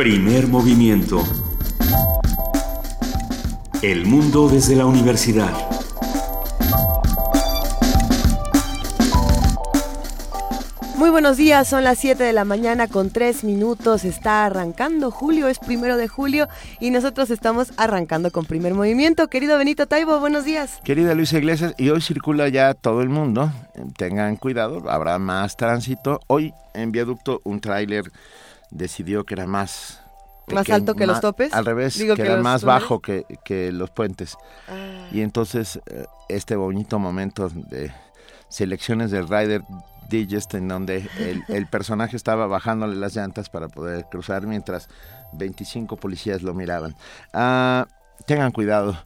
Primer movimiento. El mundo desde la universidad. Muy buenos días, son las 7 de la mañana con 3 minutos, está arrancando julio, es primero de julio y nosotros estamos arrancando con primer movimiento. Querido Benito Taibo, buenos días. Querida Luisa Iglesias, y hoy circula ya todo el mundo, tengan cuidado, habrá más tránsito. Hoy en viaducto un tráiler decidió que era más... ¿Más alto que los topes? Al revés, que, era más bajo que, que, los puentes. Ah. Y entonces eh, este bonito momento de selecciones del rider Digest en donde el, personaje estaba bajándole las llantas para poder cruzar mientras 25 policías lo miraban. Ah, tengan cuidado,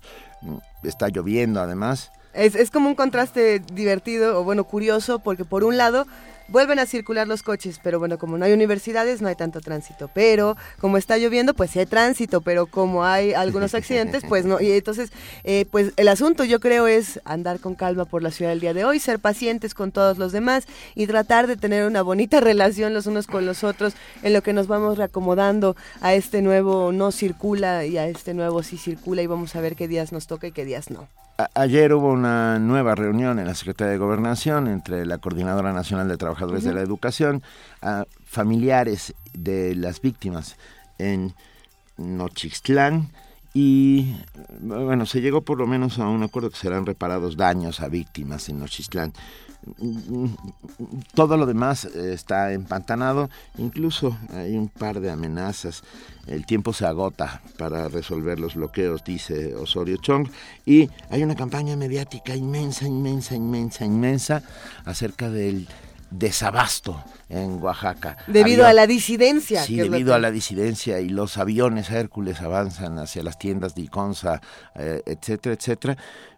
está lloviendo además. Es, es como un contraste divertido o bueno, curioso porque por un lado vuelven a circular los coches, pero bueno, como no hay universidades, no hay tanto tránsito. Pero como está lloviendo, pues sí hay tránsito, pero como hay algunos accidentes, pues no. Y entonces, eh, pues el asunto yo creo es andar con calma por la ciudad el día de hoy, ser pacientes con todos los demás y tratar de tener una bonita relación los unos con los otros en lo que nos vamos reacomodando a este nuevo no circula y a este nuevo sí circula y vamos a ver qué días nos toca y qué días no ayer hubo una nueva reunión en la Secretaría de Gobernación entre la Coordinadora Nacional de Trabajadores de la Educación, a familiares de las víctimas en Nochixtlán y bueno, se llegó por lo menos a un acuerdo que serán reparados daños a víctimas en Nochixtlán todo lo demás eh, está empantanado, incluso hay un par de amenazas. El tiempo se agota para resolver los bloqueos, dice Osorio Chong, y hay una campaña mediática inmensa, inmensa, inmensa, inmensa acerca del desabasto en Oaxaca. Debido a la disidencia. Sí, debido a la disidencia y los aviones Hércules avanzan hacia las tiendas de Iconza, eh, etcétera, etcétera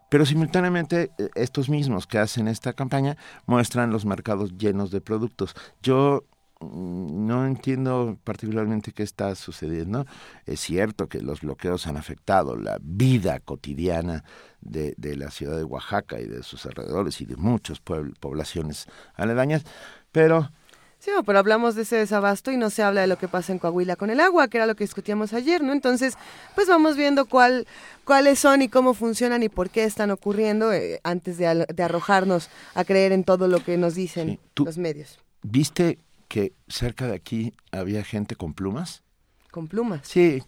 pero simultáneamente eh, estos mismos que hacen esta campaña muestran los mercados llenos de productos. Yo no entiendo particularmente qué está sucediendo. Es cierto que los bloqueos han afectado la vida cotidiana de, de la ciudad de Oaxaca y de sus alrededores y de muchas poblaciones aledañas, pero Sí, pero hablamos de ese desabasto y no se habla de lo que pasa en Coahuila con el agua, que era lo que discutíamos ayer, ¿no? Entonces, pues vamos viendo cuál, cuáles son y cómo funcionan y por qué están ocurriendo eh, antes de, arrojarnos a creer en todo lo que nos dicen los medios. ¿Viste que cerca de aquí había gente con plumas? ¿Con plumas? Sí.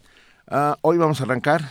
Ah, hoy vamos a arrancar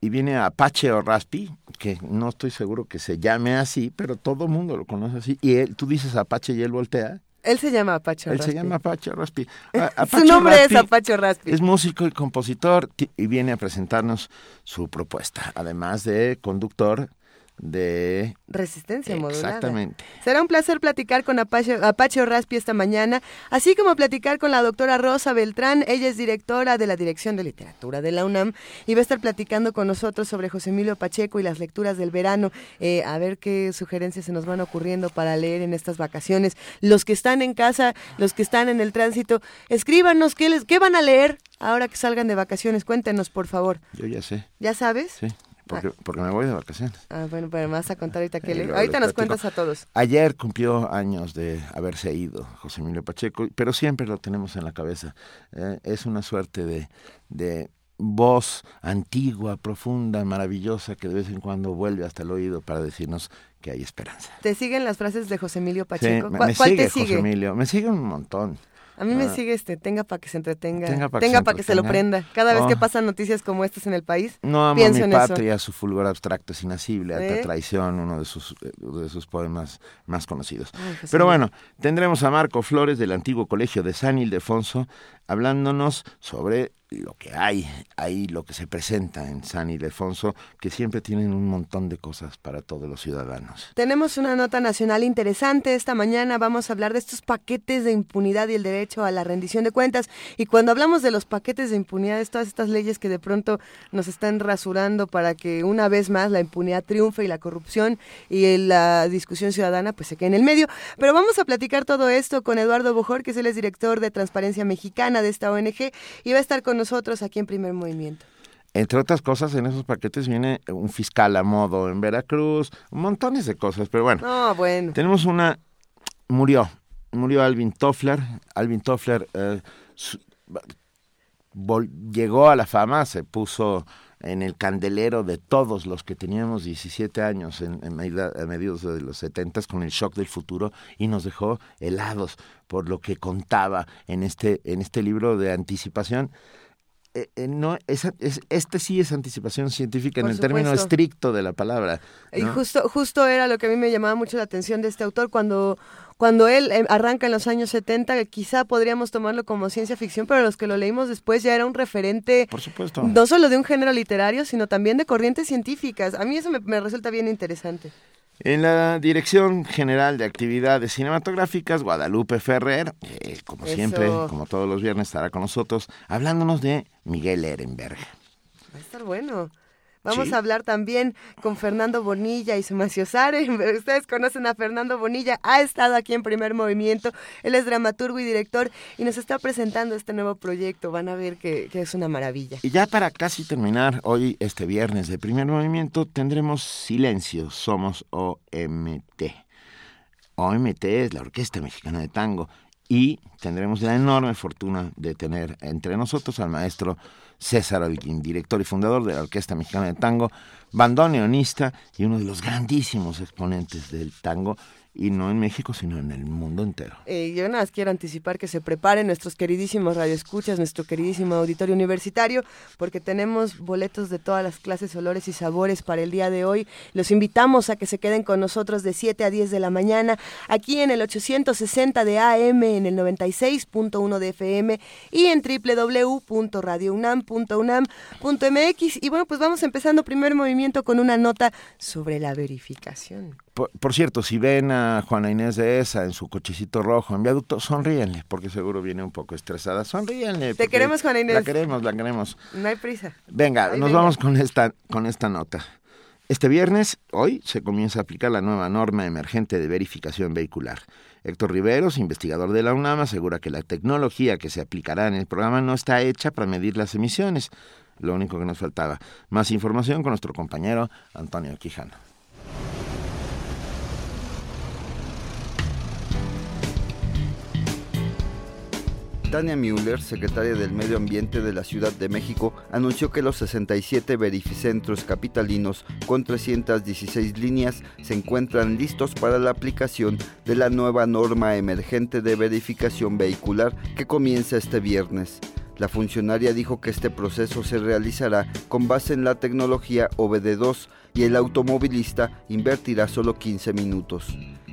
y viene Apache o Raspi, que no estoy seguro que se llame así, pero todo el mundo lo conoce así. Y él, tú dices Apache y él voltea él se llama Apache Raspi. Él se llama Apache Raspi. su nombre es Apache Raspi. Es músico y compositor y viene a presentarnos su propuesta, además de conductor de resistencia modulada. Exactamente. Será un placer platicar con Apache, Apache Raspi esta mañana, así como platicar con la doctora Rosa Beltrán. Ella es directora de la Dirección de Literatura de la UNAM y va a estar platicando con nosotros sobre José Emilio Pacheco y las lecturas del verano. Eh, a ver qué sugerencias se nos van ocurriendo para leer en estas vacaciones. Los que están en casa, los que están en el tránsito, escríbanos qué, les, qué van a leer ahora que salgan de vacaciones. Cuéntenos, por favor. Yo ya sé. ¿Ya sabes? Sí. Porque, porque, me voy de vacaciones. Ah, bueno, pero me vas a contar ahorita que le... Ahorita nos cuentas a todos. Ayer cumplió años de haberse ido José Emilio Pacheco, pero siempre lo tenemos en la cabeza. Eh, es una suerte de, de voz antigua, profunda, maravillosa, que de vez en cuando vuelve hasta el oído para decirnos que hay esperanza. ¿Te siguen las frases de José Emilio Pacheco? me, ¿Cuál, sigue te sigue? José Emilio, me sigue un montón. A mí me ah. sigue este, tenga para que se entretenga, tenga para que, se, lo prenda. Cada vez que oh. pasan noticias como estas en el país, no amo pienso mi patria, su fulgor abstracto es inasible, alta ¿Eh? traición, uno de sus, de sus poemas más conocidos. Pero bueno, tendremos a Marco Flores del antiguo colegio de San Ildefonso hablándonos sobre lo que hay, ahí lo que se presenta en San Ildefonso, que siempre tienen un montón de cosas para todos los ciudadanos. Tenemos una nota nacional interesante. Esta mañana vamos a hablar de estos paquetes de impunidad y el derecho a la rendición de cuentas. Y cuando hablamos de los paquetes de impunidad, es todas estas leyes que de pronto nos están rasurando para que una vez más la impunidad triunfe y la corrupción y la discusión ciudadana pues se quede en el medio. Pero vamos a platicar todo esto con Eduardo Bujor, que es el director de Transparencia Mexicana de esta ONG, y va a estar con nosotros aquí en Primer Movimiento. Entre otras cosas, en esos paquetes viene un fiscal a modo en Veracruz, montones de cosas, pero bueno. No, bueno. Tenemos una, murió, murió Alvin Toffler, Alvin Toffler, eh, llegó a la fama, se puso en el candelero de todos los que teníamos 17 años en, en a mediados de los 70 con el shock del futuro y nos dejó helados por lo que contaba en este, en este libro de anticipación. Eh, eh, no, es, este sí es anticipación científica en el término estricto de la palabra. Y justo, justo era lo que a mí me llamaba mucho la atención de este autor cuando cuando él eh, arranca en los años 70, quizá podríamos tomarlo como ciencia ficción, pero los que lo leímos después ya era un referente, Por supuesto. no solo de un género literario, sino también de corrientes científicas. A mí eso me, resulta bien interesante. En la Dirección General de Actividades Cinematográficas, Guadalupe Ferrer, eh, como siempre, como todos los viernes, estará con nosotros hablándonos de Miguel Ehrenberg. Va a estar bueno. Vamos a hablar también con Fernando Bonilla y su Maciosare. Ustedes conocen a Fernando Bonilla, ha estado aquí en Primer Movimiento. Él es dramaturgo y director y nos está presentando este nuevo proyecto. Van a ver que, es una maravilla. Y ya para casi terminar, hoy, este viernes de Primer Movimiento, tendremos Silencio, Somos OMT. OMT es la Orquesta Mexicana de Tango y tendremos la enorme fortuna de tener entre nosotros al maestro César Alquín, director y fundador de la Orquesta Mexicana de Tango, bandoneonista y uno de los grandísimos exponentes del tango y no en México, sino en el mundo entero. Eh, yo nada más quiero anticipar que se preparen nuestros queridísimos radioescuchas, nuestro queridísimo auditorio universitario, porque tenemos boletos de todas las clases, olores y sabores para el día de hoy. Los invitamos a que se queden con nosotros de 7 a 10 de la mañana, aquí en el 860 de AM, en el 96.1 de FM y en www.radiounam.unam.mx. Y bueno, pues vamos empezando primer movimiento con una nota sobre la verificación. Por, cierto, si ven a Juana Inés de esa en su cochecito rojo en viaducto, sonríenle, porque seguro viene un poco estresada. Sonríenle. Te queremos, Juana Inés. La queremos, la queremos. No hay prisa. Venga, nos vamos con esta, con esta nota. Este viernes, hoy, se comienza a aplicar la nueva norma emergente de verificación vehicular. Héctor Riveros, investigador de la UNAM, asegura que la tecnología que se aplicará en el programa no está hecha para medir las emisiones. Lo único que nos faltaba. Más información con nuestro compañero Antonio Quijano. Tania Müller, secretaria del Medio Ambiente de la Ciudad de México, anunció que los 67 verificentros capitalinos con 316 líneas se encuentran listos para la aplicación de la nueva norma emergente de verificación vehicular que comienza este viernes. La funcionaria dijo que este proceso se realizará con base en la tecnología OBD2 y el automovilista invertirá solo 15 minutos.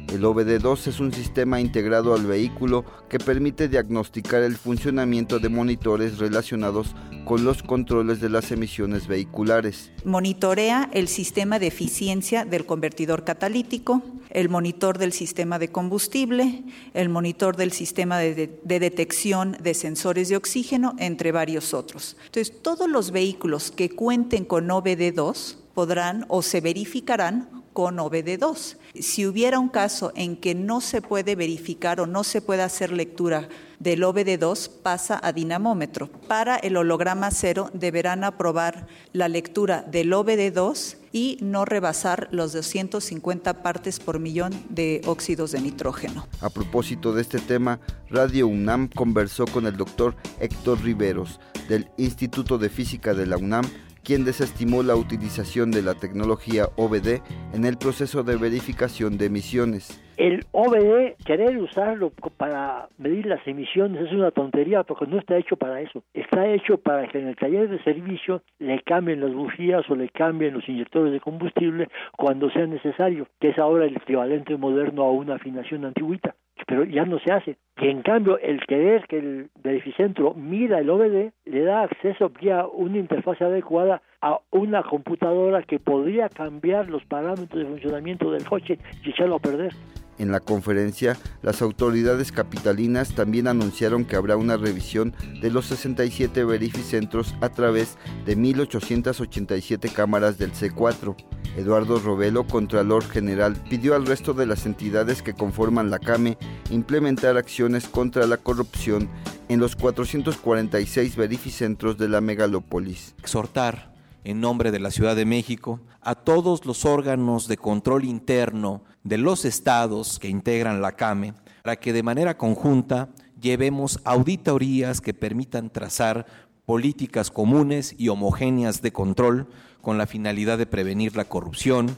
El OBD2 es un sistema integrado al vehículo que permite diagnosticar el funcionamiento de monitores relacionados con los controles de las emisiones vehiculares. Monitorea el sistema de eficiencia del convertidor catalítico, el monitor del sistema de combustible, el monitor del sistema de, detección de sensores de oxígeno, entre varios otros. Entonces, todos los vehículos que cuenten con OBD2 podrán o se verificarán con OBD2. Si hubiera un caso en que no se puede verificar o no se puede hacer lectura del OBD2, pasa a dinamómetro. Para el holograma cero deberán aprobar la lectura del OBD2 y no rebasar los 250 partes por millón de óxidos de nitrógeno. A propósito de este tema, Radio UNAM conversó con el doctor Héctor Riveros del Instituto de Física de la UNAM quien desestimó la utilización de la tecnología OBD en el proceso de verificación de emisiones. El OBD, querer usarlo para medir las emisiones es una tontería porque no está hecho para eso. Está hecho para que en el taller de servicio le cambien las bujías o le cambien los inyectores de combustible cuando sea necesario, que es ahora el equivalente moderno a una afinación antigüita pero ya no se hace. Y en cambio, el querer que el verificentro mira el OBD le da acceso vía una interfaz adecuada a una computadora que podría cambiar los parámetros de funcionamiento del coche y echarlo a perder. En la conferencia, las autoridades capitalinas también anunciaron que habrá una revisión de los 67 verificentros a través de 1.887 cámaras del C4. Eduardo Robelo, Contralor General, pidió al resto de las entidades que conforman la CAME implementar acciones contra la corrupción en los 446 verificentros de la megalópolis. Exhortar en nombre de la Ciudad de México a todos los órganos de control interno de los estados que integran la CAME para que de manera conjunta llevemos auditorías que permitan trazar políticas comunes y homogéneas de control con la finalidad de prevenir la corrupción.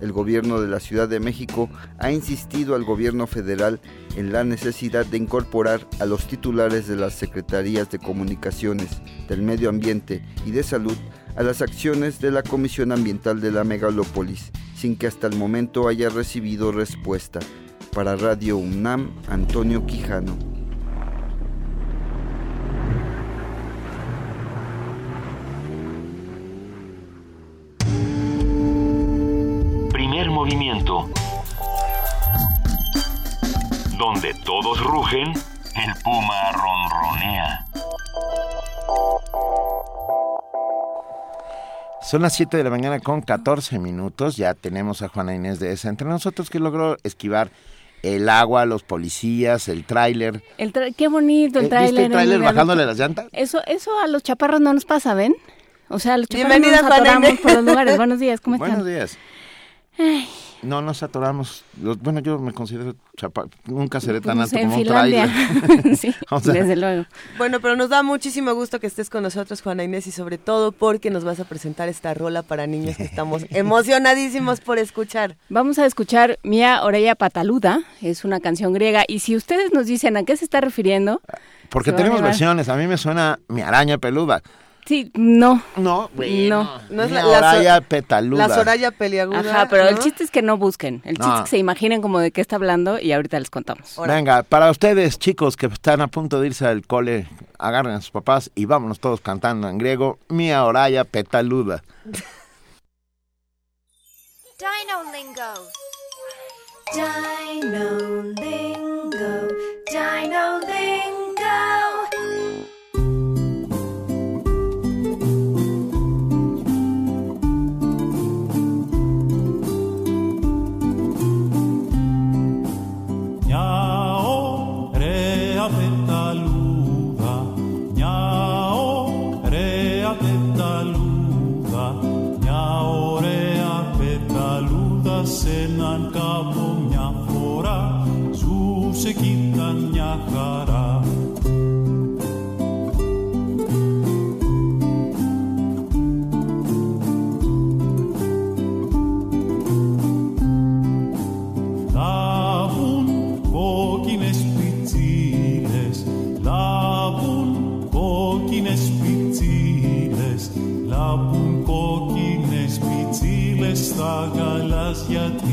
El gobierno de la Ciudad de México ha insistido al gobierno federal en la necesidad de incorporar a los titulares de las Secretarías de Comunicaciones, del Medio Ambiente y de Salud a las acciones de la Comisión Ambiental de la Megalópolis, sin que hasta el momento haya recibido respuesta. Para Radio UNAM, Antonio Quijano. Primer movimiento. Donde todos rugen, el puma ronronea. Son las 7 de la mañana con 14 minutos. Ya tenemos a Juana Inés de esa entre nosotros que logró esquivar el agua, los policías, el tráiler. El tra- qué bonito el Eh, ¿Viste tráiler. el tráiler bajándole las llantas? Eso, eso a los chaparros no nos pasa, ¿ven? O sea, a los chaparros Bienvenida, no nos Juana atoramos Inés. por los lugares. Buenos días, ¿cómo están? Buenos días. No nos atoramos. Los- Bueno, yo me considero chapa. Nunca seré tan Pues alto como un Finlandia. tráiler. sí, O sea, desde luego. Bueno, pero nos da muchísimo gusto que estés con nosotros, Juana Inés, y sobre todo porque nos vas a presentar esta rola para niños que estamos emocionadísimos por escuchar. Vamos a escuchar Mia Oreya Pataluda, es una canción griega, y si ustedes nos dicen a qué se está refiriendo, Porque tenemos versiones. A mí me suena mi araña peluda. Sí, no. No, No. No es la- la Soraya so- petaluda. La Soraya Peliaguda. Ajá, pero el chiste es que no busquen. El chiste No. es que se imaginen como de qué está hablando y ahorita les contamos. Ahora. Venga, para ustedes, chicos que están a punto de irse al cole, agarren a sus papás y vámonos todos cantando en griego, Mia Oraya Petaluda. Dino Lingo. Dino Lingo. Dino Lingo. hacia.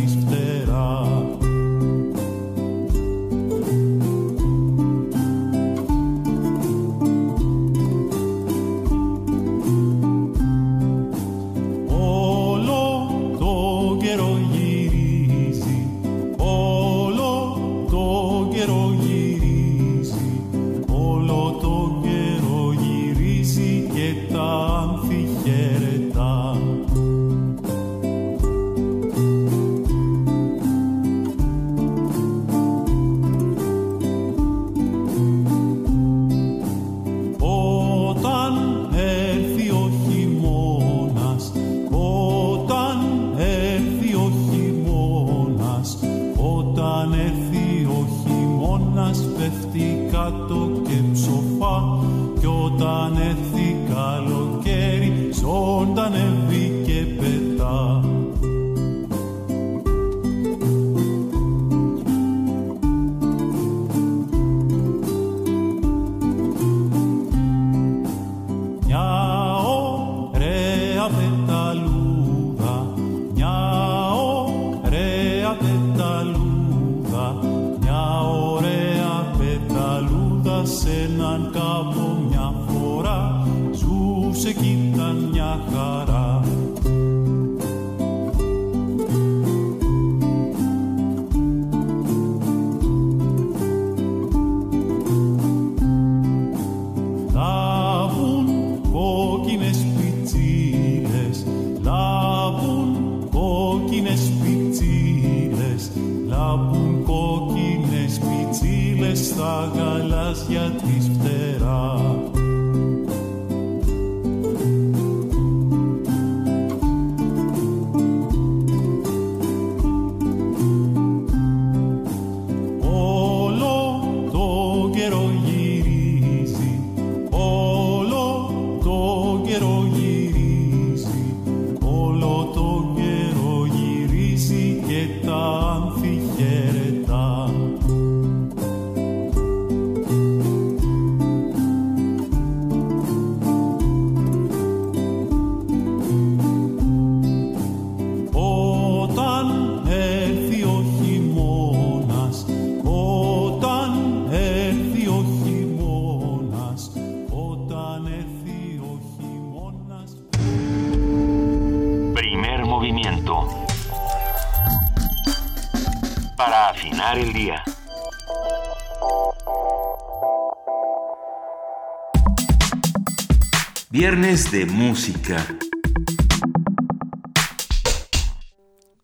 Viernes de música.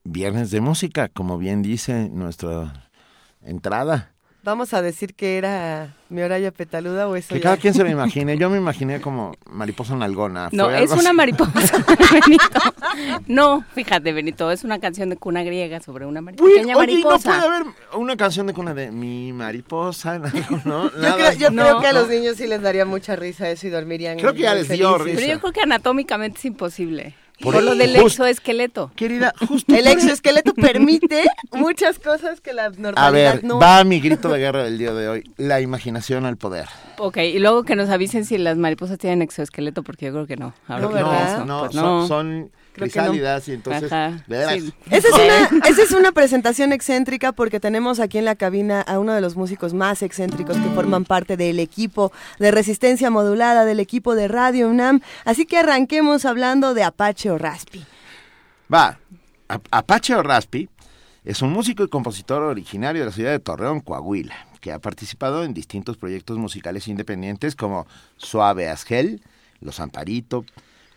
Viernes de música, como bien dice nuestra entrada. Vamos a decir que era mi oraya petaluda o eso Que ya? cada quien se lo imagine. Yo me imaginé como mariposa nalgona. No, Fue es algo una así. mariposa, Benito. No, fíjate, Benito, es una canción de cuna griega sobre una mari- Uy, pequeña oye, ¿y no mariposa. puede haber una canción de cuna de mi mariposa, ¿no? Yo, Nada. creo, yo No. creo que a los niños sí les daría mucha risa eso y dormirían. Creo que ya les dio felices. Pero yo creo que anatómicamente es imposible. Por- Por, lo del exoesqueleto. Querida, justo El exoesqueleto permite muchas cosas que la A normalidad ver, no. va mi grito de guerra del día de hoy. La imaginación al poder. Ok, y luego que nos avisen si las mariposas tienen exoesqueleto, porque yo creo que no. Ahora No, que no, pues son, no. son Creo no. crisálidas y entonces... Sí. Esa es, una, esa es una presentación excéntrica porque tenemos aquí en la cabina a uno de los músicos más excéntricos que forman parte del equipo de resistencia modulada, del equipo de Radio UNAM. Así que arranquemos hablando de Apache o Raspi. Va, A- Apache o Raspi es un músico y compositor originario de la ciudad de Torreón, Coahuila, que ha participado en distintos proyectos musicales independientes como Suave Asgel, Los Amparito,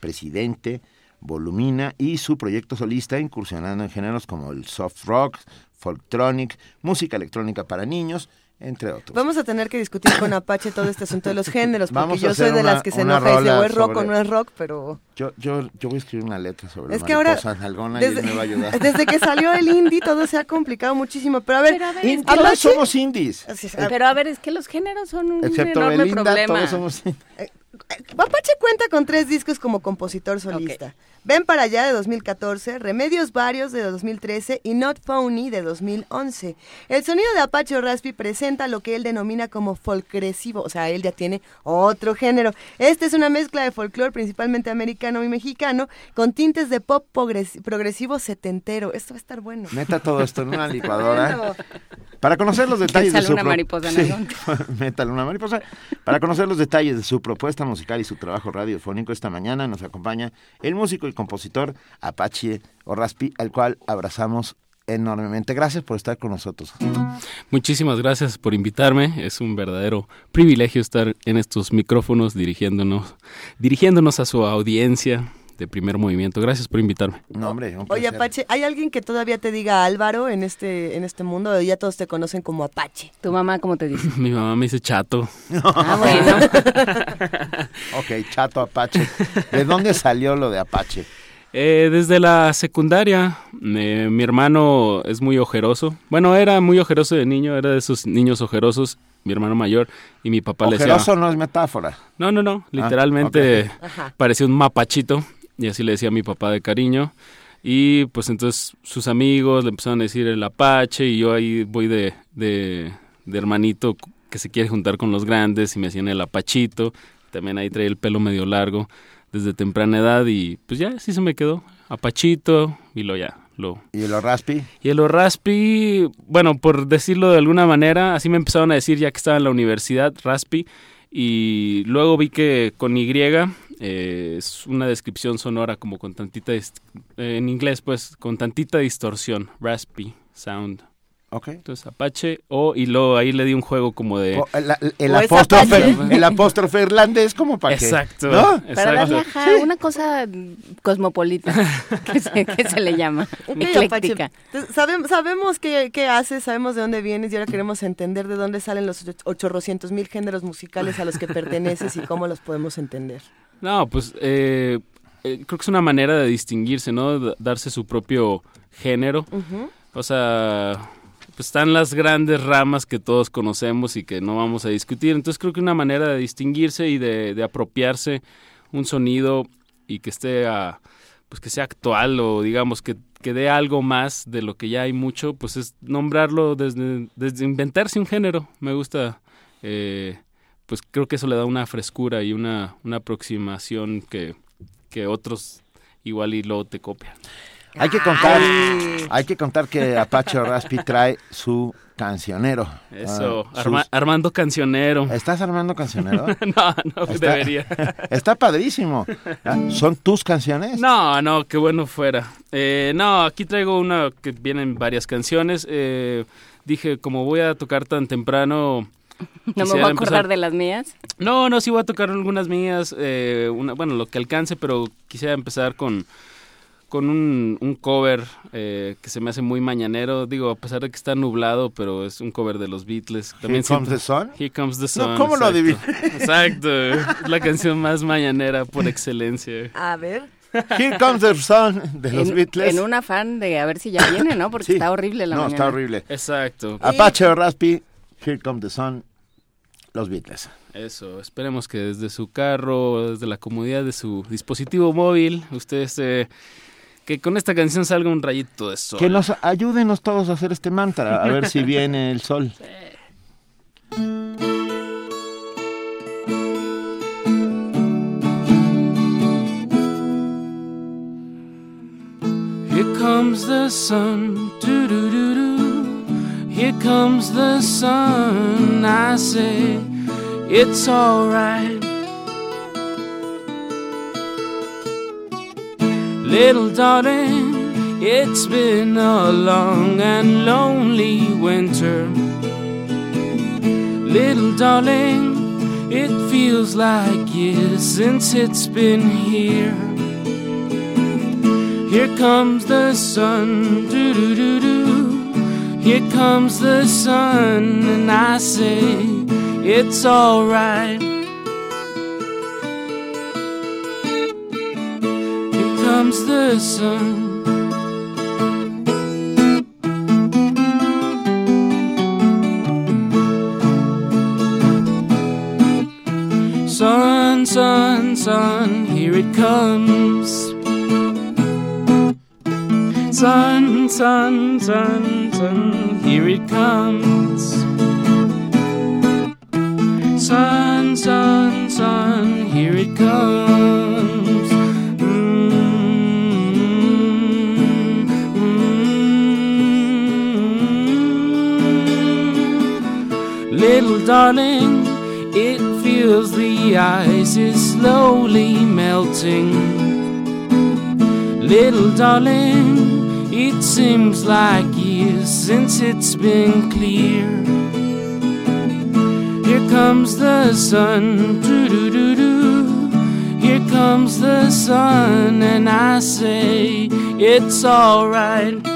Presidente, Volumina y su proyecto solista incursionando en géneros como el soft rock, folktronic, música electrónica para niños, entre otros. Vamos a tener que discutir con Apache todo este asunto de los géneros, porque Vamos yo soy de una- las que se enoja y dice, o es rock o no es rock, pero... Yo, yo, yo voy a escribir una letra sobre Es que ahora, nalgona y me va a ayudar. desde que salió el indie, todo se ha complicado muchísimo. Pero a ver, Pero a ver, todos somos indies. Pero a ver, es que los géneros son un Excepto enorme Belinda, problema. todos somos Apache cuenta con tres discos como compositor solista. Ven para allá de 2014, Remedios Varios de 2013 y Not Phony de 2011. El sonido de Apache o Raspi presenta lo que él denomina como folcresivo, o sea, él ya tiene otro género. Este es una mezcla de folclore principalmente americano y mexicano con tintes de pop progres- progresivo setentero. Esto va a estar bueno. Meta todo esto en una licuadora. Para conocer los detalles de su una mariposa Sí, métale una mariposa. Para conocer los detalles de su propuesta musical y su trabajo radiofónico esta mañana nos acompaña el músico y compositor Apache o Raspi, al cual abrazamos enormemente. Gracias por estar con nosotros. Muchísimas gracias por invitarme. Es un verdadero privilegio estar en estos micrófonos dirigiéndonos, dirigiéndonos a su audiencia de primer movimiento. Gracias por invitarme. No, hombre, un Oye. Apache, ¿hay alguien que todavía te diga Álvaro en este, en este mundo? O ya todos te conocen como Apache. ¿Tu mamá cómo te dice? Mi mamá me dice chato. Ah, bueno. Ok, chato Apache. ¿De dónde salió lo de Apache? Eh, desde la secundaria, eh, mi hermano es muy ojeroso. Bueno, era muy ojeroso de niño, era de esos niños ojerosos, mi hermano mayor, y mi papá le Ojeroso decía... no es metáfora. No, no, no, literalmente ok. Ajá. parecía un mapachito, y así le decía a mi papá de cariño. Y pues entonces sus amigos le empezaron a decir el apache, y yo ahí voy de, de, de hermanito que se quiere juntar con los grandes, y me hacían el apachito. También ahí traía el pelo medio largo desde temprana edad, y pues ya así se me quedó. Apachito, y lo ya, lo, ¿Y lo Raspi? y el Raspi, bueno, por decirlo de alguna manera, así me empezaron a decir ya que estaba en la universidad, Raspi, y luego vi que con Y eh, es una descripción sonora como con tantita, en inglés pues, con tantita distorsión, Raspy Sound. Ok. Entonces Apache, o, y luego ahí le di un juego como de... O el, apóstrofe, el apóstrofe irlandés como para que... Exacto, ¿no? Para darle exacto. una cosa cosmopolita, que se, que se le llama, Ok, ecléctica. Apache. Entonces, sabem- sabemos qué, qué haces, sabemos de dónde vienes y ahora queremos entender de dónde salen los och- 800 mil géneros musicales a los que perteneces y cómo los podemos entender. No, pues eh, eh, creo que es una manera de distinguirse, ¿no? Darse su propio género. O sea, pues están las grandes ramas que todos conocemos y que no vamos a discutir. Entonces creo que una manera de distinguirse y de, de apropiarse un sonido y que esté pues que sea actual o digamos que, que dé algo más de lo que ya hay mucho, pues es nombrarlo desde, desde inventarse un género. Me gusta, eh, pues creo que eso le da una frescura y una, una aproximación que, que otros igual y luego te copian. Hay que contar, hay que contar que Apache Raspi trae su cancionero. Eso, Ah, Arma- sus- Armando Cancionero. ¿Estás armando cancionero? no, no, Está- debería. Está padrísimo. Ah, ¿Son tus canciones? No, no, qué bueno fuera. Eh, no, aquí traigo una que vienen varias canciones. Eh, dije, como voy a tocar tan temprano... No me voy a empezar- acordar de las mías. No, no, sí voy a tocar algunas mías, eh, una, bueno, lo que alcance, pero quisiera empezar con, con un, un cover eh, que se me hace muy mañanero. Digo, a pesar de que está nublado, pero es un cover de los Beatles. Here Comes the Sun? Here Comes the No, Sun. ¿cómo lo exacto. adiviné? Exacto, es la canción más mañanera por excelencia. A ver. Here Comes the Sun de los en, Beatles. en un afán de a ver si ya viene, ¿no? Porque Sí. está horrible la No, mañana. está horrible. Exacto. Apache Raspi, Here Comes the Sun, los Beatles. Eso, esperemos que desde su carro, desde la comodidad de su dispositivo móvil, ustedes eh, que con esta canción salga un rayito de sol. Que nos ayúdenos todos a hacer este mantra, a ver si viene el sol. Here comes the sun, doo doo doo doo. Here comes the sun. I say it's alright. Little darling, it's been a long and lonely winter. Little darling, it feels like years since it's been here. Here comes the sun, doo doo doo doo. Here comes the sun, and I say it's alright. The sun. Sun, sun, here it comes. Sun, sun, sun, sun, here it comes. Sun, darling, it feels the ice is slowly melting. Little darling, it seems like years since it's been clear. Here comes the sun, doo doo doo doo. Here comes the sun, and I say it's alright.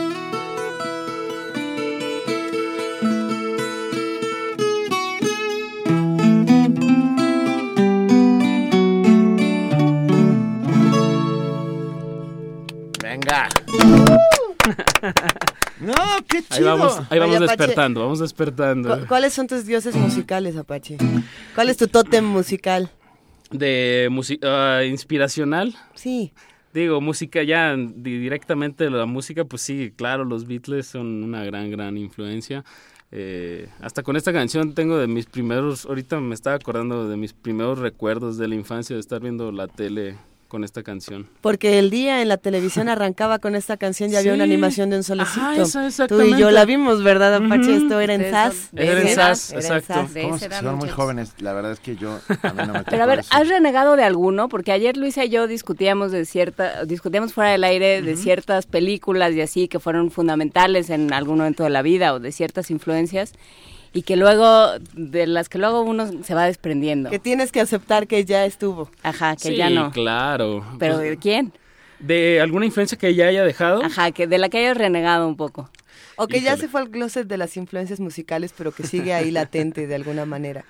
Vamos, ahí vamos Oye, Apache, despertando, vamos despertando. ¿Cu- ¿Cuáles son tus dioses musicales, Apache? ¿Cuál es tu tótem musical? De música inspiracional. Sí. Digo, música ya di- directamente la música, pues sí, claro, los Beatles son una gran, gran influencia. Eh, hasta con esta canción tengo de mis primeros, ahorita me estaba acordando de mis primeros recuerdos de la infancia de estar viendo la tele con esta canción. Porque el día en la televisión arrancaba con esta canción y había Sí. una animación de un solecito. Ajá, esa, Tú y exactamente. yo la vimos, ¿verdad, Apache? Ujú. Esto era en SAS. eso- Era en SAS, exacto. SAS. De ¿Cómo ese se- eran son muy jóvenes? La verdad es que yo a mí no me Pero a ver, eso. ¿has renegado de alguno? Porque ayer Luisa y yo discutíamos de cierta, discutíamos fuera del aire de ciertas películas y así que fueron fundamentales en algún momento de la vida o de ciertas influencias y que luego, de las que luego uno se va desprendiendo. Que tienes que aceptar que ya estuvo. Ajá, que sí, ya no. claro. Pero Pues, ¿de quién? ¿De alguna influencia que ya haya dejado? Ajá, que de la que hayas renegado un poco. O que ya se fue al closet de las influencias musicales, pero que sigue ahí latente de alguna manera.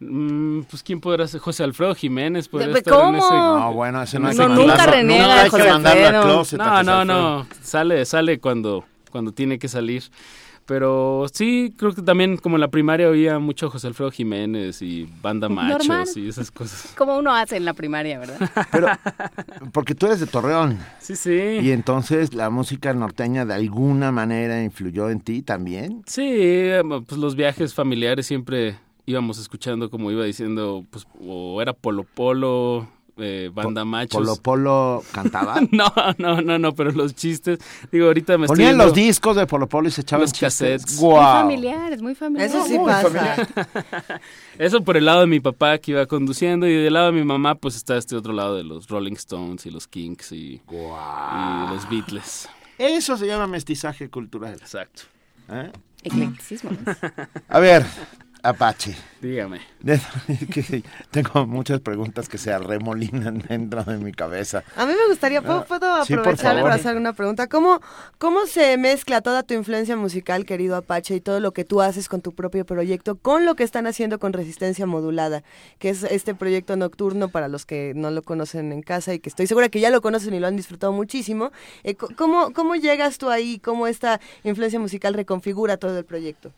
Mm, pues quién podrá ser José Alfredo Jiménez podría Pe- estar en ¿cómo? ese No, bueno, ese no hay No, que nunca reniega nunca hay José que mandarlo al Alfredo. closet a No, José no, Alfredo. no, sale, sale cuando, cuando tiene que salir. Pero sí, creo que también como en la primaria oía mucho José Alfredo Jiménez y Banda Machos Normal. y esas cosas. Como uno hace en la primaria, ¿verdad? Pero, porque tú eres de Torreón. Sí, sí. Y entonces la música norteña de alguna manera influyó en ti también. Sí, pues los viajes familiares siempre íbamos escuchando, como iba diciendo, pues o era Polo Polo, eh, banda machos. Polo Polo cantaba. no, no, no, no, pero los chistes, digo, ahorita me Ponían estoy los discos de Polo Polo y se echaban los chistes. cassettes. Muy Guau. familiar, es muy familiar. Eso sí Muy pasa. Eso por el lado de mi papá que iba conduciendo y del lado de mi mamá pues está este otro lado de los Rolling Stones y los Kinks y, y los Beatles. Eso se llama mestizaje cultural. Exacto. ¿eh? Eclecticismo. A ver, Apache. Dígame. Tengo muchas preguntas que se arremolinan dentro de mi cabeza. A mí me gustaría, ¿puedo, Ah, puedo sí, por aprovechar favor. para hacer una pregunta? ¿Cómo, ¿Cómo se mezcla toda tu influencia musical, querido Apache, y todo lo que tú haces con tu propio proyecto con lo que están haciendo con Resistencia Modulada, que es este proyecto nocturno para los que no lo conocen en casa y que estoy segura que ya lo conocen y lo han disfrutado muchísimo? Eh, co- ¿cómo, ¿Cómo llegas tú ahí? ¿Cómo esta influencia musical reconfigura todo el proyecto?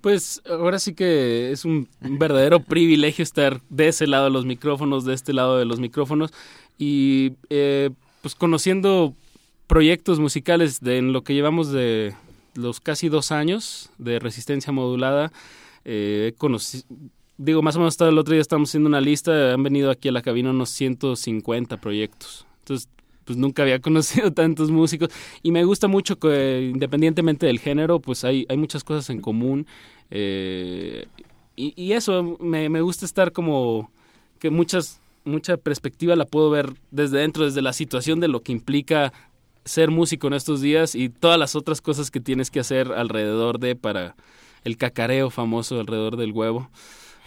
Pues ahora sí que es un verdadero privilegio estar de ese lado de los micrófonos, de este lado de los micrófonos y eh, pues conociendo proyectos musicales de en lo que llevamos de los casi dos años de resistencia modulada. Eh, he conoci- digo, más o menos hasta el otro día estamos haciendo una lista, han venido aquí a la cabina unos 150 proyectos. Entonces, pues nunca había conocido tantos músicos y me gusta mucho que independientemente del género, pues hay, hay muchas cosas en común. eh, y, y eso, me, me gusta estar como que muchas, mucha perspectiva la puedo ver desde dentro, desde la situación de lo que implica ser músico en estos días y todas las otras cosas que tienes que hacer alrededor de para el cacareo famoso alrededor del huevo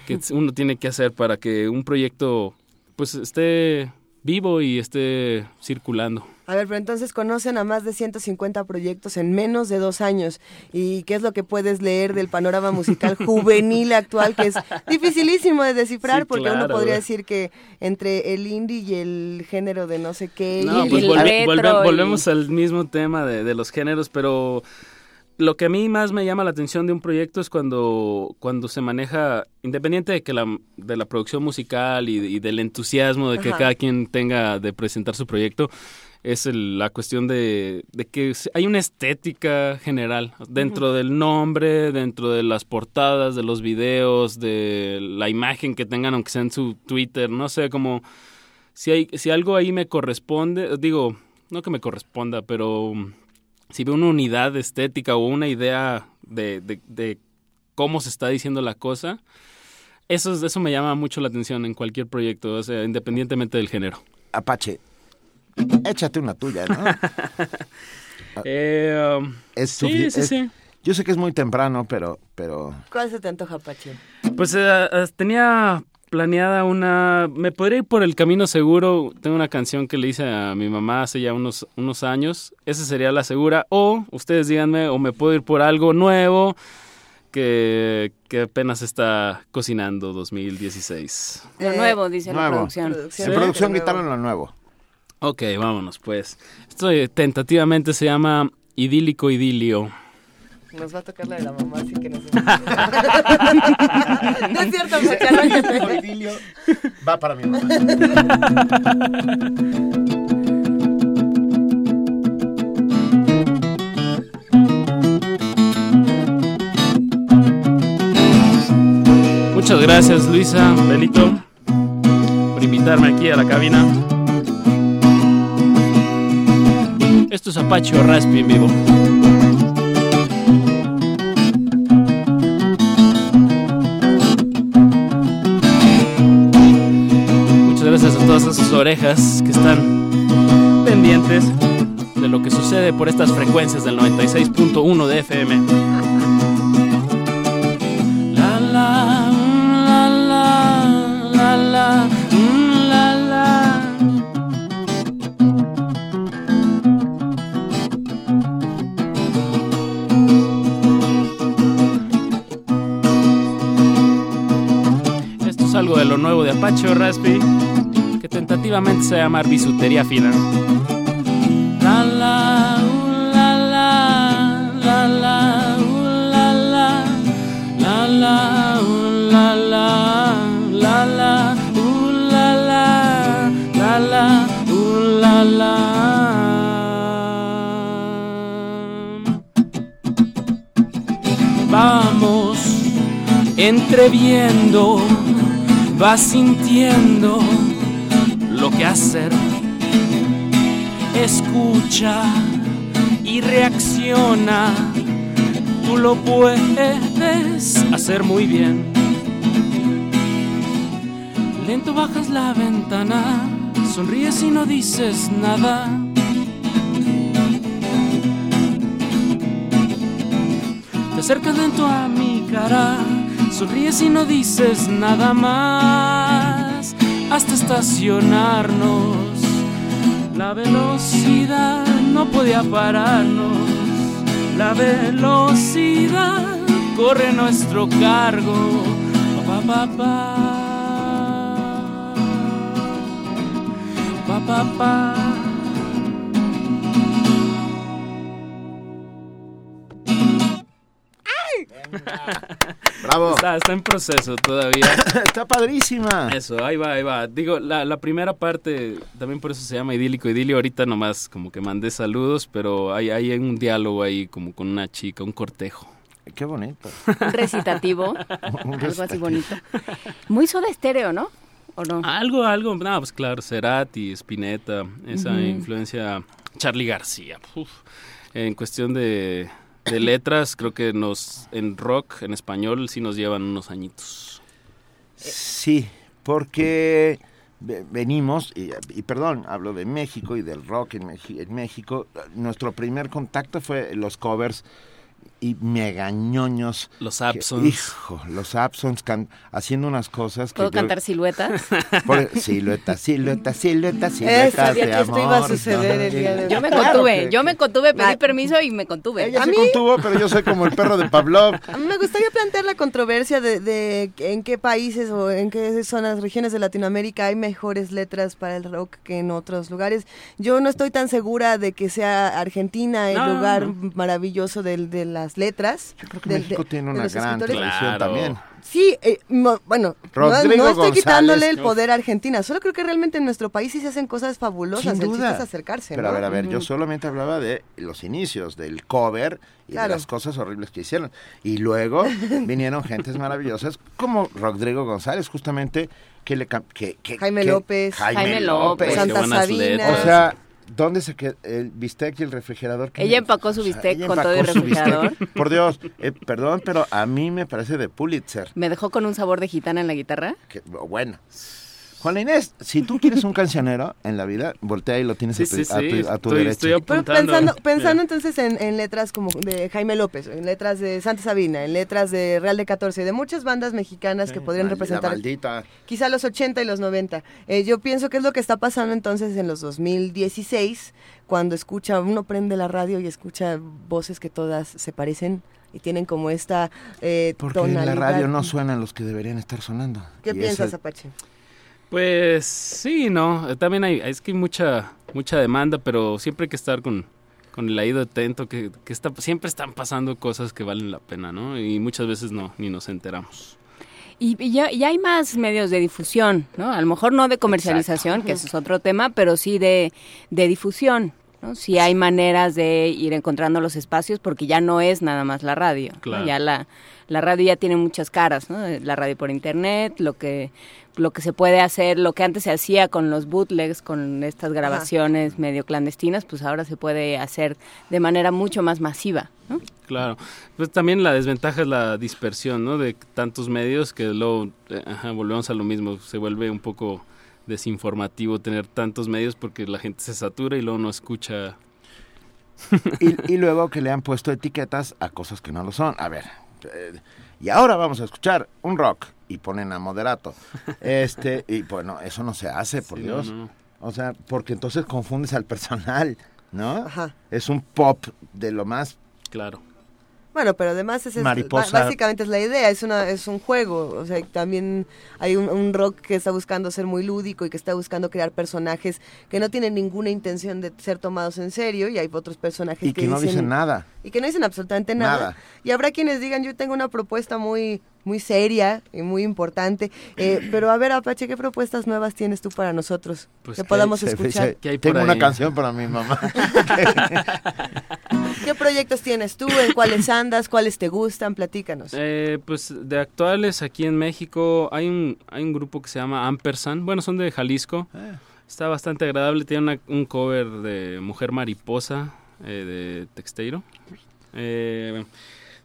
que uno tiene que hacer para que un proyecto pues esté vivo y esté circulando. A ver, pero entonces conocen a más de 150 proyectos en menos de dos años. ¿Y qué es lo que puedes leer del panorama musical juvenil actual? Que es dificilísimo de descifrar Sí, porque uno podría decir que entre el indie y el género de no sé qué. No, y pues el- volve- retro volve- y- volvemos al mismo tema de, de los géneros, pero lo que a mí más me llama la atención de un proyecto es cuando, cuando se maneja, independiente de que la, de la producción musical y, y del entusiasmo de que Ajá. cada quien tenga de presentar su proyecto, es el- la cuestión de, de que hay una estética general dentro del nombre, dentro de las portadas, de los videos, de la imagen que tengan, aunque sea en su Twitter, no sé, como si, hay, si algo ahí me corresponde, digo, no que me corresponda, pero si veo una unidad estética o una idea de, de- de cómo se está diciendo la cosa, eso, es- eso me llama mucho la atención en cualquier proyecto, o sea, independientemente del género. Apache, échate una tuya, ¿no? Eh, um, Es sí, sí, es- sí. Yo sé que es muy temprano, pero, pero ¿Cuál se te antoja, Pache? Pues eh, eh, tenía planeada una... Me podría ir por el camino seguro. Tengo una canción que le hice a mi mamá hace ya unos, unos años. Esa sería la segura. O ustedes díganme, o me puedo ir por algo nuevo que, que apenas está cocinando 2016. Lo Eh, nuevo, dice la producción. En Sí, producción quitaron lo nuevo. Ok, vámonos pues. Esto eh, tentativamente se llama Idílico Idilio. Nos va a tocar la de la mamá, así que no sé. no es cierto, arráncate. Va para mi mamá. Muchas gracias Luisa, Belito, por invitarme aquí a la cabina. Esto es Apache Raspi en vivo. Todas esas orejas que están pendientes de lo que sucede por estas frecuencias del 96.1 de FM. La la, la la, la la, la la. Esto es algo de lo nuevo de Apache o Raspi, tentativamente se llama bisutería fina. La la, uh, la la, la la, uh, la la, la la, uh, la la, la la, uh, la la, la la, uh, la la. Vamos entreviendo, vas sintiendo hacer. Escucha y reacciona. Tú lo puedes hacer muy bien. Lento bajas la ventana, sonríes y no dices nada. Te acercas lento a mi cara, sonríes y no dices nada más. Hasta estacionarnos, la velocidad no podía pararnos. La velocidad corre nuestro cargo. Pa, pa, pa. Pa, pa, pa. Bravo. Está, está en proceso todavía. Está padrísima. Eso, ahí va, ahí va. Digo, la, la primera parte, también por eso se llama idílico, idilio. Ahorita nomás como que mandé saludos, pero hay, hay un diálogo ahí como con una chica, un cortejo. Qué bonito. Un recitativo, Un algo así bonito. Muy soda estéreo, ¿no? ¿O no? Algo, algo, no, pues claro, Cerati, Spinetta, esa influencia, Charlie García. uf. En cuestión de, de letras, creo que nos, en rock, en español, sí nos llevan unos añitos. Sí, porque ve- venimos, y, perdón, hablo de México y del rock en México. Nuestro primer contacto fue los covers y megañoños. Los Absons. hijo, los Absons can- haciendo unas cosas que. ¿Puedo yo- cantar siluetas? por- silueta, silueta, silueta, silueta sabía de que esto iba a amor. suceder el día de hoy. Yo me Claro contuve, que- yo me contuve, pedí Ah. permiso y me contuve. Ella ¿A se mí? contuvo, pero yo soy como el perro de Pavlov. A mí me gustaría plantear la controversia de, de en qué países o en qué zonas, regiones de Latinoamérica hay mejores letras para el rock que en otros lugares. Yo no estoy tan segura de que sea Argentina el No, lugar no. maravilloso del- de, las letras. Yo creo que México de- tiene una gran tradición Claro. también. Sí, eh, bueno, no, estoy González. quitándole el poder a Argentina, solo creo que realmente en nuestro país sí se hacen cosas fabulosas, Sin el duda. chiste es acercarse, Pero a ver, a ver, yo solamente hablaba de los inicios, del cover y Claro. de las cosas horribles que hicieron. Y luego vinieron gentes maravillosas como Rodrigo González, justamente, que le que, que- Jaime que- López. Jaime, Jaime López. López. Santa Sabina. letras. O sea, ¿dónde se quedó el bistec y el refrigerador? ¿Qué Ella empacó su o sea, bistec con todo bistec. refrigerador. Por Dios, eh, perdón, pero a mí me parece de Pulitzer. Me dejó con un sabor de gitana en la guitarra. Que, bueno. Juan Inés, si tú quieres un cancionero en la vida, voltea y lo tienes Sí, a tu, sí, a tu- sí, a tu estoy- derecha. estoy Pero apuntando. pensando, pensando entonces en, en letras como de Jaime López, en letras de Santa Sabina, en letras de Real de 14, de muchas bandas mexicanas que podrían Maldita, representar maldita. quizá los 80 y los 90. Eh, yo pienso que es lo que está pasando entonces en los 2016, cuando escucha, uno prende la radio y escucha voces que todas se parecen y tienen como esta eh, Porque en la radio no suenan los que deberían estar sonando. ¿Qué Y piensas, Apache? Pues sí, no, eh, también hay, es que hay mucha, mucha demanda, pero siempre hay que estar con, con el oído atento, que, que está, siempre están pasando cosas que valen la pena, ¿no? Y muchas veces no, ni nos enteramos. Y, y ya, hay más medios de difusión, ¿no? A lo mejor no de comercialización, que ese es otro tema, pero sí de, de difusión, ¿no? Sí hay maneras de ir encontrando los espacios porque ya no es nada más la radio, ¿no? Claro. Ya la, la radio ya tiene muchas caras, ¿no? La radio por internet, lo que lo que se puede hacer, lo que antes se hacía con los bootlegs, con estas grabaciones medio clandestinas, pues ahora se puede hacer de manera mucho más masiva, ¿no? Claro, pues también la desventaja es la dispersión, ¿no? De tantos medios que luego, eh, ajá, volvemos a lo mismo, se vuelve un poco desinformativo tener tantos medios porque la gente se satura y luego no escucha. Y, y luego que le han puesto etiquetas a cosas que no lo son. A ver, eh, y ahora vamos a escuchar un rock y ponen a moderato. Este, y bueno, eso no se hace, por Sí, Dios. no, no. O sea, porque entonces confundes al personal, ¿no? Ajá. Es un pop de lo más Claro. Bueno, pero además es, Mariposa. básicamente es la idea, es una es un juego, o sea, también hay un, un rock que está buscando ser muy lúdico y que está buscando crear personajes que no tienen ninguna intención de ser tomados en serio y hay otros personajes y que no dicen nada. y que no dicen absolutamente nada. Nada. Y habrá quienes digan, yo tengo una propuesta muy muy seria y muy importante, eh, pero a ver Apache, ¿qué propuestas nuevas tienes tú para nosotros Pues que que- podamos escuchar? se- ¿Qué hay por tengo una canción para mi mamá. ¿Qué proyectos tienes tú? ¿En cuáles andas? ¿Cuáles te gustan? Platícanos. Eh, pues de actuales aquí en México hay un, hay un grupo que se llama Ampersand, bueno, son de Jalisco. Ah. Está bastante agradable. Tiene una- un cover de Mujer Mariposa eh, de Texteiro. Eh,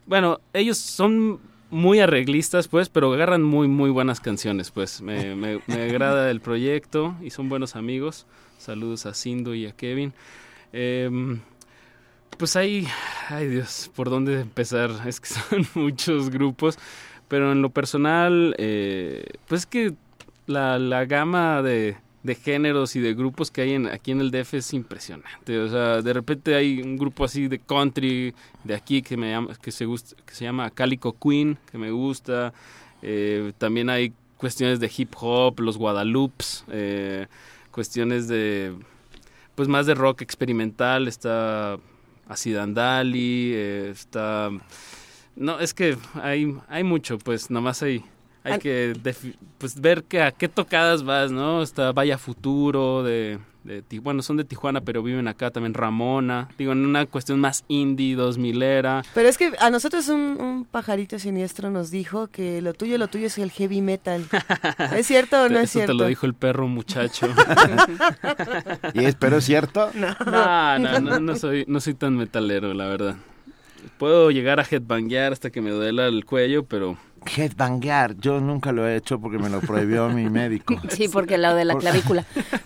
bueno, ellos son muy arreglistas, pues, pero agarran muy, muy buenas canciones, pues. Me, me- me agrada el proyecto y son buenos amigos. Saludos a Sindo y a Kevin. Em, pues ahí, ay Dios, ¿por dónde empezar? Es que son muchos grupos, pero en lo personal, eh, pues es que la, la gama de, de géneros y de grupos que hay en, aquí en el DF es impresionante. O sea, de repente hay un grupo así de country de aquí que, me llama, que, se, gusta, que se llama Calico Queen, que me gusta. Eh, también hay cuestiones de hip hop, los Guadalupes, eh, cuestiones de, pues más de rock experimental, está Acid Andali, eh, está... No, es que hay, hay mucho, pues nomás hay, hay An- que pues, ver que a qué tocadas vas, ¿no? Está Vaya Futuro, de, de bueno, son de Tijuana, pero viven acá también Ramona, digo, en una cuestión más indie, dos milera. Pero es que a nosotros un, un pajarito siniestro nos dijo que lo tuyo, lo tuyo es el heavy metal. ¿Es cierto o no es Eso cierto? te lo dijo el perro muchacho. ¿Y es, pero es cierto? No. No, no, no, no soy, no soy tan metalero, la verdad. Puedo llegar a headbanguear hasta que me duela el cuello, pero Headbanguear, yo nunca lo he hecho porque me lo prohibió mi médico. Sí, porque lo de la clavícula.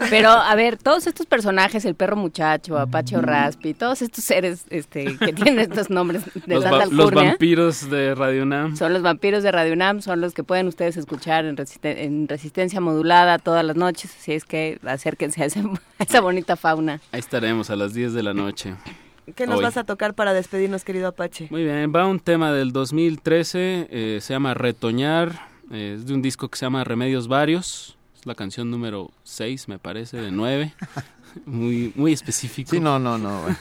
Pero, a ver, todos estos personajes, el perro muchacho, Apache Raspi, todos estos seres este, que tienen estos nombres de los, va- los vampiros de Radio Nam. son los vampiros de Radio UNAM, son los que pueden ustedes escuchar en, resisten- en resistencia modulada todas las noches, así es que acérquense a, ese- a esa bonita fauna. Ahí estaremos a las 10 de la noche. ¿Qué nos Hoy. vas a tocar para despedirnos, querido Apache? Muy bien, va un tema del 2013, eh, se llama Retoñar, eh, es de un disco que se llama Remedios Varios, es la canción número 6, me parece, de 9, muy, muy específico. Sí, no, no, no. bueno.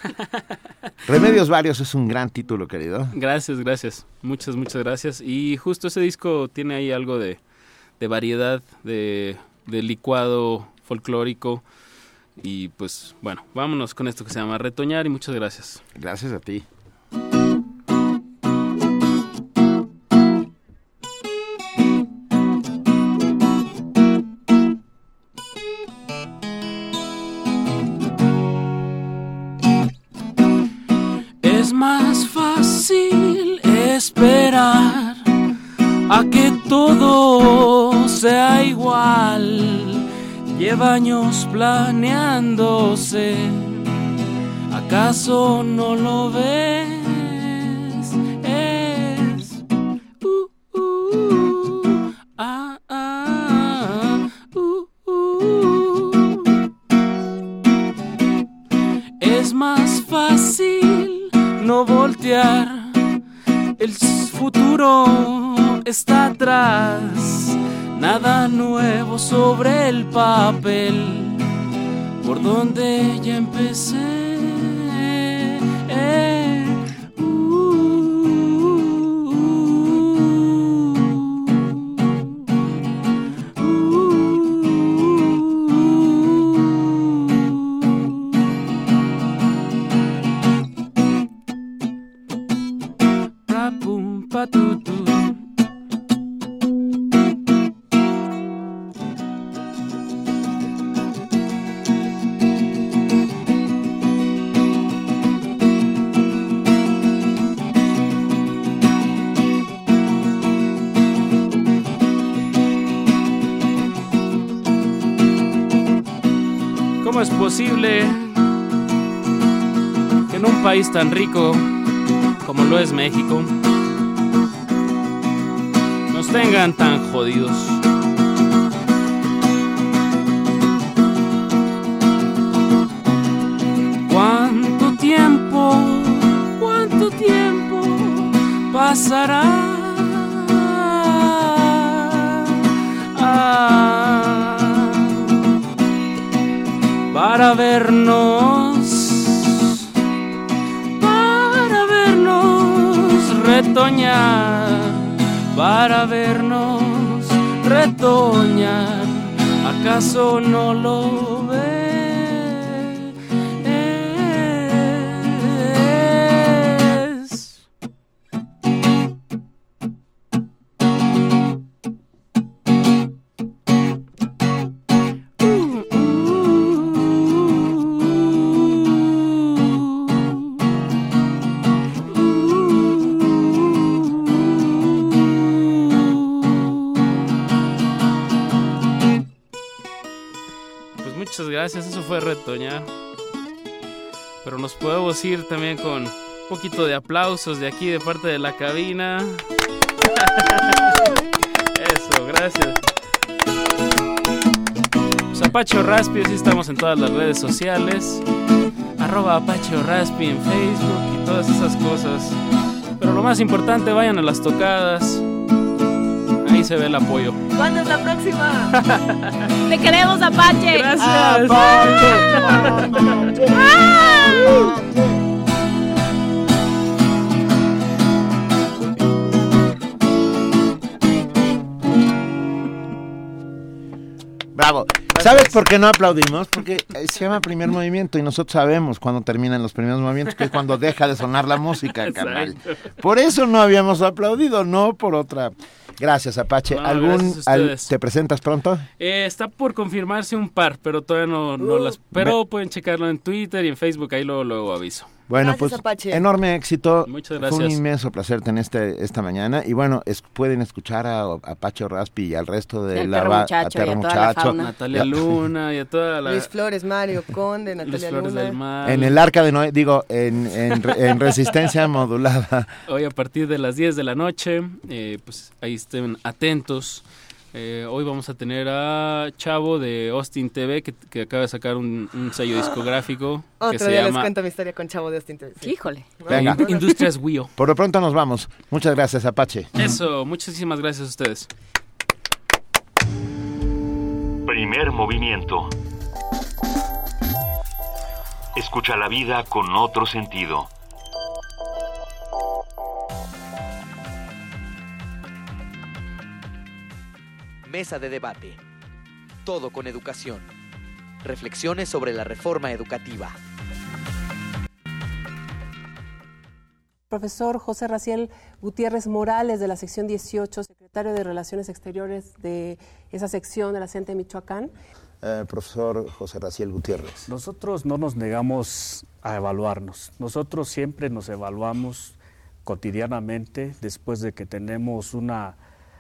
Remedios Varios es un gran título, querido. Gracias, gracias, muchas, muchas gracias. Y justo ese disco tiene ahí algo de, de variedad, de, de licuado folclórico. Y pues bueno, vámonos con esto que se llama Retoñar y muchas gracias. Gracias a ti. Es más fácil esperar a que todo sea igual. Lleva años planeándose. ¿Acaso no lo ves? Es uh, uh, ah, ah, uh, más fácil no voltear. El futuro está atrás. Nada nuevo sobre el papel. Por donde ya empecé. Tan rico como lo es México nos tengan tan jodidos? ¿Cuánto tiempo, cuánto tiempo pasará? Ah, para vernos, para vernos retoñar, ¿acaso no lo fue retoñar. Pero nos podemos ir también con un poquito de aplausos de aquí de parte de la cabina. Eso, gracias. Pues Apache o Raspi, así estamos en todas las redes sociales. Arroba Apache Raspi en Facebook y todas esas cosas. Pero lo más importante, vayan a las tocadas. Ahí se ve el apoyo. ¿Cuándo es la próxima? ¡Te queremos, Apache! Gracias. Bravo. ¿Sabes por qué no aplaudimos? Porque eh, se llama primer movimiento y nosotros sabemos cuándo terminan los primeros movimientos, que es cuando deja de sonar la música, carnal. Por eso no habíamos aplaudido, no por otra. Gracias, Apache. No, ¿Algún, gracias al-. ¿Te presentas pronto? Eh, está por confirmarse un par, pero todavía no, no las... Pero pueden checarlo en Twitter y en Facebook, ahí luego, luego aviso. Bueno, Gracias, pues Apache. enorme éxito. Muchas Fue un gracias. inmenso placer tener este, esta mañana. Y bueno, es- pueden escuchar a, a Apache Raspi y al resto de al la perro muchacho, a Perro y a toda la. Natalia Luna y a toda la... Luis Flores, Mario Conde, Luis Natalia Flores Luna. del Mar. En el arca de Noé, digo, en, en, en resistencia modulada. Hoy a partir de las 10 de la noche, eh, pues ahí estén atentos. Eh, hoy vamos a tener a Chavo de Austin TV, que, que acaba de sacar un, un sello discográfico que Otro se día les cuento mi historia con Chavo de Austin. TV. Sí. Híjole. Venga. Ind- Industrias Wio. Por lo pronto nos vamos. Muchas gracias, Apache. Eso, muchísimas gracias a ustedes. Primer movimiento. Escucha la vida con otro sentido. Mesa de debate. Todo con educación. Reflexiones sobre la reforma educativa. Profesor José Raciel Gutiérrez Morales de la sección 18, secretario de Relaciones Exteriores de esa sección de la CENTE de Michoacán. Eh, profesor José Raciel Gutiérrez. Nosotros no nos negamos a evaluarnos. Nosotros siempre nos evaluamos cotidianamente después de que tenemos una,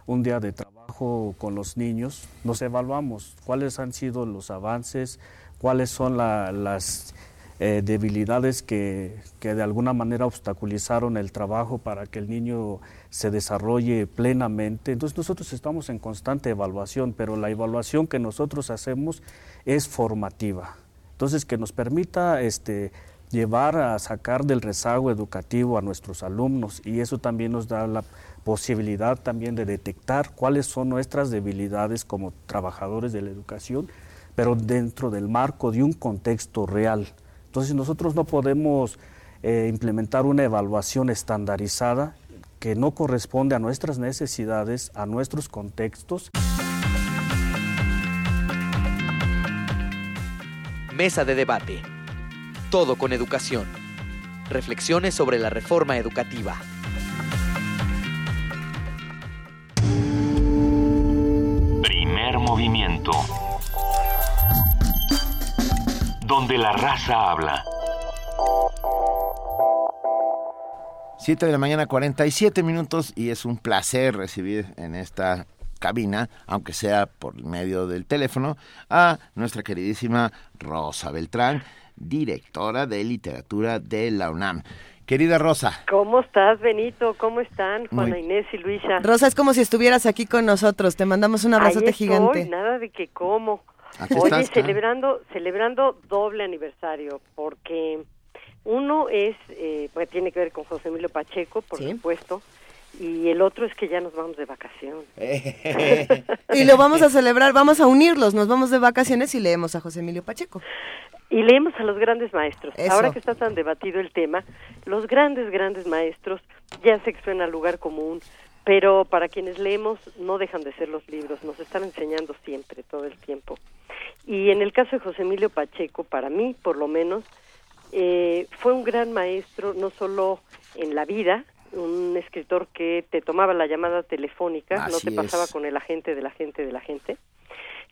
un día de trabajo con los niños. Nos evaluamos cuáles han sido los avances, cuáles son la- las eh, debilidades que, que de alguna manera obstaculizaron el trabajo para que el niño se desarrolle plenamente. Entonces nosotros estamos en constante evaluación, pero la evaluación que nosotros hacemos es formativa. Entonces que nos permita este, llevar a sacar del rezago educativo a nuestros alumnos y eso también nos da la posibilidad también de detectar cuáles son nuestras debilidades como trabajadores de la educación, pero dentro del marco de un contexto real. Entonces nosotros no podemos eh, implementar una evaluación estandarizada que no corresponde a nuestras necesidades, a nuestros contextos. Mesa de debate. Todo con educación. Reflexiones sobre la reforma educativa. Movimiento. Donde la raza habla. 7 de la mañana, 47 minutos, y es un placer recibir en esta cabina, aunque sea por medio del teléfono, a nuestra queridísima Rosa Beltrán, directora de literatura de la UNAM. Querida Rosa, ¿Cómo estás, Benito? ¿Cómo están Juana Muy- Inés y Luisa? Rosa, es como si estuvieras aquí con nosotros. Te mandamos un abrazote Ahí estoy, gigante. nada de que como. Aquí Oye, estás, claro. celebrando, celebrando doble aniversario, porque uno es, eh, pues tiene que ver con José Emilio Pacheco, por supuesto, y el otro es que ya nos vamos de vacaciones. Y lo vamos a celebrar, vamos a unirlos. Nos vamos de vacaciones y leemos a José Emilio Pacheco. Y leemos a los grandes maestros. Eso. Ahora que está tan debatido el tema, los grandes, grandes maestros, ya que suena a lugar común, pero para quienes leemos no dejan de ser los libros, nos están enseñando siempre, todo el tiempo. Y en el caso de José Emilio Pacheco, para mí, por lo menos, eh, fue un gran maestro, no solo en la vida, un escritor que te tomaba la llamada telefónica, no te pasaba es. con el agente de la gente de la gente,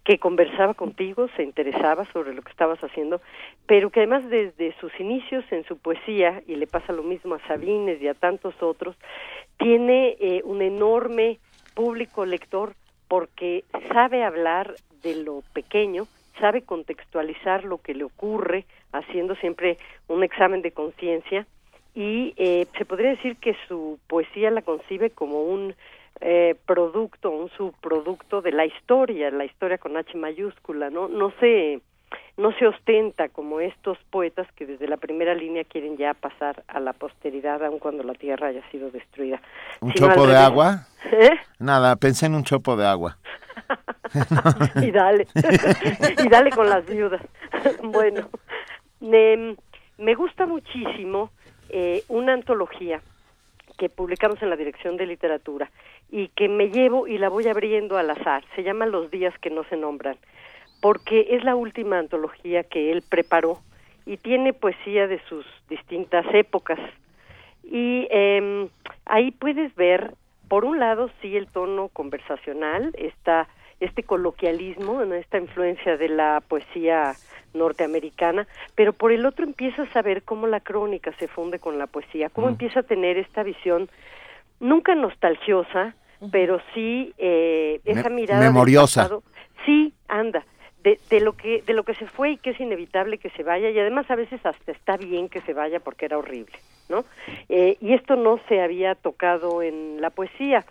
que conversaba contigo, se interesaba sobre lo que estabas haciendo, pero que además desde sus inicios en su poesía, y le pasa lo mismo a Sabines y a tantos otros, tiene eh, un enorme público lector porque sabe hablar de lo pequeño sabe contextualizar lo que le ocurre, haciendo siempre un examen de conciencia y eh, se podría decir que su poesía la concibe como un eh, producto, un subproducto de la historia, la historia con H mayúscula, ¿no? No se no se ostenta como estos poetas que desde la primera línea quieren ya pasar a la posteridad aun cuando la tierra haya sido destruida. ¿Un Sino chopo de revés. agua? ¿Eh? Nada, pensé en un chopo de agua. y dale, y dale con las viudas. bueno, me, me gusta muchísimo eh, una antología que publicamos en la Dirección de Literatura y que me llevo y la voy abriendo al azar. Se llama Los días que no se nombran, porque es la última antología que él preparó y tiene poesía de sus distintas épocas. Y eh, ahí puedes ver, por un lado, sí el tono conversacional, esta, este coloquialismo, ¿no? esta influencia de la poesía norteamericana, pero por el otro empiezas a ver cómo la crónica se funde con la poesía, cómo Mm. empieza a tener esta visión nunca nostalgiosa, pero sí eh, esa Me- mirada memoriosa. pasado. Sí, anda, de, de lo que de lo que se fue y que es inevitable que se vaya y además a veces hasta está bien que se vaya porque era horrible, ¿no? Eh, y esto no se había tocado en la poesía,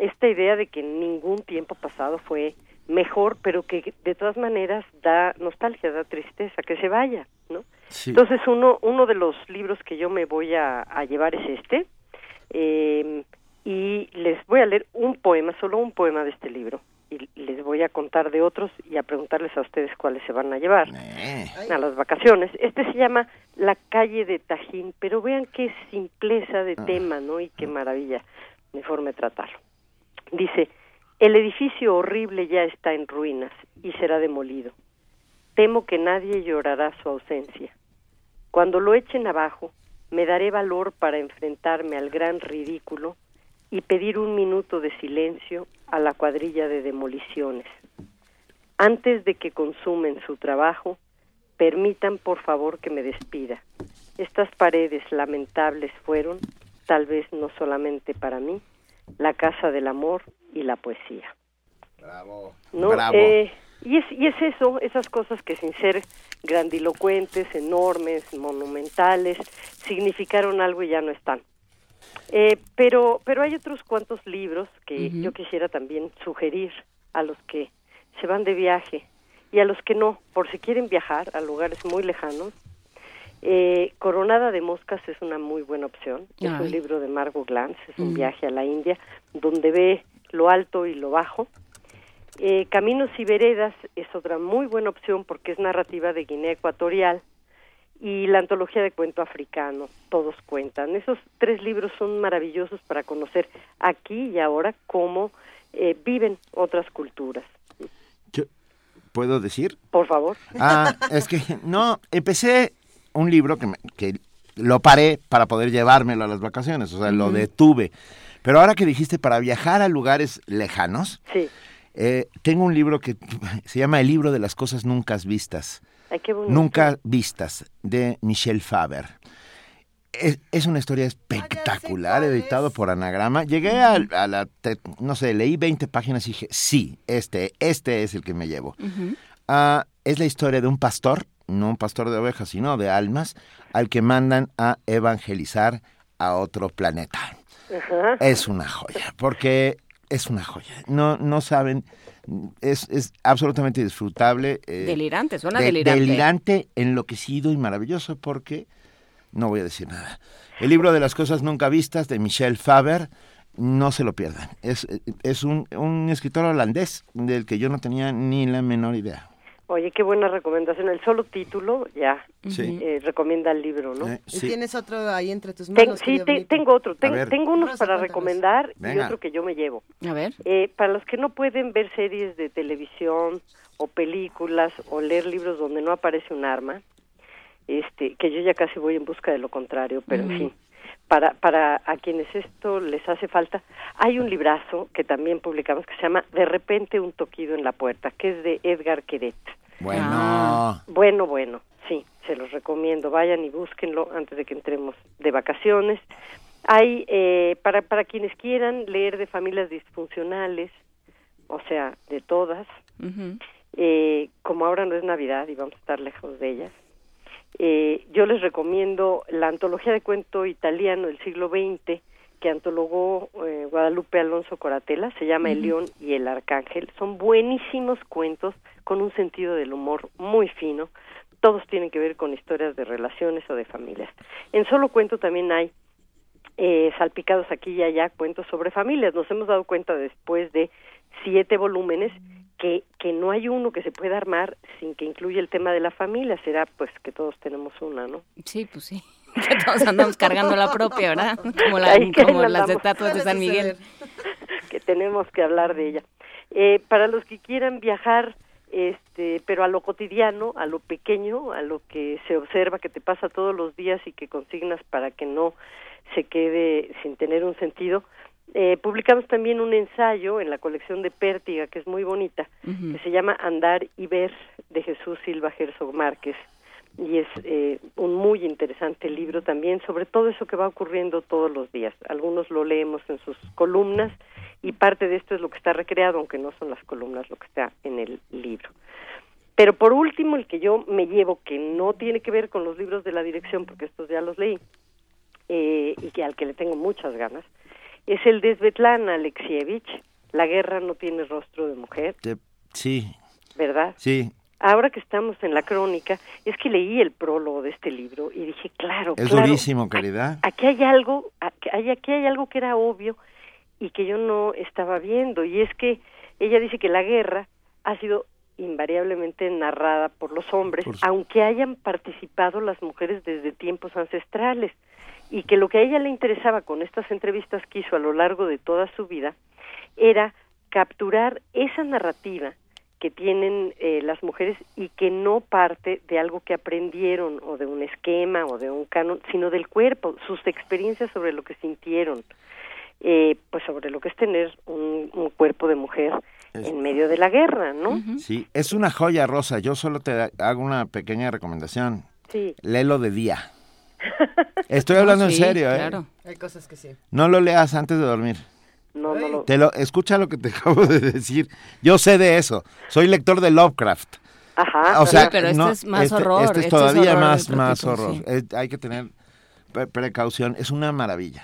esta idea de que ningún tiempo pasado fue mejor, pero que de todas maneras da nostalgia, da tristeza, que se vaya, ¿no? Sí. Entonces uno uno de los libros que yo me voy a, a llevar es este eh, y les voy a leer un poema, solo un poema de este libro y les voy a contar de otros y a preguntarles a ustedes cuáles se van a llevar a las vacaciones. Este se llama La calle de Tajín, pero vean qué simpleza de tema, ¿no? Y qué maravilla mi forma de tratarlo. Dice, el edificio horrible ya está en ruinas y será demolido. Temo que nadie llorará su ausencia. Cuando lo echen abajo, me daré valor para enfrentarme al gran ridículo y pedir un minuto de silencio a la cuadrilla de demoliciones. Antes de que consumen su trabajo, permitan por favor que me despida. Estas paredes lamentables fueron, tal vez no solamente para mí, la casa del amor y la poesía. Bravo. ¿no? Bravo. Eh, y, es, y es eso, esas cosas que sin ser grandilocuentes, enormes, monumentales, significaron algo y ya no están. Eh, pero, pero hay otros cuantos libros que yo quisiera también sugerir a los que se van de viaje y a los que no, por si quieren viajar a lugares muy lejanos. Eh, Coronada de Moscas es una muy buena opción. Es un libro de Margot Glantz, es un Mm. viaje a la India donde ve lo alto y lo bajo. Eh, Caminos y Veredas es otra muy buena opción porque es narrativa de Guinea Ecuatorial y la antología de cuento africano, todos cuentan. Esos tres libros son maravillosos para conocer aquí y ahora cómo eh, viven otras culturas. ¿Puedo decir? Por favor. Ah, es que no, empecé un libro que, me- que lo paré para poder llevármelo a las vacaciones, o sea, lo detuve. Pero ahora que dijiste para viajar a lugares lejanos, Sí. eh, tengo un libro que se llama El libro de las cosas nunca vistas. Ay, qué bonito. Nunca vistas, de Michel Faber. Es, es una historia espectacular, editado por Anagrama. Llegué a, a la, no sé, leí 20 páginas y dije, sí, este, este es el que me llevo. Ah, es la historia de un pastor, no un pastor de ovejas, sino de almas, al que mandan a evangelizar a otro planeta. Ajá. Es una joya, porque es una joya. No, no saben, es, es absolutamente disfrutable. eh, Delirante, suena de- delirante. Delirante, enloquecido y maravilloso, porque no voy a decir nada. El libro de las cosas nunca vistas de Michel Faber, no se lo pierdan. Es, es un, un escritor holandés del que yo no tenía ni la menor idea. Oye, qué buena recomendación. El solo título ya Sí. eh, recomienda el libro, ¿no? Eh, ¿Y tienes otro ahí entre tus Ten- manos? sí, te- tengo otro. Ten- ver. tengo unos para recomendar y otro que yo me llevo. A ver. Eh, para los que no pueden ver series de televisión o películas o leer libros donde no aparece un arma, este, que yo ya casi voy en busca de lo contrario, pero en Ujú. fin, para, para a quienes esto les hace falta, hay un librazo que también publicamos que se llama De repente un toquido en la puerta, que es de Edgar Queret. Bueno. Ah. Bueno, bueno, sí, se los recomiendo. Vayan y búsquenlo antes de que entremos de vacaciones. Hay, eh, para, para quienes quieran leer de familias disfuncionales, o sea, de todas, eh, como ahora no es Navidad y vamos a estar lejos de ellas, eh, yo les recomiendo la antología de cuento italiano del siglo XX que antologó eh, Guadalupe Alonso Coratela, se llama El. León y el Arcángel. Son buenísimos cuentos con un sentido del humor muy fino. Todos tienen que ver con historias de relaciones o de familias. En solo cuento también hay eh, salpicados aquí y allá cuentos sobre familias. Nos hemos dado cuenta después de siete volúmenes que, que no hay uno que se pueda armar sin que incluya el tema de la familia. Será pues que todos tenemos una, ¿no? Sí, pues sí. Que todos andamos cargando la propia, ¿verdad? Como, la- como las estatuas de San Miguel. que tenemos que hablar de ella. Eh, para los que quieran viajar, este, pero a lo cotidiano, a lo pequeño, a lo que se observa, que te pasa todos los días y que consignas para que no se quede sin tener un sentido. Eh, publicamos también un ensayo en la colección de Pértiga, que es muy bonita, que se llama Andar y Ver, de Jesús Silva Herzog Márquez. Y es eh, un muy interesante libro también sobre todo eso que va ocurriendo todos los días. Algunos lo leemos en sus columnas y parte de esto es lo que está recreado, aunque no son las columnas lo que está en el libro. Pero por último, el que yo me llevo, que no tiene que ver con los libros de la dirección, porque estos ya los leí, eh, y que al que le tengo muchas ganas, es el de Svetlana Alexievich, La guerra no tiene rostro de mujer, sí, ¿verdad? sí, Ahora que estamos en la crónica, es que leí el prólogo de este libro y dije, claro, es claro, durísimo, querida. aquí hay algo, aquí hay, aquí hay algo que era obvio y que yo no estaba viendo, y es que ella dice que la guerra ha sido invariablemente narrada por los hombres, aunque hayan participado las mujeres desde tiempos ancestrales, y que lo que a ella le interesaba con estas entrevistas que hizo a lo largo de toda su vida era capturar esa narrativa que tienen eh, las mujeres y que no parte de algo que aprendieron o de un esquema o de un canon, sino del cuerpo, sus experiencias sobre lo que sintieron, eh, pues sobre lo que es tener un, un cuerpo de mujer en medio de la guerra, ¿no? Sí, es una joya, Rosa. Yo solo te hago una pequeña recomendación. Sí. Léelo de día. Estoy hablando en Sí, serio, ¿eh? claro. Hay cosas que sí. No lo leas antes de dormir. No, no lo... Te lo, escucha lo que te acabo de decir. Yo sé de eso. Soy lector de Lovecraft. Ajá. o sea, Sí, pero este no, es más este- horror, Este es este es todavía horror más, más horror. sí. Eh, hay que tener pre- precaución. Es una maravilla.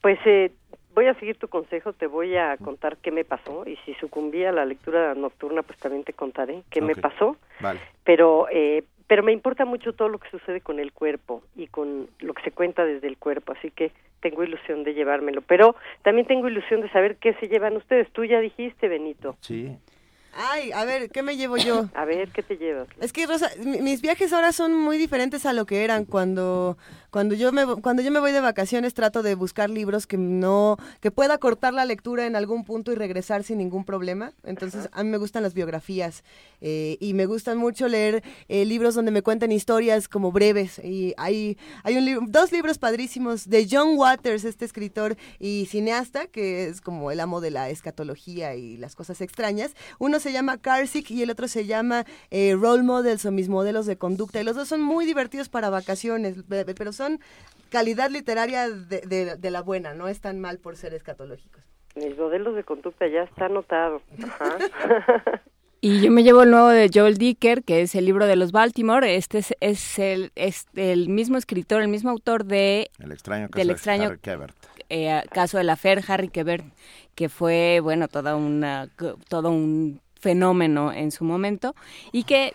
Pues eh, voy a seguir tu consejo, te voy a contar qué me pasó y si sucumbí a la lectura nocturna, pues también te contaré qué me pasó. Vale. Pero eh, pero me importa mucho todo lo que sucede con el cuerpo y con lo que se cuenta desde el cuerpo, así que tengo ilusión de llevármelo. Pero también tengo ilusión de saber qué se llevan ustedes. Tú ya dijiste, Benito. Sí. Ay, a ver, ¿qué me llevo yo? A ver, ¿qué te llevas? Es que Rosa, mi- mis viajes ahora son muy diferentes a lo que eran cuando cuando yo me cuando yo me voy de vacaciones trato de buscar libros que no que pueda cortar la lectura en algún punto y regresar sin ningún problema. Entonces a mí me gustan las biografías eh, y me gustan mucho leer eh, libros donde me cuentan historias como breves y hay hay un dos libros padrísimos de John Waters, este escritor y cineasta que es como el amo de la escatología y las cosas extrañas. Uno se llama Carsick y el otro se llama eh, Role Models o mis modelos de conducta. Y los dos son muy divertidos para vacaciones, pe- pe- pero son calidad literaria de, de- de la buena, no están mal por ser escatológicos. Mis modelos de conducta ya está anotado. Ajá. Y yo me llevo el nuevo de Joel Dicker, que es el libro de los Baltimore. Este es, es el, es el mismo escritor, el mismo autor de El extraño caso Del de extraño- Harry Quebert. eh, caso de la Fer Harry Quebert, que fue, bueno, toda una, todo un fenómeno en su momento y que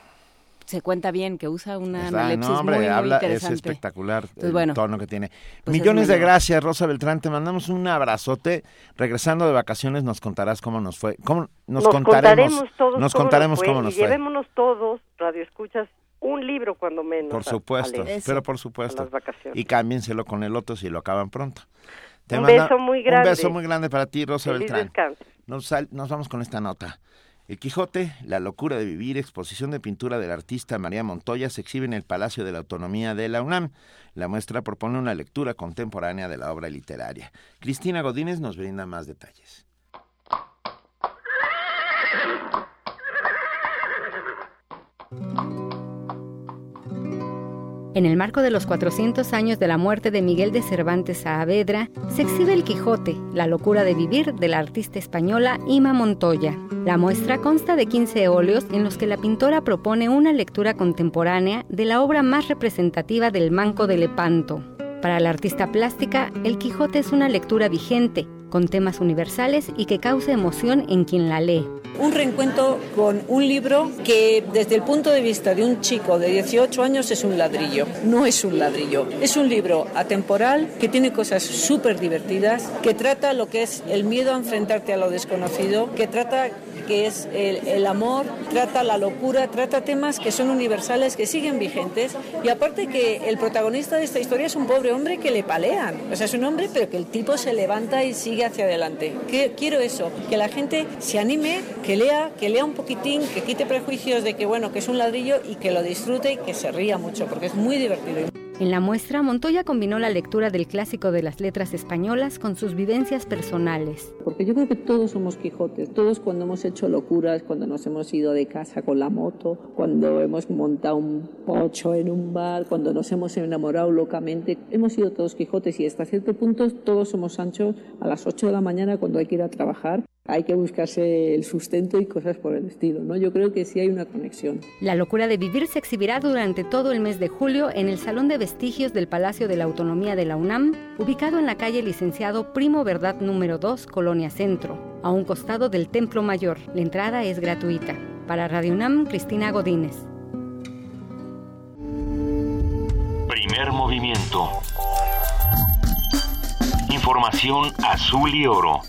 se cuenta bien, que usa una ¿Verdad? analepsis No, hombre, muy, muy habla, es espectacular Entonces, el bueno, tono que tiene. pues es Millones mi de gracias, Rosa Beltrán. Te mandamos un abrazote. Regresando de vacaciones nos contarás cómo nos fue. ¿Cómo nos, nos contaremos, contaremos todos nos cómo contaremos fue, cómo nos y fue. llevémonos todos, radio escuchas, un libro cuando menos. Por supuesto, a pero por supuesto. Las vacaciones. Y cámbienselo con el otro si lo acaban pronto. Un beso muy grande. Un beso muy grande para ti, Rosa Feliz Beltrán. descanso. Nos, sal- nos vamos con esta nota. El Quijote, La locura de vivir, exposición de pintura del artista María Montoya, se exhibe en el Palacio de la Autonomía de la UNAM. La muestra propone una lectura contemporánea de la obra literaria. Cristina Godínez nos brinda más detalles. En el marco de los 400 años de la muerte de Miguel de Cervantes Saavedra, se exhibe El Quijote, la locura de vivir de la artista española Ima Montoya. La muestra consta de 15 óleos en los que la pintora propone una lectura contemporánea de la obra más representativa del Manco de Lepanto. Para la artista plástica, El Quijote es una lectura vigente, con temas universales y que cause emoción en quien la lee. Un reencuentro con un libro que desde el punto de vista de un chico de 18 años es un ladrillo. No es un ladrillo. Es un libro atemporal que tiene cosas súper divertidas, que trata lo que es el miedo a enfrentarte a lo desconocido, que trata que es el, el, amor, trata la locura, trata temas que son universales, que siguen vigentes. Y aparte que el protagonista de esta historia es un pobre hombre que le palean. O sea, es un hombre, pero que el tipo se levanta y sigue hacia adelante. Quiero eso, que la gente se anime, que lea, que lea un poquitín, que quite prejuicios de que, bueno, que es un ladrillo y que lo disfrute y que se ría mucho, porque es muy divertido. En la muestra, Montoya combinó la lectura del clásico de las letras españolas con sus vivencias personales. Porque yo creo que todos somos Quijotes, todos cuando hemos hecho locuras, cuando nos hemos ido de casa con la moto, cuando hemos montado un pocho en un bar, cuando nos hemos enamorado locamente, hemos sido todos Quijotes y hasta cierto punto todos somos Sancho a las 8 de la mañana cuando hay que ir a trabajar hay que buscarse el sustento y cosas por el estilo, ¿no? Yo creo que sí hay una conexión. La locura de vivir se exhibirá durante todo el mes de julio en el Salón de Vestigios del Palacio de la Autonomía de la UNAM, ubicado en la calle Licenciado Primo Verdad número 2, Colonia Centro, a un costado del Templo Mayor. La entrada es gratuita. Para Radio UNAM, Cristina Godínez. Primer movimiento. Información azul y oro.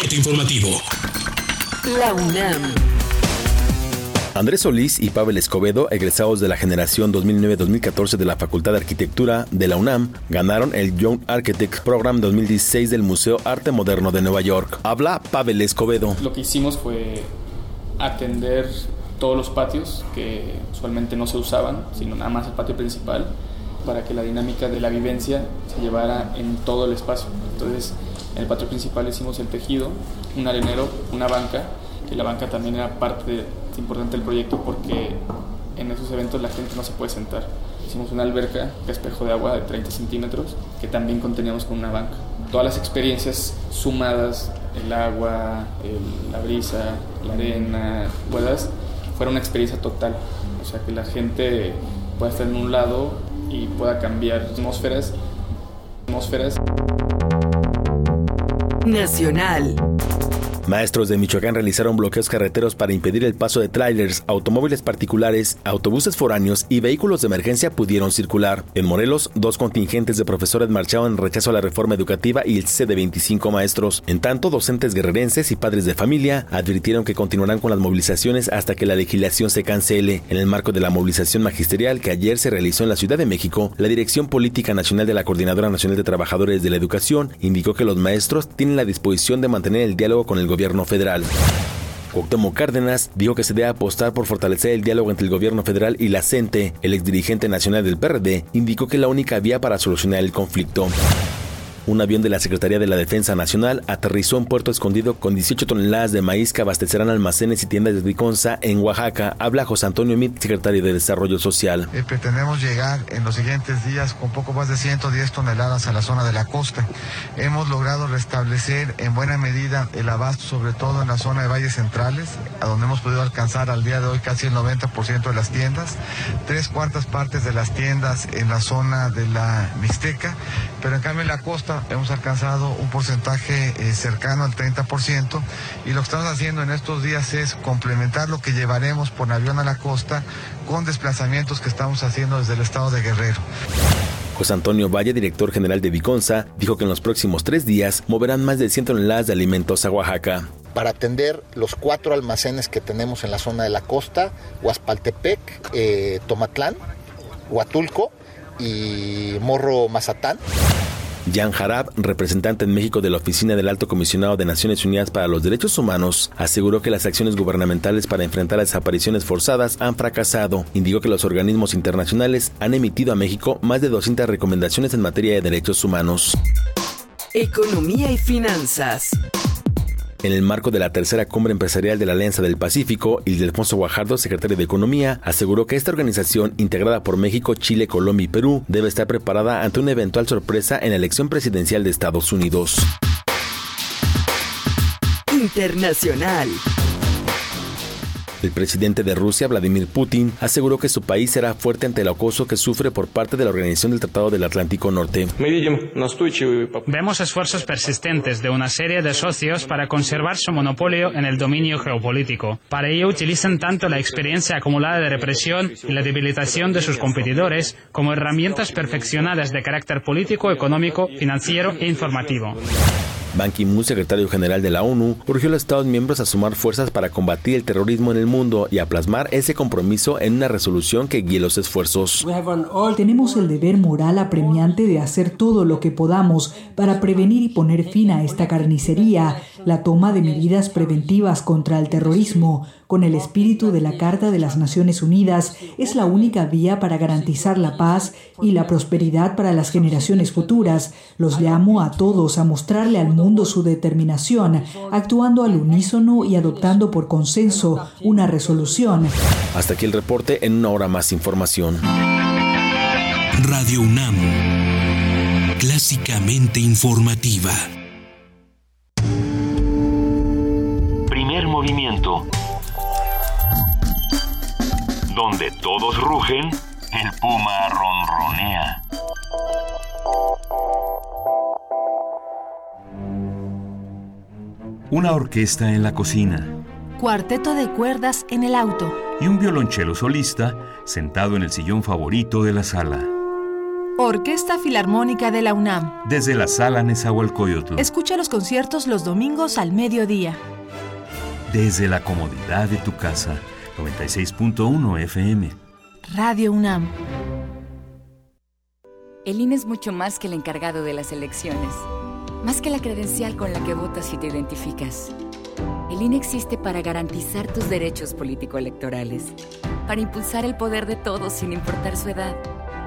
Corte informativo. La UNAM. Andrés Solís y Pavel Escobedo, egresados de la generación 2009-2014 de la Facultad de Arquitectura de la UNAM, ganaron el Young Architects Program 2016 del Museo Arte Moderno de Nueva York. Habla Pavel Escobedo. Lo que hicimos fue atender todos los patios que usualmente no se usaban, sino nada más el patio principal, para que la dinámica de la vivencia se llevara en todo el espacio. Entonces, en el patio principal hicimos el tejido, un arenero, una banca, que la banca también era parte importante del proyecto porque en esos eventos la gente no se puede sentar. Hicimos una alberca de espejo de agua de 30 centímetros que también conteníamos con una banca. Todas las experiencias sumadas, el agua, el, la brisa, la arena, ruedas, fueron una experiencia total. O sea, que la gente pueda estar en un lado y pueda cambiar atmósferas. atmósferas. Nacional. Maestros de Michoacán realizaron bloqueos carreteros para impedir el paso de trailers, automóviles particulares, autobuses foráneos y vehículos de emergencia pudieron circular. En Morelos, dos contingentes de profesores marcharon en rechazo a la reforma educativa y el cese de 25 maestros. En tanto, docentes guerrerenses y padres de familia advirtieron que continuarán con las movilizaciones hasta que la legislación se cancele. En el marco de la movilización magisterial que ayer se realizó en la Ciudad de México, la Dirección Política Nacional de la Coordinadora Nacional de Trabajadores de la Educación indicó que los maestros tienen la disposición de mantener el diálogo con el gobierno federal. Cuauhtémoc Cárdenas dijo que se debe apostar por fortalecer el diálogo entre el gobierno federal y la CENTE. El exdirigente nacional del PRD indicó que la única vía para solucionar el conflicto. Un avión de la Secretaría de la Defensa Nacional aterrizó en Puerto Escondido con 18 toneladas de maíz que abastecerán almacenes y tiendas de Viconza en Oaxaca. Habla José Antonio Mit, secretario de Desarrollo Social. Eh, pretendemos llegar en los siguientes días con poco más de 110 toneladas a la zona de la costa. Hemos logrado restablecer en buena medida el abasto, sobre todo en la zona de valles centrales, a donde hemos podido alcanzar al día de hoy casi el 90% de las tiendas, tres cuartas partes de las tiendas en la zona de la Mixteca, pero en cambio en la costa hemos alcanzado un porcentaje eh, cercano al 30% y lo que estamos haciendo en estos días es complementar lo que llevaremos por avión a la costa con desplazamientos que estamos haciendo desde el estado de Guerrero. José Antonio Valle, director general de Viconza, dijo que en los próximos tres días moverán más de 100 toneladas de alimentos a Oaxaca para atender los cuatro almacenes que tenemos en la zona de la costa, Huaspaltepec, eh, Tomatlán, Huatulco y Morro Mazatán. Jan Harab, representante en México de la Oficina del Alto Comisionado de Naciones Unidas para los Derechos Humanos, aseguró que las acciones gubernamentales para enfrentar las desapariciones forzadas han fracasado. Indicó que los organismos internacionales han emitido a México más de 200 recomendaciones en materia de derechos humanos. Economía y finanzas. En el marco de la tercera cumbre empresarial de la Alianza del Pacífico, Ildefonso Guajardo, secretario de Economía, aseguró que esta organización, integrada por México, Chile, Colombia y Perú, debe estar preparada ante una eventual sorpresa en la elección presidencial de Estados Unidos. Internacional. El presidente de Rusia, Vladimir Putin, aseguró que su país será fuerte ante el acoso que sufre por parte de la Organización del Tratado del Atlántico Norte. Vemos esfuerzos persistentes de una serie de socios para conservar su monopolio en el dominio geopolítico. Para ello utilizan tanto la experiencia acumulada de represión y la debilitación de sus competidores como herramientas perfeccionadas de carácter político, económico, financiero e informativo. Ban Ki-moon, secretario general de la ONU, urgió a los Estados miembros a sumar fuerzas para combatir el terrorismo en el mundo y a plasmar ese compromiso en una resolución que guíe los esfuerzos. Tenemos el deber moral apremiante de hacer todo lo que podamos para prevenir y poner fin a esta carnicería, la toma de medidas preventivas contra el terrorismo, con el espíritu de la Carta de las Naciones Unidas, es la única vía para garantizar la paz y la prosperidad para las generaciones futuras. Los llamo a todos a mostrarle al mundo su determinación, actuando al unísono y adoptando por consenso una resolución. Hasta aquí el reporte, en una hora más información. Radio UNAM, clásicamente informativa. Primer movimiento. Donde todos rugen, el puma ronronea. Una orquesta en la cocina Cuarteto de cuerdas en el auto. y un violonchelo solista sentado en el sillón favorito de la sala. Orquesta Filarmónica de la UNAM. Desde la sala Nezahualcóyotl, Escucha los conciertos los domingos al mediodía. desde la comodidad de tu casa. 96.1 FM. Radio UNAM. El INE es mucho más que el encargado de las elecciones, más que la credencial con la que votas y te identificas. El INE existe para garantizar tus derechos político-electorales, para impulsar el poder de todos sin importar su edad,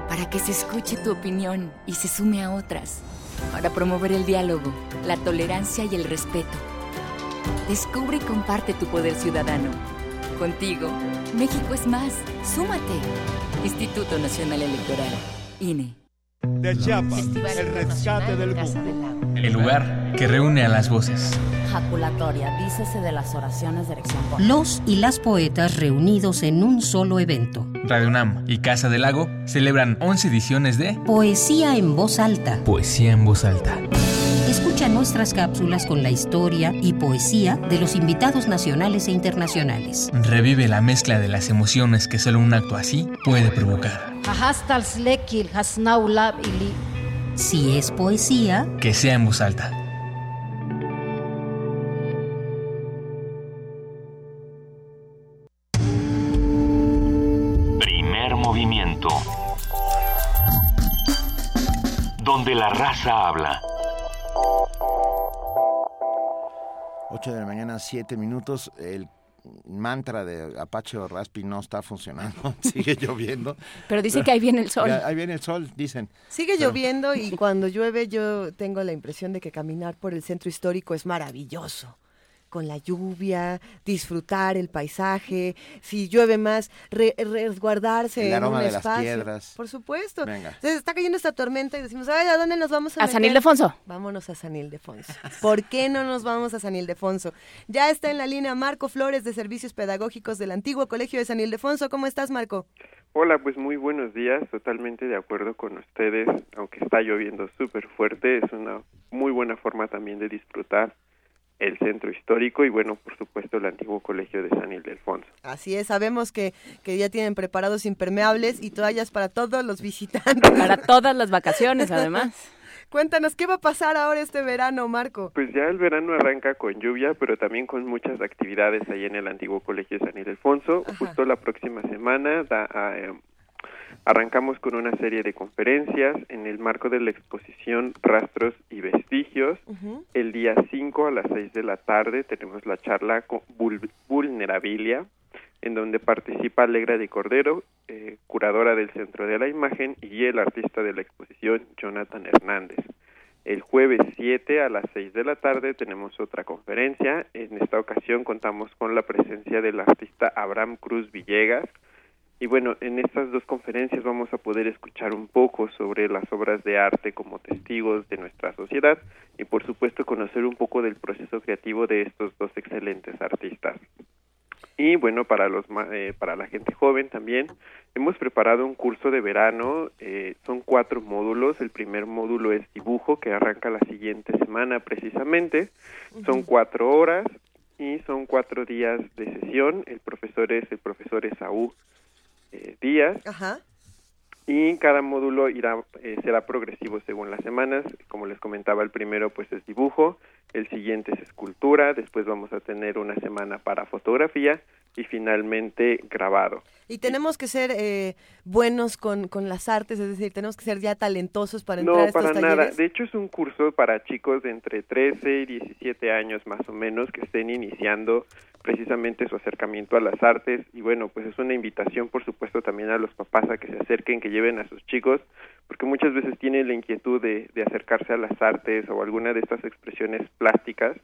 para que se escuche tu opinión y se sume a otras, para promover el diálogo, la tolerancia y el respeto. Descubre y comparte tu poder ciudadano. Contigo, México es más. Súmate. Instituto Nacional Electoral. INE. De Chiapas, el rescate del mundo. El lugar que reúne a las voces. Jaculatoria, dícese de las oraciones de erección Los y las poetas reunidos en un solo evento. Radio UNAM y Casa del Lago celebran 11 ediciones de Poesía en voz alta. Poesía en voz alta. Escucha nuestras cápsulas con la historia y poesía de los invitados nacionales e internacionales. Revive la mezcla de las emociones que solo un acto así puede provocar. Si es poesía, Que sea en voz alta. Primer movimiento. Donde la raza habla. 8 de la mañana, 7 minutos. El mantra de Apache o Raspi no está funcionando. Sigue lloviendo. Pero dice que ahí viene el sol. Ahí viene el sol, dicen. Sigue Pero- lloviendo y cuando llueve yo tengo la impresión de que caminar por el centro histórico es maravilloso. Con la lluvia, disfrutar el paisaje, si llueve más, re- resguardarse El en aroma un de las espacio. piedras. Por supuesto. Venga. Entonces está cayendo esta tormenta y decimos, ay, ¿a dónde nos vamos a A San meter?" Ildefonso. Vámonos a San Ildefonso. ¿Por qué no nos vamos a San Ildefonso? Ya está en la línea Marco Flores de Servicios Pedagógicos del antiguo Colegio de San Ildefonso. ¿Cómo estás, Marco? Hola, pues muy buenos días, totalmente de acuerdo con ustedes, aunque está lloviendo súper fuerte, es una muy buena forma también de disfrutar el centro histórico y bueno, por supuesto el antiguo colegio de San Ildefonso. Así es, sabemos que, que ya tienen preparados impermeables y toallas para todos los visitantes. Para todas las vacaciones, además. Cuéntanos, ¿qué va a pasar ahora este verano, Marco? Pues ya el verano arranca con lluvia, pero también con muchas actividades ahí en el antiguo colegio de San Ildefonso. Justo la próxima semana da- eh, arrancamos con una serie de conferencias en el marco de la exposición Rastros y Vestigios. El día 5 a las 6 de la tarde tenemos la charla con Vul- Vulnerabilia, en donde participa Alegra de Cordero, eh, curadora del Centro de la Imagen, y el artista de la exposición, Jonathan Hernández. El jueves 7 a las 6 de la tarde tenemos otra conferencia. En esta ocasión contamos con la presencia del artista Abraham Cruz Villegas. Y bueno, en estas dos conferencias vamos a poder escuchar un poco sobre las obras de arte como testigos de nuestra sociedad y por supuesto conocer un poco del proceso creativo de estos dos excelentes artistas. Y bueno, para los eh, para la gente joven también hemos preparado un curso de verano. Eh, son cuatro módulos. El primer módulo es dibujo que arranca la siguiente semana precisamente. Son cuatro horas y son cuatro días de sesión. El profesor es el profesor Esaú eh, Díaz. Ajá. y cada módulo irá eh, será progresivo según las semanas. Como les comentaba el primero pues es dibujo el siguiente es escultura después vamos a tener una semana para fotografía y finalmente grabado. Y tenemos que ser eh, buenos con, con las artes es decir tenemos que ser ya talentosos para entrar no, a estos para nada de hecho es un curso para chicos de entre 13 y 17 años más o menos que estén iniciando precisamente su acercamiento a las artes y bueno, pues es una invitación por supuesto también a los papás a que se acerquen, que lleven a sus chicos, porque muchas veces tienen la inquietud de, de acercarse a las artes o alguna de estas expresiones plásticas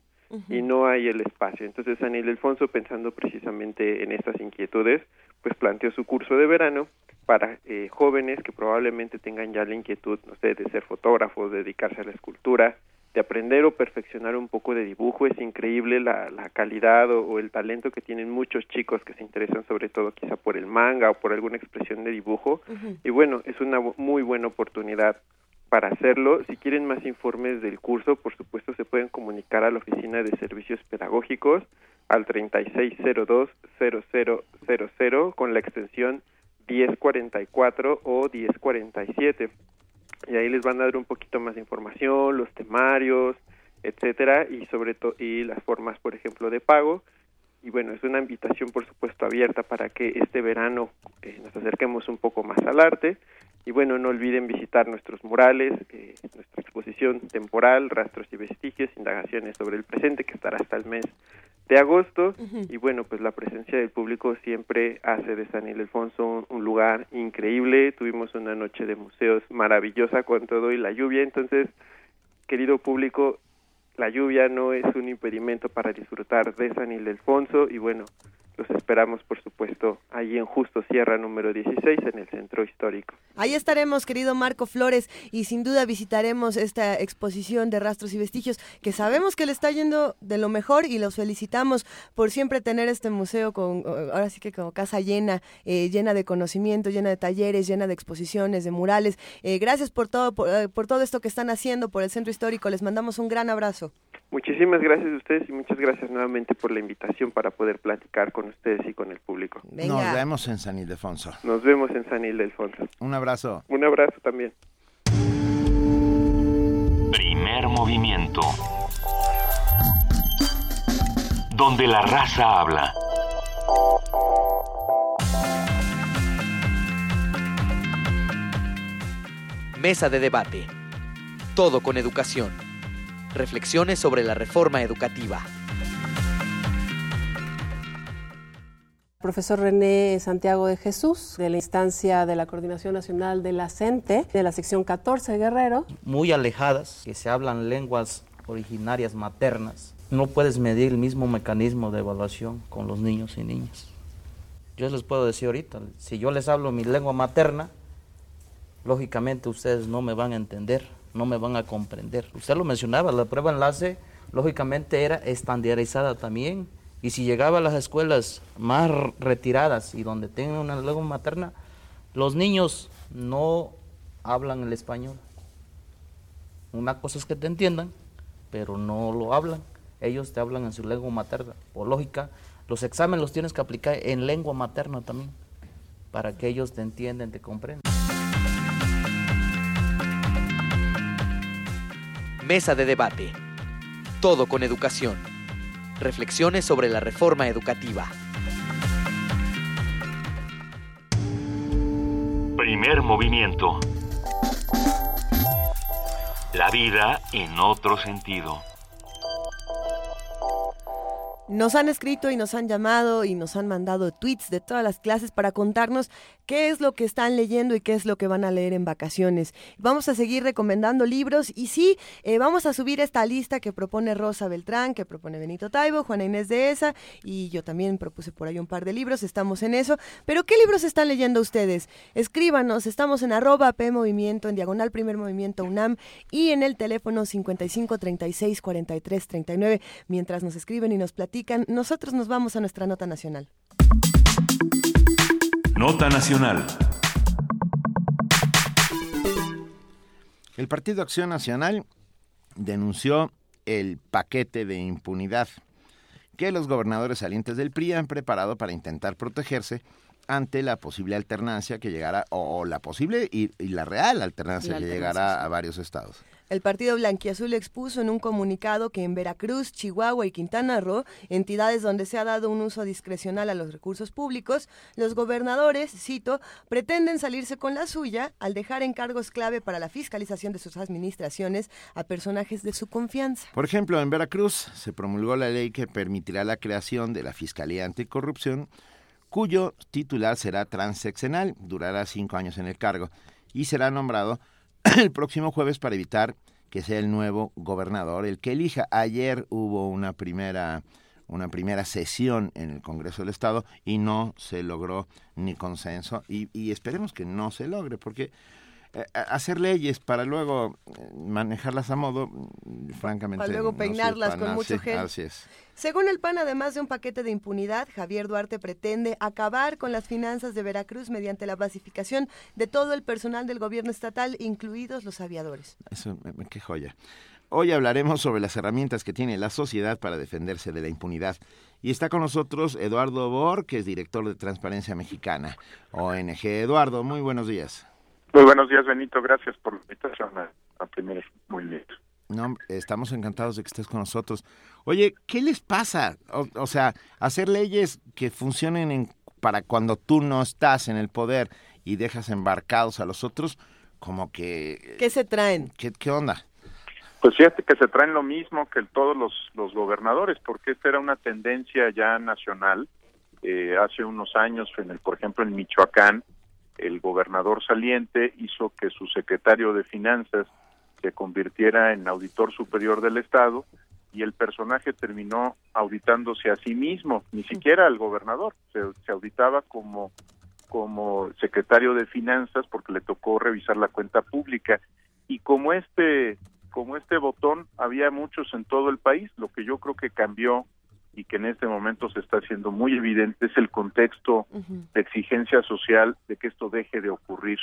y no hay el espacio. Entonces San Ildefonso, pensando precisamente en estas inquietudes, pues planteó su curso de verano para eh, jóvenes que probablemente tengan ya la inquietud, no sé, de ser fotógrafos, de dedicarse a la escultura, de aprender o perfeccionar un poco de dibujo. Es increíble la, la calidad o, el talento que tienen muchos chicos que se interesan sobre todo quizá por el manga o por alguna expresión de dibujo. Y bueno, es una muy buena oportunidad para hacerlo. Si quieren más informes del curso, por supuesto se pueden comunicar a la Oficina de Servicios Pedagógicos al 3602-0000 con la extensión 1044 o 1047 y ahí les van a dar un poquito más de información, los temarios, etcétera, y sobre todo y las formas, por ejemplo, de pago. Y bueno, es una invitación, por supuesto, abierta para que este verano eh, nos acerquemos un poco más al arte. Y bueno, no olviden visitar nuestros murales, eh, nuestra exposición temporal, rastros y vestigios, indagaciones sobre el presente, que estará hasta el mes de agosto y bueno pues la presencia del público siempre hace de San Ildefonso un, lugar increíble. Tuvimos una noche de museos maravillosa con todo y la lluvia. Entonces querido público la lluvia no es un impedimento para disfrutar de San Ildefonso y bueno los esperamos, por supuesto, ahí en Justo Sierra número 16, en el centro histórico. Ahí estaremos, querido Marco Flores, y sin duda visitaremos esta exposición de rastros y vestigios, que sabemos que le está yendo de lo mejor y los felicitamos por siempre tener este museo con, ahora sí que como casa llena, eh, llena de conocimiento, llena de talleres, llena de exposiciones, de murales. Eh, gracias por todo, eh, por todo esto que están haciendo por el centro histórico. Les mandamos un gran abrazo. Muchísimas gracias a ustedes y muchas gracias nuevamente por la invitación para poder platicar con ustedes y con el público. Nos vemos en San Ildefonso. Nos vemos en San Ildefonso. Un abrazo. Un abrazo también. Primer movimiento. Donde la raza habla. Mesa de debate. Todo con educación. Reflexiones sobre la reforma educativa. Profesor René Santiago de Jesús, de la instancia de la Coordinación Nacional de la CENTE, de la sección 14 de Guerrero. Muy alejadas, que se hablan lenguas originarias maternas. No puedes medir el mismo mecanismo de evaluación con los niños y niñas. Yo les puedo decir ahorita, si yo les hablo mi lengua materna, lógicamente ustedes no me van a entender no me van a comprender. Usted lo mencionaba, la prueba enlace lógicamente era estandarizada también. Y si llegaba a las escuelas más retiradas y donde tengan una lengua materna, los niños no hablan el español. Una cosa es que te entiendan, pero no lo hablan. Ellos te hablan en su lengua materna. Por lógica, los exámenes los tienes que aplicar en lengua materna también, para que ellos te entiendan, te comprendan. Mesa de debate. Todo con educación. Reflexiones sobre la reforma educativa. Primer movimiento. La vida en otro sentido. Nos han escrito y nos han llamado y nos han mandado tweets de todas las clases para contarnos qué es lo que están leyendo y qué es lo que van a leer en vacaciones. Vamos a seguir recomendando libros y sí, eh, vamos a subir esta lista que propone Rosa Beltrán, que propone Benito Taibo, Juana Inés de Esa y yo también propuse por ahí un par de libros, estamos en eso. Pero ¿qué libros están leyendo ustedes? Escríbanos, estamos en arroba P Movimiento, en diagonal Primer Movimiento UNAM y en el teléfono 55 36 43 39 mientras nos escriben y nos platican nosotros nos vamos a nuestra nota nacional. Nota nacional. El Partido Acción Nacional denunció el paquete de impunidad que los gobernadores salientes del PRI han preparado para intentar protegerse ante la posible alternancia que llegará, o, la posible y, la real alternancia que llegará a varios estados. El partido blanquiazul expuso en un comunicado que en Veracruz, Chihuahua y Quintana Roo, entidades donde se ha dado un uso discrecional a los recursos públicos, los gobernadores, cito, pretenden salirse con la suya al dejar encargos clave para la fiscalización de sus administraciones a personajes de su confianza. Por ejemplo, en Veracruz se promulgó la ley que permitirá la creación de la Fiscalía Anticorrupción, cuyo titular será transeccional, durará cinco años en el cargo y será nombrado el próximo jueves para evitar que sea el nuevo gobernador el que elija. Ayer hubo una primera una primera sesión en el Congreso del Estado y no se logró ni consenso y, y esperemos que no se logre porque hacer leyes para luego eh, manejarlas a modo, mm, francamente. Para luego peinarlas con mucho gel. Así es. Según el PAN, además de un paquete de impunidad, Javier Duarte pretende acabar con las finanzas de Veracruz mediante la basificación de todo el personal del gobierno estatal, incluidos los aviadores. Eso, qué joya. Hoy hablaremos sobre las herramientas que tiene la sociedad para defenderse de la impunidad. Y está con nosotros Eduardo Bor, que es director de Transparencia Mexicana, ONG. Eduardo, muy buenos días. Muy buenos días, Benito. Gracias por la invitación a, a Primer Movimiento. No, estamos encantados de que estés con nosotros. Oye, ¿qué les pasa? O, sea, hacer leyes que funcionen para cuando tú no estás en el poder y dejas embarcados a los otros, como que... ¿Qué se traen? ¿Qué, qué onda? Pues fíjate que se traen lo mismo que todos los, los gobernadores, porque esta era una tendencia ya nacional. Eh, hace unos años, en el, por ejemplo, en Michoacán, el gobernador saliente hizo que su secretario de Finanzas se convirtiera en auditor superior del Estado y el personaje terminó auditándose a sí mismo, ni siquiera al gobernador, se, auditaba como como secretario de finanzas porque le tocó revisar la cuenta pública. Y como este como este botón había muchos en todo el país, lo que yo creo que cambió y que en este momento se está haciendo muy evidente es el contexto de exigencia social de que esto deje de ocurrir.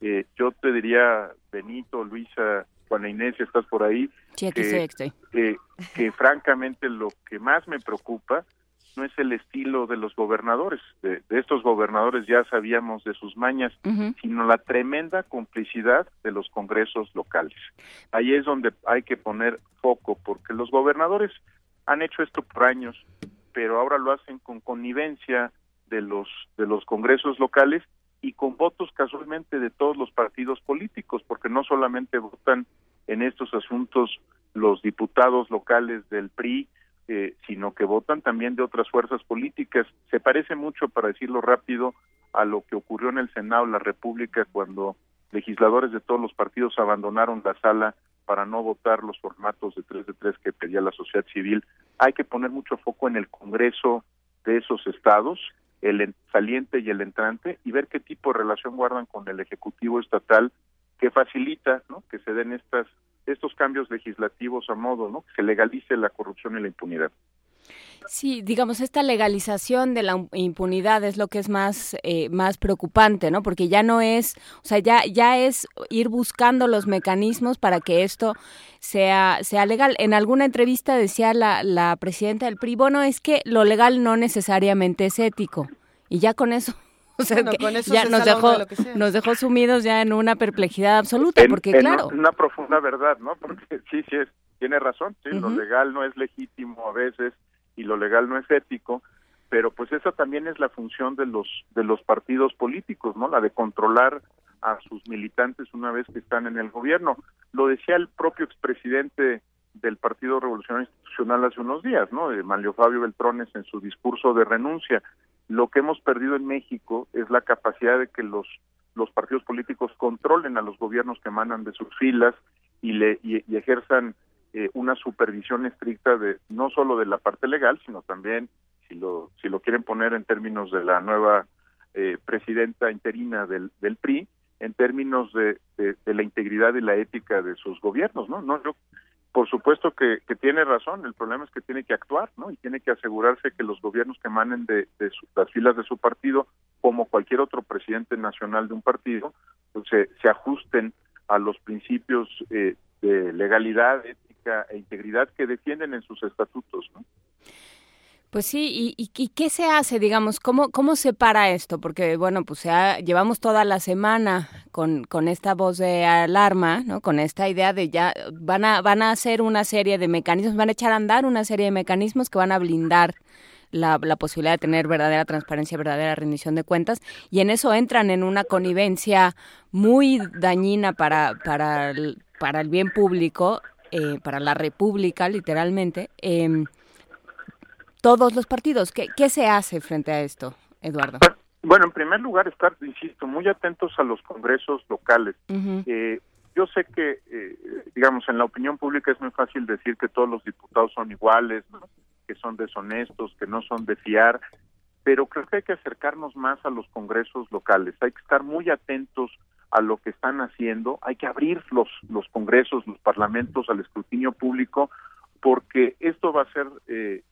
Eh, yo te diría, Benito, Luisa, Juana Inés, si estás por ahí, que, que, francamente lo que más me preocupa no es el estilo de los gobernadores, de, estos gobernadores ya sabíamos de sus mañas, sino la tremenda complicidad de los congresos locales. Ahí es donde hay que poner foco, porque los gobernadores han hecho esto por años, pero ahora lo hacen con connivencia de los de los congresos locales y con votos casualmente de todos los partidos políticos, porque no solamente votan en estos asuntos los diputados locales del PRI, eh, sino que votan también de otras fuerzas políticas. Se parece mucho, para decirlo rápido, a lo que ocurrió en el Senado de la República cuando legisladores de todos los partidos abandonaron la sala para no votar los formatos de 3 de 3 que pedía la sociedad civil. Hay que poner mucho foco en el Congreso de esos estados, el saliente y el entrante, y ver qué tipo de relación guardan con el Ejecutivo Estatal que facilita ¿no? que se den estas estos cambios legislativos a modo, ¿no? que se legalice la corrupción y la impunidad. Sí, digamos, esta legalización de la impunidad es lo que es más, eh, más preocupante, ¿no? Porque ya no es, o sea, ya, ya es ir buscando los mecanismos para que esto sea, sea legal. En alguna entrevista decía la, la presidenta del PRI, bueno, es que lo legal no necesariamente es ético. Y ya con eso o sea, ya nos dejó, nos dejó sumidos ya en una perplejidad absoluta, porque claro. Una profunda verdad, ¿no? Porque sí, sí, es, tiene razón, sí, lo legal no es legítimo a veces, y lo legal no es ético, pero pues esa también es la función de los de los partidos políticos, ¿no? La de controlar a sus militantes una vez que están en el gobierno. Lo decía el propio expresidente del Partido Revolucionario Institucional hace unos días, ¿no? De Manlio Fabio Beltrones en su discurso de renuncia. Lo que hemos perdido en México es la capacidad de que los los partidos políticos controlen a los gobiernos que emanan de sus filas y le y, ejerzan eh, una supervisión estricta de no solo de la parte legal, sino también si lo si lo quieren poner en términos de la nueva eh, presidenta interina del, del PRI, en términos de, de, la integridad y la ética de sus gobiernos, ¿no? No, yo por supuesto que, que, tiene razón, el problema es que tiene que actuar, ¿no? Y tiene que asegurarse que los gobiernos que emanen de, de las filas de su partido, como cualquier otro presidente nacional de un partido, pues se, se ajusten a los principios eh, de legalidad, e integridad que defienden en sus estatutos, ¿no? Pues sí, ¿y, y, qué se hace, digamos? ¿Cómo, cómo se para esto? Porque, bueno, pues llevamos toda la semana con, con esta voz de alarma, ¿no? Con esta idea de ya van a, van a hacer una serie de mecanismos, van a echar a andar una serie de mecanismos que van a blindar la, la, posibilidad de tener verdadera transparencia, verdadera rendición de cuentas, y en eso entran en una connivencia muy dañina para, para, para el bien público, eh, para la república, literalmente. Eh, todos los partidos. ¿Qué, ¿Qué se hace frente a esto, Eduardo? Bueno, en primer lugar, estar, insisto, muy atentos a los congresos locales. eh, yo sé que, eh, digamos, en la opinión pública es muy fácil decir que todos los diputados son iguales, que son deshonestos, que no son de fiar, pero creo que hay que acercarnos más a los congresos locales. Hay que estar muy atentos a lo que están haciendo, hay que abrir los, los congresos, los parlamentos al escrutinio público, porque esto va a ser eh,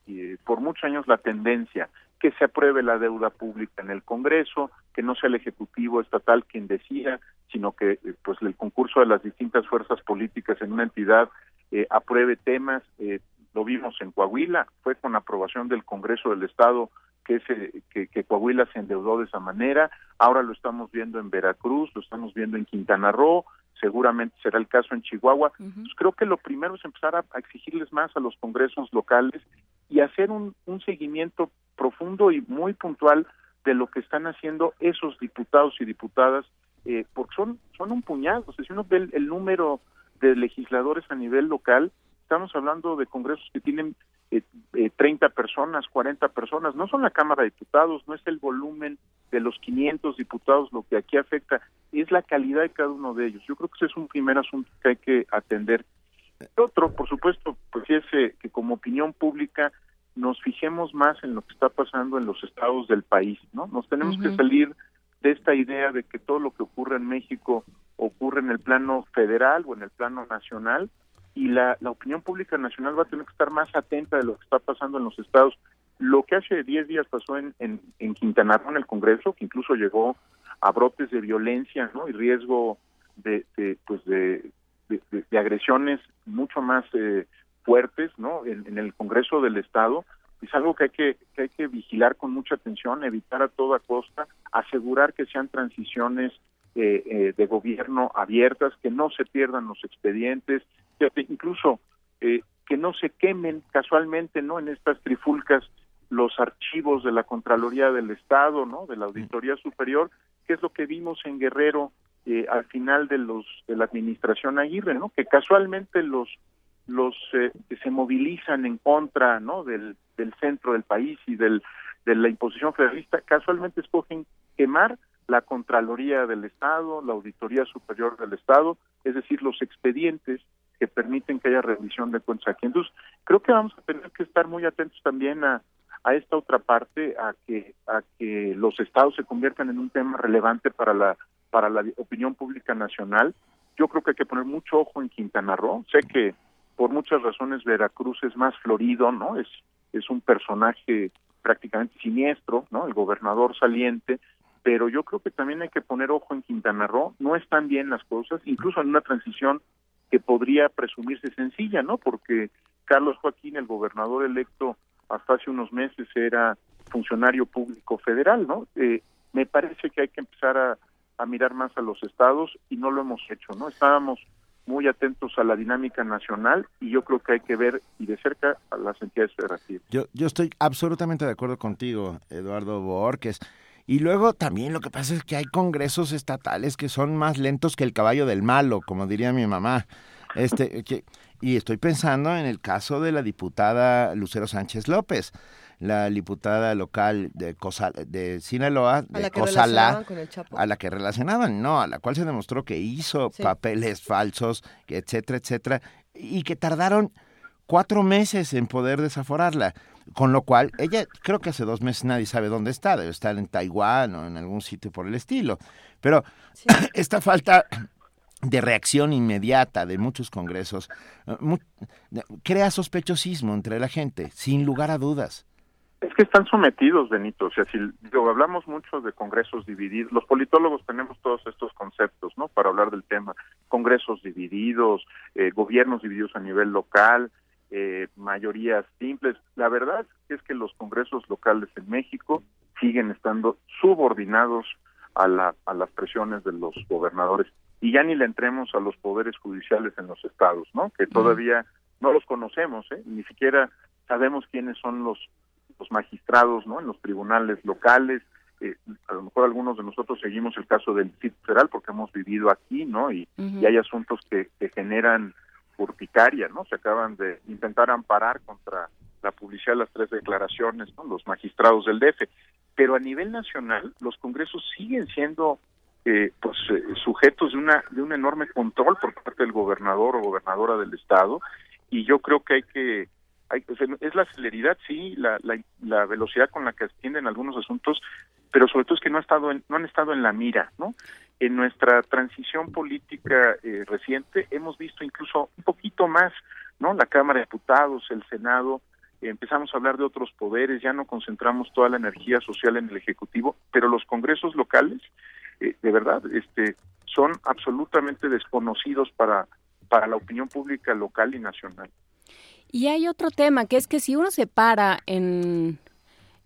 por muchos años la tendencia, que se apruebe la deuda pública en el Congreso, que no sea el Ejecutivo estatal quien decida, sino que eh, pues el concurso de las distintas fuerzas políticas en una entidad eh, apruebe temas. Eh, lo vimos en Coahuila, fue con aprobación del Congreso del Estado que, se, que, que Coahuila se endeudó de esa manera, ahora lo estamos viendo en Veracruz, lo estamos viendo en Quintana Roo, seguramente será el caso en Chihuahua. pues creo que lo primero es empezar a, exigirles más a los congresos locales y hacer un, un seguimiento profundo y muy puntual de lo que están haciendo esos diputados y diputadas, eh, porque son, son un puñado. O sea, si uno ve el, número de legisladores a nivel local, estamos hablando de congresos que tienen eh, eh, 30 personas, 40 personas, no son la Cámara de Diputados, no es el volumen de los 500 diputados lo que aquí afecta, es la calidad de cada uno de ellos. Yo creo que ese es un primer asunto que hay que atender. Otro, por supuesto, pues es eh, que como opinión pública nos fijemos más en lo que está pasando en los estados del país, ¿no? Nos tenemos que salir de esta idea de que todo lo que ocurre en México ocurre en el plano federal o en el plano nacional y la, la opinión pública nacional va a tener que estar más atenta de lo que está pasando en los estados. Lo que hace 10 días pasó en, en, en Quintana Roo, en el Congreso, que incluso llegó a brotes de violencia ¿no? y riesgo de, de pues de, de, agresiones mucho más eh, fuertes ¿no? En, el Congreso del Estado, es algo que hay que, que hay que vigilar con mucha atención, evitar a toda costa, asegurar que sean transiciones eh, eh, de gobierno abiertas, que no se pierdan los expedientes, incluso eh, que no se quemen casualmente no en estas trifulcas los archivos de la Contraloría del Estado, ¿no? De la Auditoría Superior, que es lo que vimos en Guerrero eh, al final de los de la administración Aguirre, ¿no? Que casualmente los los eh, que se movilizan en contra, ¿no? Del, del centro del país y del de la imposición federalista, casualmente escogen quemar la Contraloría del Estado, la Auditoría Superior del Estado, es decir, los expedientes que permiten que haya revisión de cuentas aquí. Entonces, creo que vamos a tener que estar muy atentos también a, a esta otra parte, a que, a que los estados se conviertan en un tema relevante para la, para la opinión pública nacional. Yo creo que hay que poner mucho ojo en Quintana Roo. Sé que por muchas razones Veracruz es más florido, ¿no? Es, es un personaje prácticamente siniestro, ¿no? El gobernador saliente, pero yo creo que también hay que poner ojo en Quintana Roo. No están bien las cosas, incluso en una transición que podría presumirse sencilla, ¿no? Porque Carlos Joaquín, el gobernador electo, hasta hace unos meses era funcionario público federal, ¿no? Eh, me parece que hay que empezar a, mirar más a los estados y no lo hemos hecho, ¿no? Estábamos muy atentos a la dinámica nacional y yo creo que hay que ver y de cerca a las entidades federativas. Yo, yo estoy absolutamente de acuerdo contigo, Eduardo Borges. Y luego también lo que pasa es que hay congresos estatales que son más lentos que el caballo del malo, como diría mi mamá. Este, que, y estoy pensando en el caso de la diputada Lucero Sánchez López, la diputada local de, Cosa, de Sinaloa, de a la que Cosala, relacionaban con el Chapo. a la que relacionaban, no, a la cual se demostró que hizo Sí. papeles falsos, etcétera, etcétera, y que tardaron cuatro meses en poder desaforarla. Con lo cual, ella, creo que hace dos meses nadie sabe dónde está, debe estar en Taiwán o en algún sitio por el estilo. Pero esta falta de reacción inmediata de muchos congresos eh, mu- crea sospechosismo entre la gente, sin lugar a dudas. Es que están sometidos, Benito. O sea, si digo, hablamos mucho de congresos divididos, los politólogos tenemos todos estos conceptos, ¿no? Para hablar del tema. Congresos divididos, eh, gobiernos divididos a nivel local, eh, mayorías simples. La verdad es que los congresos locales en México siguen estando subordinados a, la, a las presiones de los gobernadores. Y ya ni le entremos a los poderes judiciales en los estados, ¿no? Que todavía no los conocemos, ¿eh? Ni siquiera sabemos quiénes son los los magistrados no en los tribunales locales eh, a lo mejor algunos de nosotros seguimos el caso del Distrito Federal porque hemos vivido aquí no y, y hay asuntos que, que generan urticaria no se acaban de intentar amparar contra la publicidad de las tres declaraciones no los magistrados del DF. Pero a nivel nacional los congresos siguen siendo eh, pues eh, sujetos de una de un enorme control por parte del gobernador o gobernadora del estado. Y yo creo que hay que hay, sea, es la celeridad, sí, la, la, la velocidad con la que atienden algunos asuntos, pero sobre todo es que no, ha estado en- no han estado en la mira, ¿no? En nuestra transición política eh, reciente hemos visto incluso un poquito más, ¿no? La Cámara de Diputados, el Senado, empezamos a hablar de otros poderes, ya no concentramos toda la energía social en el Ejecutivo, pero los congresos locales, eh, de verdad, este, son absolutamente desconocidos para, para la opinión pública local y nacional. Y hay otro tema, que es que si uno se para en,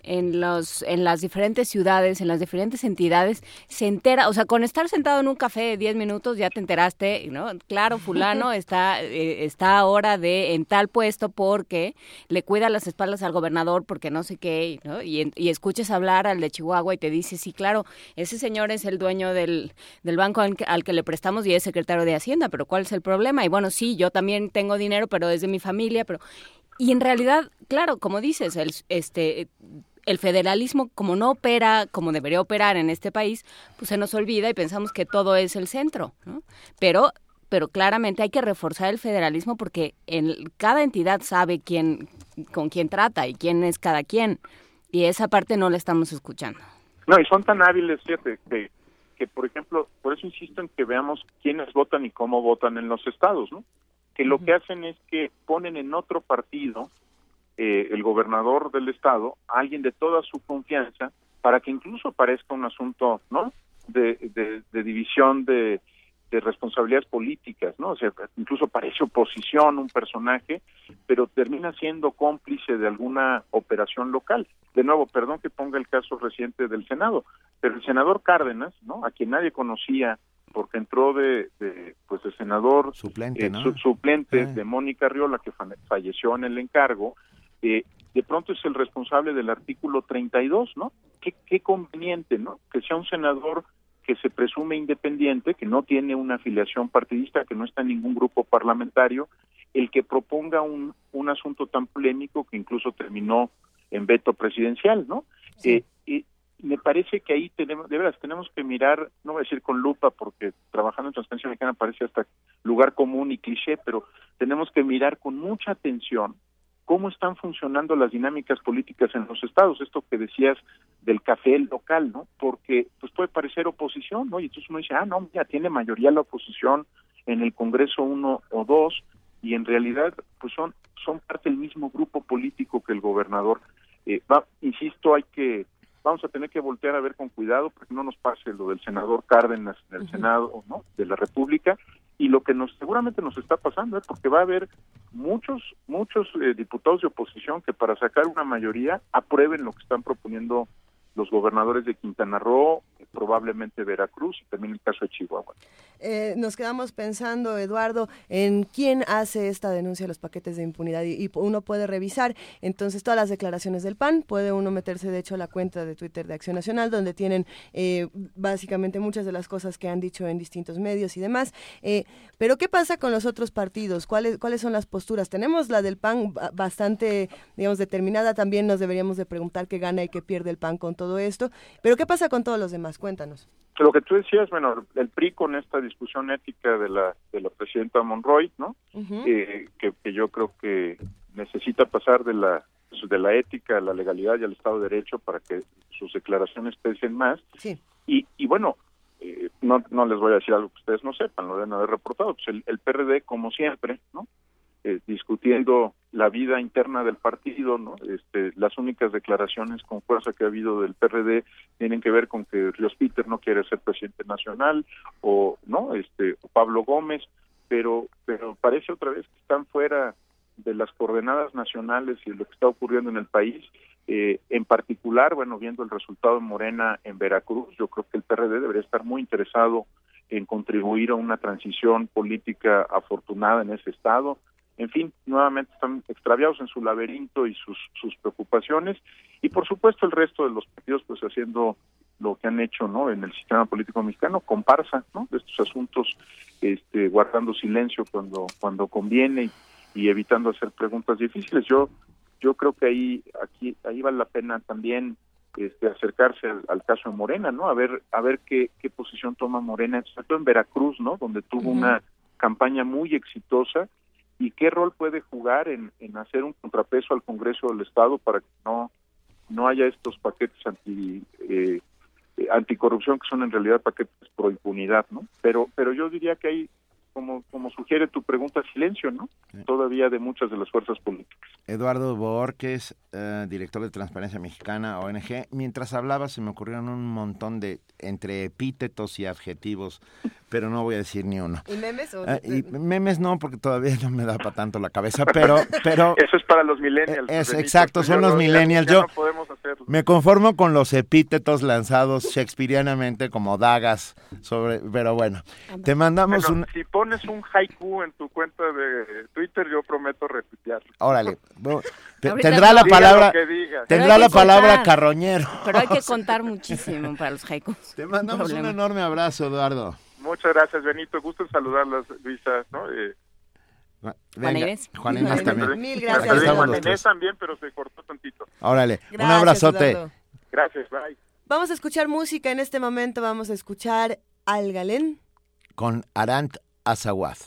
en, los, en las diferentes ciudades, en las diferentes entidades, se entera, o sea, con estar sentado en un café de 10 minutos ya te enteraste, ¿no? Claro, fulano está, eh, está ahora de en tal puesto porque le cuida las espaldas al gobernador porque no sé qué, ¿no? Y, y escuchas hablar al de Chihuahua y te dice, sí, claro, ese señor es el dueño del, del banco al que, al que le prestamos y es secretario de Hacienda, pero ¿cuál es el problema? Y bueno, sí, yo también tengo dinero, pero es de mi familia, pero... Y en realidad, claro, como dices, el, este, el federalismo, como no opera como debería operar en este país, pues se nos olvida y pensamos que todo es el centro, ¿no? Pero, pero claramente hay que reforzar el federalismo porque en, cada entidad sabe quién, con quién trata y quién es cada quien. Y esa parte no la estamos escuchando. No, y son tan hábiles, fíjate, que, que, por ejemplo, por eso insisto en que veamos quiénes votan y cómo votan en los estados, ¿no? Que lo que hacen es que ponen en otro partido eh, el gobernador del estado, a alguien de toda su confianza, para que incluso parezca un asunto, ¿no? De, de, de división de, de responsabilidades políticas, ¿no? O sea, incluso parece oposición un personaje, pero termina siendo cómplice de alguna operación local. De nuevo, perdón que ponga el caso reciente del Senado, pero el senador Cárdenas, ¿no? A quien nadie conocía porque entró de, de pues de senador Suplente, eh, ¿no? su- suplente Ah. de Mónica Riola que fa- falleció en el encargo, eh, de pronto es el responsable del artículo 32, ¿no? Qué, qué conveniente, ¿no? Que sea un senador que se presume independiente, que no tiene una afiliación partidista, que no está en ningún grupo parlamentario, el que proponga un, un asunto tan polémico que incluso terminó en veto presidencial, ¿no? Eh, y me parece que ahí tenemos, de veras, tenemos que mirar, no voy a decir con lupa, porque trabajando en Transparencia Mexicana parece hasta lugar común y cliché, pero tenemos que mirar con mucha atención cómo están funcionando las dinámicas políticas en los estados, esto que decías del café local, ¿no? Porque pues puede parecer oposición, ¿no? Y entonces uno dice, ah, no, ya tiene mayoría la oposición en el Congreso uno o dos, y en realidad pues son, son parte del mismo grupo político que el gobernador. Eh, va, insisto, hay que, vamos a tener que voltear a ver con cuidado porque no nos pase lo del senador Cárdenas del Senado, ¿no? De la República, y lo que nos seguramente nos está pasando es porque va a haber muchos muchos eh, diputados de oposición que para sacar una mayoría aprueben lo que están proponiendo los gobernadores de Quintana Roo, probablemente Veracruz y también el caso de Chihuahua. Eh, nos quedamos pensando, Eduardo, en quién hace esta denuncia de los paquetes de impunidad y, uno puede revisar entonces todas las declaraciones del PAN, puede uno meterse de hecho a la cuenta de Twitter de Acción Nacional donde tienen eh, básicamente muchas de las cosas que han dicho en distintos medios y demás. Eh, pero ¿qué pasa con los otros partidos? ¿Cuáles, ¿Cuáles son las posturas? Tenemos la del PAN bastante, digamos, determinada, también nos deberíamos de preguntar qué gana y qué pierde el PAN con todo esto, pero ¿qué pasa con todos los demás? Cuéntanos. Lo que tú decías, bueno, el PRI con esta discusión ética de la de la presidenta Monroy, ¿no? Eh, que, yo creo que necesita pasar de la de la ética a la legalidad y al Estado de Derecho para que sus declaraciones pesen más. Sí. Y, y bueno, eh, no, no les voy a decir algo que ustedes no sepan, lo deben haber reportado. Pues el, el PRD, como siempre, ¿no? Eh, discutiendo la vida interna del partido, ¿no? Este, las únicas declaraciones con fuerza que ha habido del PRD tienen que ver con que Ríos Peter no quiere ser presidente nacional o no, este, Pablo Gómez, pero pero parece otra vez que están fuera de las coordenadas nacionales y lo que está ocurriendo en el país. Eh, en particular, bueno, viendo el resultado de Morena en Veracruz, yo creo que el PRD debería estar muy interesado en contribuir a una transición política afortunada en ese estado en fin, nuevamente están extraviados en su laberinto y sus, sus preocupaciones. Y por supuesto el resto de los partidos pues haciendo lo que han hecho no en el sistema político mexicano comparsa no de estos asuntos este guardando silencio cuando cuando conviene y, evitando hacer preguntas difíciles. Yo yo creo que ahí aquí ahí vale la pena también este acercarse al, caso de Morena no a ver a ver qué qué posición toma Morena sobre todo en Veracruz no donde tuvo una campaña muy exitosa y qué rol puede jugar en, hacer un contrapeso al Congreso del Estado para que no no haya estos paquetes anti eh, anticorrupción que son en realidad paquetes pro impunidad, ¿no? Pero pero yo diría que hay como, como sugiere tu pregunta, silencio, ¿no? Todavía de muchas de las fuerzas políticas. Eduardo Borges, eh, director de Transparencia Mexicana, ONG. Mientras hablaba se me ocurrieron un montón de entre epítetos y adjetivos, pero no voy a decir ni uno. ¿Y memes? Eh, y memes no, porque todavía no me da para tanto la cabeza, pero... pero Eso es para los millennials. Es, exacto, son los millennials. Yo me conformo con los epítetos lanzados shakespearianamente como dagas sobre... Pero bueno, te mandamos un pones un haiku en tu cuenta de Twitter, yo prometo retuitearlo. Órale. tendrá la palabra tendrá la palabra carroñero. Pero hay que contar muchísimo para los haikus. Te mandamos un enorme abrazo, Eduardo. Muchas gracias, Benito. Gusto en saludarlas, Luisa, ¿no? Eh, Juan Inés. Juan Inés también. Mil gracias. Juan Inés también, pero se cortó tantito. Órale, un abrazote. Gracias, bye. Vamos a escuchar música en este momento. Vamos a escuchar Al Galén. Con Arant Azawath.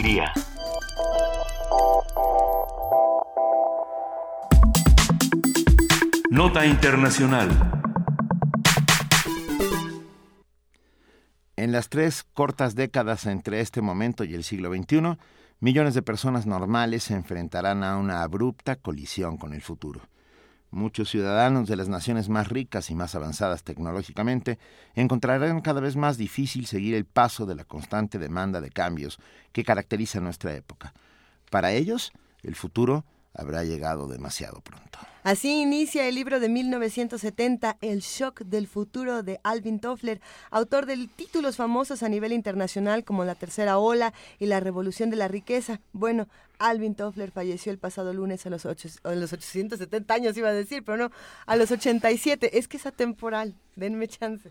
Día. Nota Internacional. En las tres cortas décadas entre este momento y el siglo XXI, millones de personas normales se enfrentarán a una abrupta colisión con el futuro. Muchos ciudadanos de las naciones más ricas y más avanzadas tecnológicamente encontrarán cada vez más difícil seguir el paso de la constante demanda de cambios que caracteriza nuestra época. Para ellos, el futuro habrá llegado demasiado pronto. Así inicia el libro de 1970, El shock del futuro de Alvin Toffler, autor de títulos famosos a nivel internacional como La Tercera Ola y La Revolución de la Riqueza. Bueno, Alvin Toffler falleció el pasado lunes a los, ocho, a los 870 años, iba a decir, pero no, a los 87. Es que es atemporal, denme chance.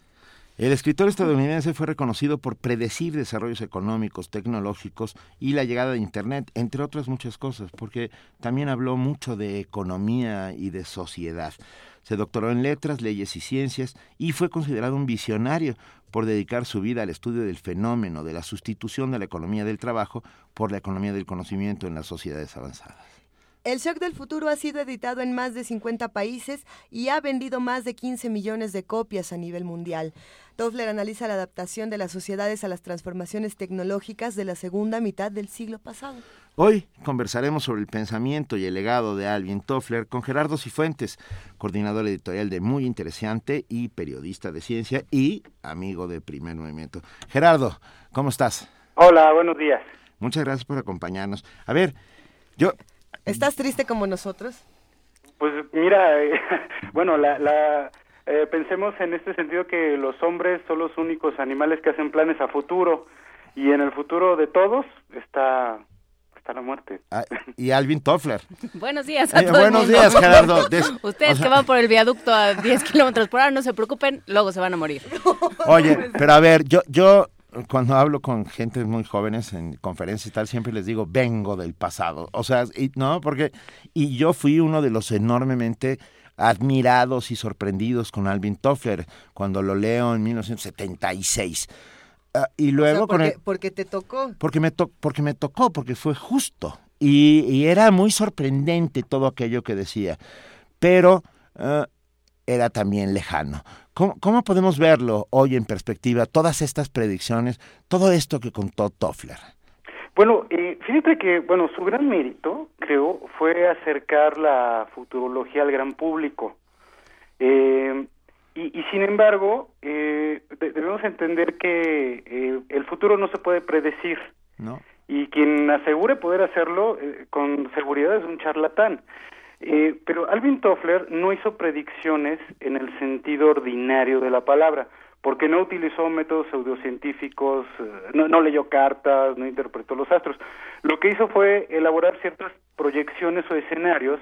El escritor estadounidense fue reconocido por predecir desarrollos económicos, tecnológicos y la llegada de Internet, entre otras muchas cosas, porque también habló mucho de economía y de sociedad. Se doctoró en letras, leyes y ciencias y fue considerado un visionario por dedicar su vida al estudio del fenómeno de la sustitución de la economía del trabajo por la economía del conocimiento en las sociedades avanzadas. El Shock del Futuro ha sido editado en más de 50 países y ha vendido más de 15 millones de copias a nivel mundial. Toffler analiza la adaptación de las sociedades a las transformaciones tecnológicas de la segunda mitad del siglo pasado. Hoy conversaremos sobre el pensamiento y el legado de Alvin Toffler con Gerardo Cifuentes, coordinador editorial de Muy Interesante y periodista de ciencia y amigo de Primer Movimiento. Gerardo, ¿cómo estás? Hola, buenos días. Muchas gracias por acompañarnos. A ver, yo ¿Estás triste como nosotros? Pues mira, eh, bueno, la, la eh, pensemos en este sentido que los hombres son los únicos animales que hacen planes a futuro y en el futuro de todos está está la muerte. Ah, y Alvin Toffler. buenos días a eh, Buenos días, Gerardo. Ustedes que van por el viaducto a 10 kilómetros por hora, no se preocupen, luego se van a morir. Oye, pero a ver, yo, yo cuando hablo con gente muy jóvenes en conferencias y tal, siempre les digo, vengo del pasado. O sea, y, ¿no? Porque, y yo fui uno de los enormemente admirados y sorprendidos con Alvin Toffler cuando lo leo en 1976. Ah, y luego porque, con porque te tocó. Porque me, to, porque me tocó, porque fue justo. Y, y, era muy sorprendente todo aquello que decía. Pero uh, era también lejano. ¿Cómo, ¿Cómo, podemos verlo hoy en perspectiva, todas estas predicciones, todo esto que contó Toffler? Bueno, eh, fíjate que, bueno, su gran mérito, creo, fue acercar la futurología al gran público. Eh, y, y, sin embargo, eh, debemos entender que eh, el futuro no se puede predecir. No. Y quien asegure poder hacerlo eh, con seguridad es un charlatán. Eh, pero Alvin Toffler no hizo predicciones en el sentido ordinario de la palabra, porque no utilizó métodos pseudocientíficos, eh, no, no, leyó cartas, no interpretó los astros. Lo que hizo fue elaborar ciertas proyecciones o escenarios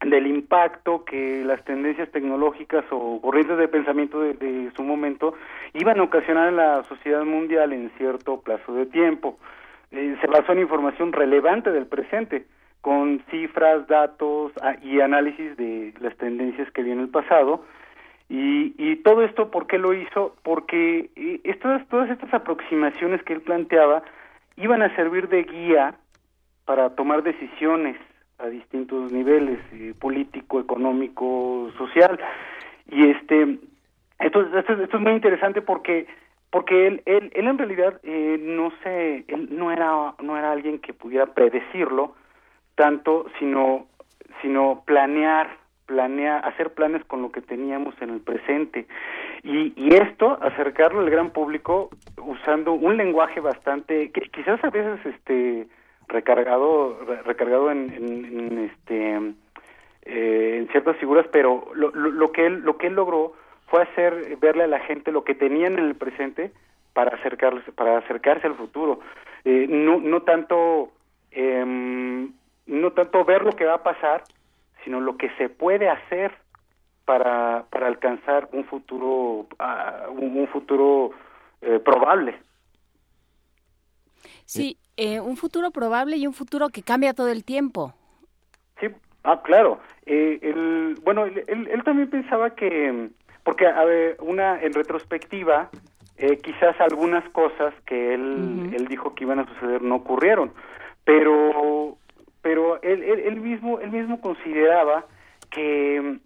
del impacto que las tendencias tecnológicas o corrientes de pensamiento de, su momento iban a ocasionar en la sociedad mundial en cierto plazo de tiempo. Eh, se basó en información relevante del presente con cifras, datos y análisis de las tendencias que viene el pasado. Y, y todo esto, ¿por qué lo hizo? Porque estas, todas estas aproximaciones que él planteaba iban a servir de guía para tomar decisiones a distintos niveles, eh, político, económico, social. Y este, esto, esto, esto es muy interesante porque porque él, él, él en realidad eh, no sé, él no era, no era alguien que pudiera predecirlo, tanto, sino, sino planear, planear, hacer planes con lo que teníamos en el presente. Y, y esto, acercarlo al gran público usando un lenguaje bastante, que quizás a veces este recargado, recargado en, en, en este eh, en ciertas figuras, pero lo, lo, que él, lo que él logró fue hacer verle a la gente lo que tenían en el presente para acercarse, para acercarse al futuro. Eh, no, no tanto eh, no tanto ver lo que va a pasar, sino lo que se puede hacer para, para alcanzar un futuro, uh, un, un, futuro eh, probable. Sí, eh, un futuro probable y un futuro que cambia todo el tiempo. Sí, ah, claro. Eh, el, bueno, él, él, él, también pensaba que, porque a ver, una en retrospectiva, eh, quizás algunas cosas que él, él dijo que iban a suceder no ocurrieron, pero, pero él, él, él mismo, él mismo consideraba que,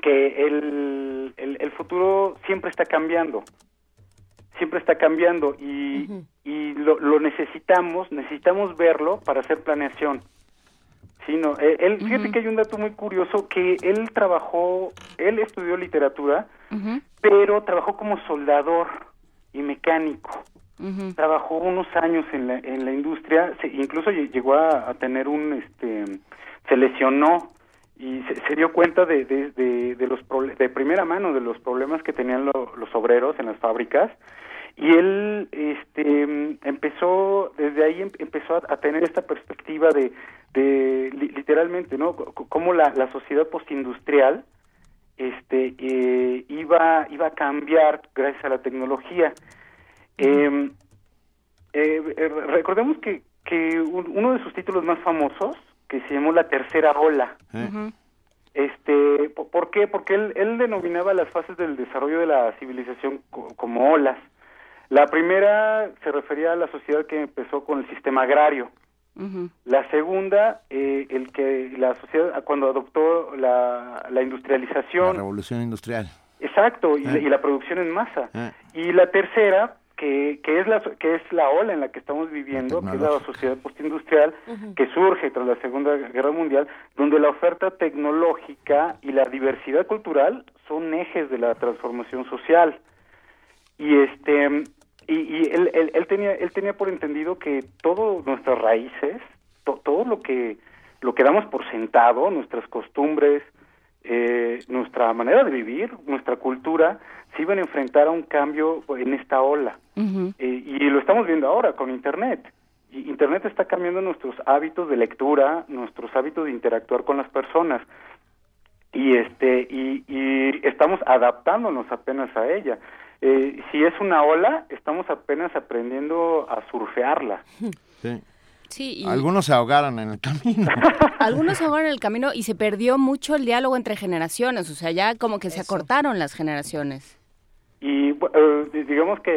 que el, el, el futuro siempre está cambiando, siempre está cambiando y, y lo, lo necesitamos, necesitamos verlo para hacer planeación. Sí, no, eh, él, fíjate que hay un dato muy curioso que él trabajó, él estudió literatura, pero trabajó como soldador y mecánico. Trabajó unos años en la, en la industria, se- incluso lle- llegó a, tener un, este, se lesionó y se, se dio cuenta de, de, de, de los de primera mano de los problemas que tenían lo- los obreros en las fábricas y él este empezó desde ahí em- empezó a, tener esta perspectiva de, de li- literalmente no cómo la, la sociedad postindustrial este eh, iba iba a cambiar gracias a la tecnología eh, eh, recordemos que que un- uno de sus títulos más famosos que se llamó la tercera ola este, po- ¿por qué? Porque él, él denominaba las fases del desarrollo de la civilización co- como olas. La primera se refería a la sociedad que empezó con el sistema agrario. La segunda, eh, el que la sociedad cuando adoptó la, la La industrialización, revolución industrial. exacto, y, la- Eh. y la producción en masa. Eh. Y la tercera, que, que es la so- que es la ola en la que estamos viviendo, que es la sociedad postindustrial, que surge tras la Segunda Guerra Mundial, donde la oferta tecnológica y la diversidad cultural son ejes de la transformación social. Y este y, y él, él, él tenía él tenía por entendido que todo nuestras raíces, to- todo lo que lo que damos por sentado, nuestras costumbres, eh, nuestra manera de vivir, nuestra cultura, se iban a enfrentar a un cambio en esta ola. Eh, y lo estamos viendo ahora con Internet. Y Internet está cambiando nuestros hábitos de lectura, nuestros hábitos de interactuar con las personas. Y, este, y, y estamos adaptándonos apenas a ella. Eh, si es una ola, estamos apenas aprendiendo a surfearla. Sí. Sí, y Algunos se ahogaron en el camino. algunos se ahogaron en el camino y se perdió mucho el diálogo entre generaciones, o sea, ya como que se acortaron las generaciones. Y eh, di- digamos que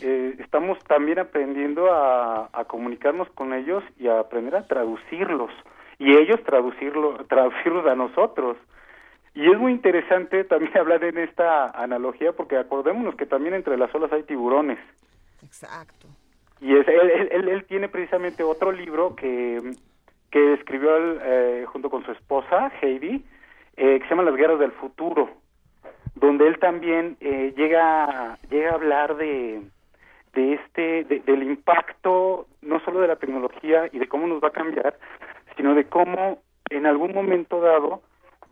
eh, estamos también aprendiendo a, a comunicarnos con ellos y a aprender a traducirlos y ellos traducirlo, traducirlos a nosotros. Y es muy interesante también hablar en esta analogía porque acordémonos que también entre las olas hay tiburones. Exacto. Y es, él, él- él, tiene precisamente otro libro que, que escribió él, eh, junto con su esposa, Heidi, eh, que se llama Las Guerras del Futuro, donde él también eh, llega, llega a hablar de, de este, de- del impacto no solo de la tecnología y de cómo nos va a cambiar, sino de cómo en algún momento dado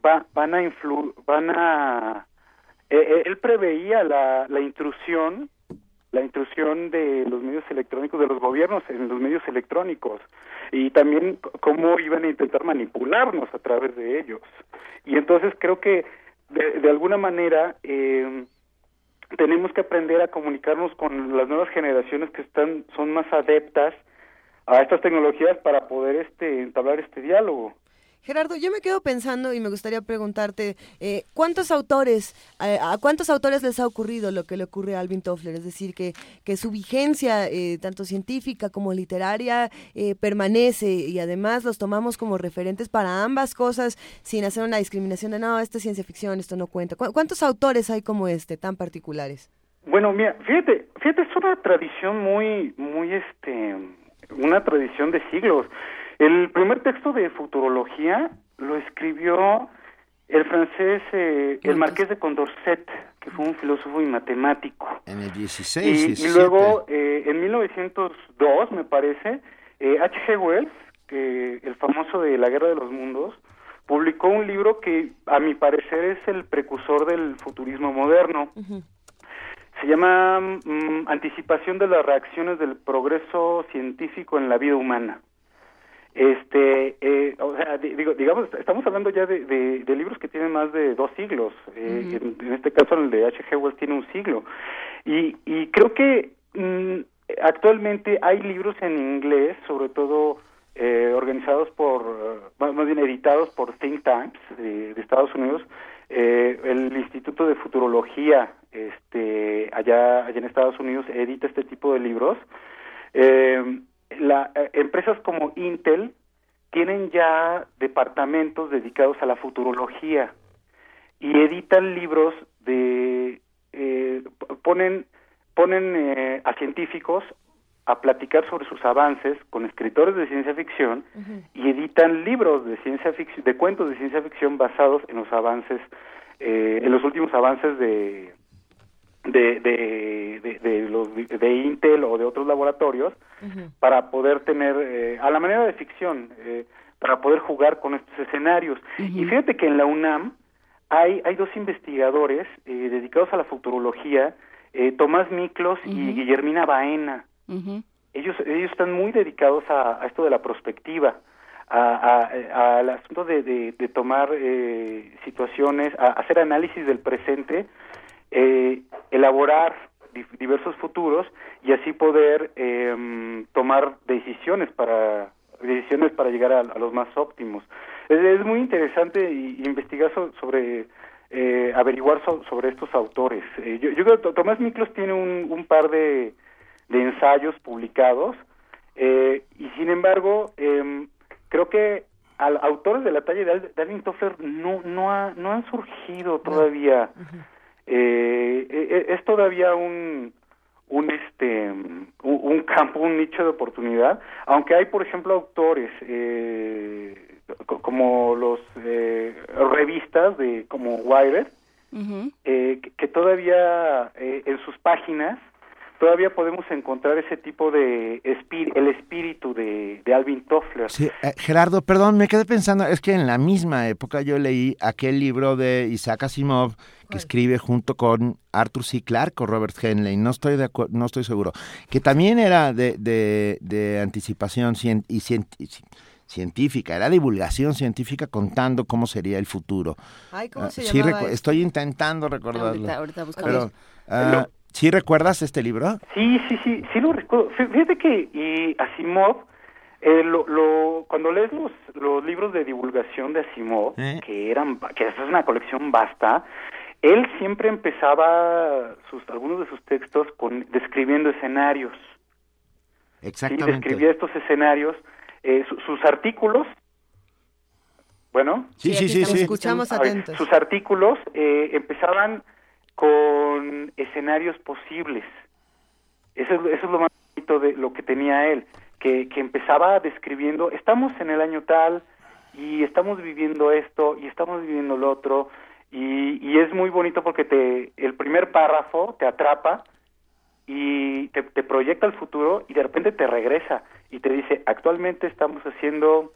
va, van a influ, van a eh, eh, él preveía la, la intrusión la intrusión de los medios electrónicos, de los gobiernos en los medios electrónicos, y también cómo iban a intentar manipularnos a través de ellos. Y entonces creo que de, de alguna manera eh, tenemos que aprender a comunicarnos con las nuevas generaciones que están son más adeptas a estas tecnologías para poder este entablar este diálogo. Gerardo, yo me quedo pensando y me gustaría preguntarte, eh, ¿cuántos autores, eh, a cuántos autores les ha ocurrido lo que le ocurre a Alvin Toffler? Es decir, que, que su vigencia, eh, tanto científica como literaria, eh, permanece y además los tomamos como referentes para ambas cosas sin hacer una discriminación de, no, esto es ciencia ficción, esto no cuenta. ¿Cu- ¿Cuántos autores hay como este, tan particulares? Bueno, mira, fíjate, fíjate, es una tradición muy, muy, este, una tradición de siglos. El primer texto de futurología lo escribió el francés, eh, el marqués de Condorcet, que fue un filósofo y matemático. En el 16, Y, y 17. luego, eh, en 1902, me parece, eh, H.G. Wells, que el famoso de La Guerra de los Mundos, publicó un libro que, a mi parecer, es el precursor del futurismo moderno. Se llama mm, Anticipación de las reacciones del progreso científico en la vida humana. Este, eh, o sea, di- digo, digamos, estamos hablando ya de, de- de libros que tienen más de dos siglos. Eh, en, en este caso, el de H.G. Wells tiene un siglo. Y, y creo que mm, actualmente hay libros en inglés, sobre todo eh, organizados por, más, bien editados por think tanks de, de Estados Unidos, eh, el Instituto de Futurología este, allá, allá en Estados Unidos, edita este tipo de libros. Eh, la, eh, empresas como Intel tienen ya departamentos dedicados a la futurología y editan libros de eh, ponen ponen eh, a científicos a platicar sobre sus avances con escritores de ciencia ficción y editan libros de ciencia ficción de cuentos de ciencia ficción basados en los avances eh, en los últimos avances de de, de, de, de los de Intel o de otros laboratorios para poder tener eh, a la manera de ficción eh, para poder jugar con estos escenarios. Y fíjate que en la UNAM hay hay dos investigadores eh, dedicados a la futurología eh, Tomás Miklos y Guillermina Baena. Ellos ellos están muy dedicados a, a esto de la prospectiva a, a- al asunto de, de, de tomar eh, situaciones a hacer análisis del presente eh, elaborar di- diversos futuros y así poder em, tomar decisiones para decisiones para llegar a, a los más óptimos. Es, es muy interesante y, y investigar so- sobre eh, averiguar so- sobre estos autores. Eh, yo, yo creo que Tomás Miklos tiene un, un par de, de ensayos publicados eh, y sin embargo em, creo que al, autores de la talla de, Al- de Alvin Toffler no no ha- no han surgido todavía eh, es todavía un un este un, campo un nicho de oportunidad aunque hay por ejemplo autores eh, co- como los eh, revistas de como Wired eh, que, todavía eh, en sus páginas todavía podemos encontrar ese tipo de el espíritu de, de Alvin Toffler. Sí, eh, Gerardo, perdón, me quedé pensando, es que en la misma época yo leí aquel libro de Isaac Asimov que escribe junto con Arthur C. Clarke o Robert Henley, no estoy de no estoy seguro, que también era de, de, de anticipación cien- y cien- y científica, era divulgación científica contando cómo sería el futuro. Ay, ¿cómo Ah, se sí, este? estoy intentando recordarlo. Ahorita- ahorita buscamos. Pero, ah, ¿sí recuerdas este libro? Sí, sí, sí, sí lo recuerdo. Fí- Fíjate que y Asimov, eh, lo, lo- cuando lees los, los libros de divulgación de Asimov, ¿Eh? que eran, que es una colección vasta, él siempre empezaba sus, algunos de sus textos con describiendo escenarios. Sí, Exactamente. describía estos escenarios, eh, su- sus artículos. Bueno. Sí, Sí, sí, sí, escuchamos atentos. sus artículos eh, empezaban con escenarios posibles. Eso, es- eso es lo más bonito de lo que tenía él, que, que empezaba describiendo, estamos en el año tal y estamos viviendo esto y estamos viviendo lo otro y, y es muy bonito porque te el primer párrafo te atrapa y te, te proyecta el futuro y de repente te regresa y te dice actualmente estamos haciendo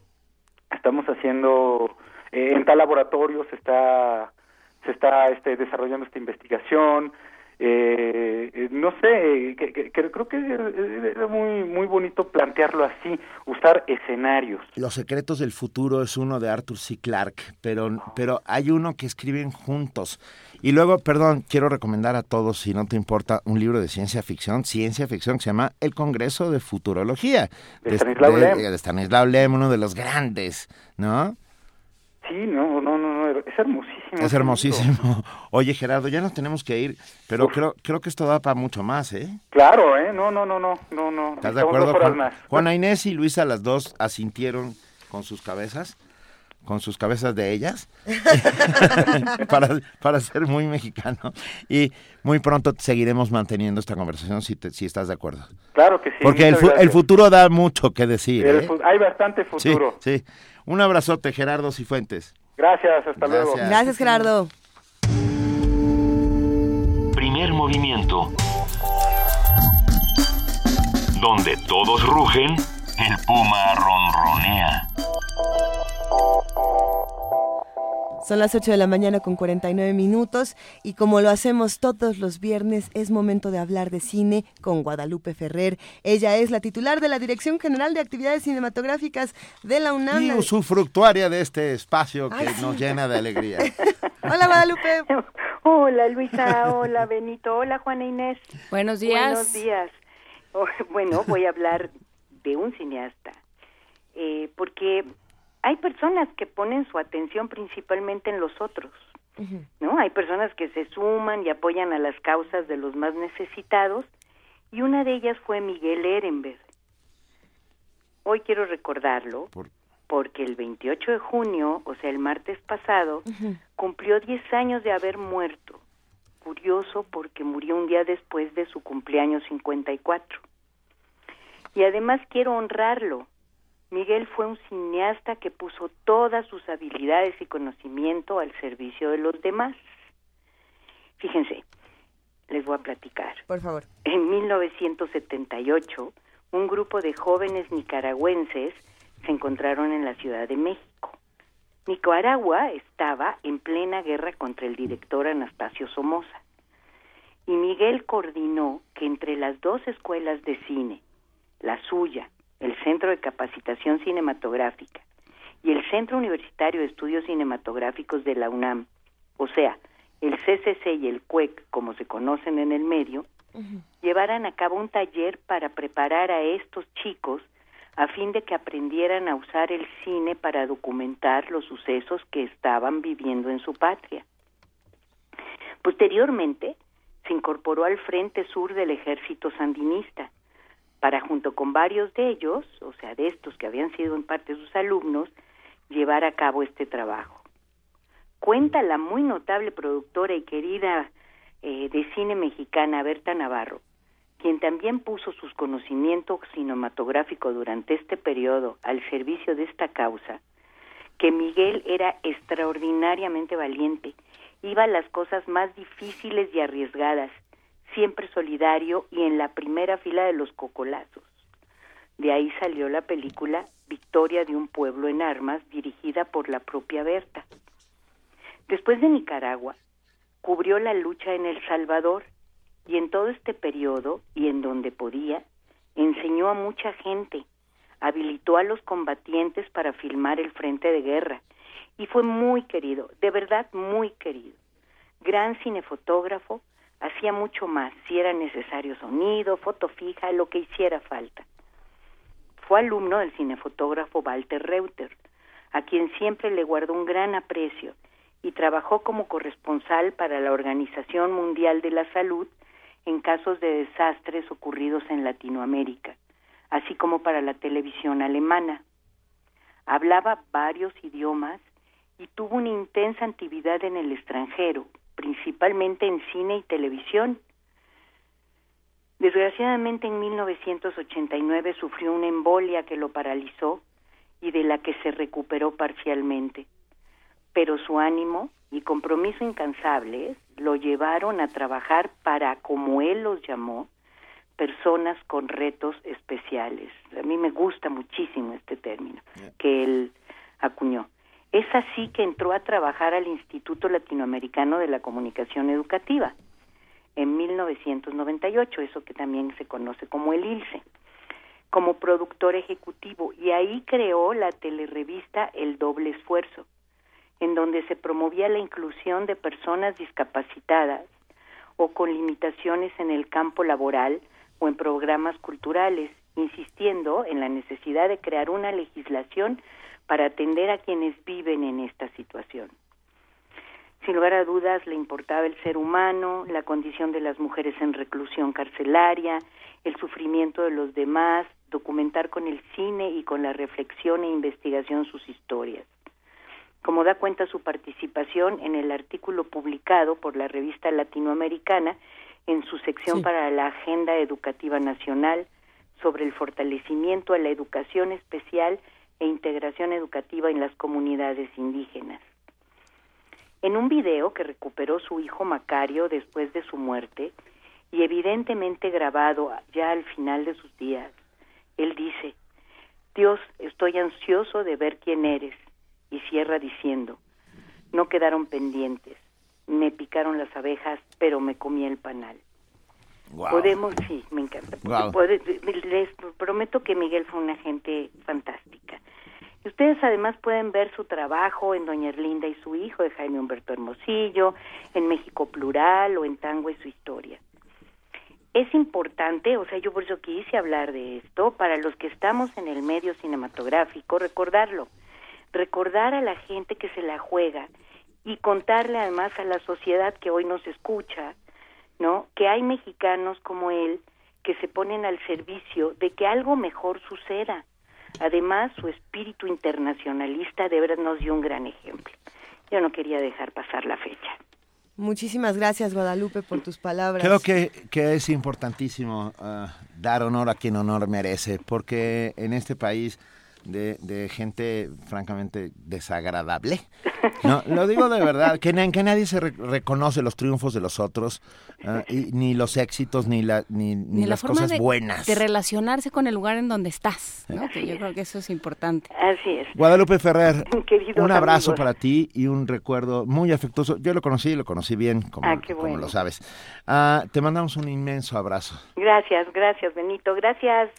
estamos haciendo eh, en tal laboratorio se está se está este, desarrollando esta investigación eh, eh, no sé que, que- que creo que es es muy muy bonito plantearlo así usar escenarios Los secretos del futuro es uno de Arthur C. Clarke, pero, pero hay uno que escriben juntos. Y luego, perdón, quiero recomendar a todos, si no te importa, un libro de ciencia ficción, ciencia ficción que se llama El Congreso de Futurología. De Stanislaw Lem. de Stanislaw Lem, uno de los grandes, ¿no? sí no no no, no es hermosísimo Es hermosísimo. Oye, Gerardo, ya nos tenemos que ir, pero creo, creo que esto da para mucho más, ¿eh? claro eh no no no no no no ¿Estás de acuerdo? Juan- más Juana Inés y Luisa, las dos asintieron con sus cabezas, con sus cabezas de ellas, para, para ser muy mexicano. Y muy pronto seguiremos manteniendo esta conversación si, te- si estás de acuerdo. claro que sí Porque el, fu- el futuro da mucho que decir. El ¿eh? hay bastante Sí, futuro sí. Un abrazote, Gerardo Cifuentes. Gracias hasta luego Gracias. Gracias, Gerardo. Primer movimiento. Donde todos rugen, el puma ronronea. Son las 8 de la mañana con 49 minutos y como lo hacemos todos los viernes, es momento de hablar de cine con Guadalupe Ferrer. Ella es la titular de la Dirección General de Actividades Cinematográficas de la UNAM. Y usufructuaria de este espacio que Ay, sí. nos llena de alegría. Hola, Guadalupe. Hola Luisa, hola Benito, hola Juana Inés. Buenos días. Buenos días. Oh, bueno, voy a hablar de un cineasta, eh, porque hay personas que ponen su atención principalmente en los otros. ¿no? Hay personas que se suman y apoyan a las causas de los más necesitados y una de ellas fue Miguel Ehrenberg. Hoy quiero recordarlo porque el 28 de junio, o sea, el martes pasado, cumplió 10 años de haber muerto. Curioso porque murió un día después de su cumpleaños 54. Y además quiero honrarlo. Miguel fue un cineasta que puso todas sus habilidades y conocimiento al servicio de los demás. Fíjense, les voy a platicar. Por favor. En 1978, un grupo de jóvenes nicaragüenses se encontraron en la Ciudad de México. Nicaragua estaba en plena guerra contra el director Anastasio Somoza. Y Miguel coordinó que entre las dos escuelas de cine, la suya, el Centro de Capacitación Cinematográfica, y el Centro Universitario de Estudios Cinematográficos de la UNAM, o sea, el CCC y el CUEC, como se conocen en el medio, llevaran a cabo un taller para preparar a estos chicos a fin de que aprendieran a usar el cine para documentar los sucesos que estaban viviendo en su patria. Posteriormente, se incorporó al Frente Sur del Ejército Sandinista, para junto con varios de ellos, o sea, de estos que habían sido en parte sus alumnos, llevar a cabo este trabajo. Cuenta la muy notable productora y querida eh, de cine mexicana Berta Navarro, quien también puso sus conocimientos cinematográficos durante este periodo al servicio de esta causa, que Miguel era extraordinariamente valiente, iba a las cosas más difíciles y arriesgadas, siempre solidario y en la primera fila de los cocolazos. De ahí salió la película Victoria de un pueblo en armas, dirigida por la propia Berta. Después de Nicaragua, cubrió la lucha en El Salvador y en todo este periodo y en donde podía, enseñó a mucha gente, habilitó a los combatientes para filmar el frente de guerra y fue muy querido, de verdad muy querido. Gran cinefotógrafo, hacía mucho más, si era necesario sonido, foto fija, lo que hiciera falta. Fue alumno del cinefotógrafo Walter Reuter, a quien siempre le guardó un gran aprecio y trabajó como corresponsal para la Organización Mundial de la Salud en casos de desastres ocurridos en Latinoamérica, así como para la televisión alemana. Hablaba varios idiomas y tuvo una intensa actividad en el extranjero, principalmente en cine y televisión. Desgraciadamente en 1989 sufrió una embolia que lo paralizó y de la que se recuperó parcialmente pero su ánimo y compromiso incansables lo llevaron a trabajar para, como él los llamó, personas con retos especiales. A mí me gusta muchísimo este término que él acuñó. Es así que entró a trabajar al Instituto Latinoamericano de la Comunicación Educativa en 1998, eso que también se conoce como el ILSE, como productor ejecutivo y ahí creó la telerevista El Doble Esfuerzo, en donde se promovía la inclusión de personas discapacitadas o con limitaciones en el campo laboral o en programas culturales, insistiendo en la necesidad de crear una legislación para atender a quienes viven en esta situación. Sin lugar a dudas, le importaba el ser humano, la condición de las mujeres en reclusión carcelaria, el sufrimiento de los demás, documentar con el cine y con la reflexión e investigación sus historias como da cuenta su participación en el artículo publicado por la revista latinoamericana en su sección para la Agenda Educativa Nacional sobre el fortalecimiento a la educación especial e integración educativa en las comunidades indígenas. En un video que recuperó su hijo Macario después de su muerte, y evidentemente grabado ya al final de sus días, él dice, Dios, estoy ansioso de ver quién eres, y cierra diciendo, no quedaron pendientes, me picaron las abejas, pero me comí el panal. Podemos, sí, me encanta. les prometo que Miguel fue una gente fantástica. Ustedes además pueden ver su trabajo en Doña Erlinda y su hijo, de Jaime Humberto Hermosillo, en México Plural o en Tango y su historia. Es importante, o sea, yo por eso quise hablar de esto, para los que estamos en el medio cinematográfico, recordarlo recordar a la gente que se la juega y contarle además a la sociedad que hoy nos escucha, ¿no? Que hay mexicanos como él que se ponen al servicio de que algo mejor suceda. Además, su espíritu internacionalista de verdad nos dio un gran ejemplo. Yo no quería dejar pasar la fecha. Muchísimas gracias, Guadalupe, por tus palabras. Creo que, que es importantísimo ah, dar honor a quien honor merece, porque en este país de, de gente francamente desagradable. No, lo digo de verdad, que, que nadie se reconoce los triunfos de los otros, y, ni los éxitos, ni, la, ni, ni, las cosas buenas. De relacionarse con el lugar en donde estás, ¿no? que yo creo que eso es importante. Así es. Guadalupe Ferrer, Queridos un abrazo amigos. para ti y un recuerdo muy afectuoso. Yo lo conocí, lo conocí bien, como, Ah, como lo sabes. Ah, te mandamos un inmenso abrazo. Gracias, gracias, Benito. Gracias,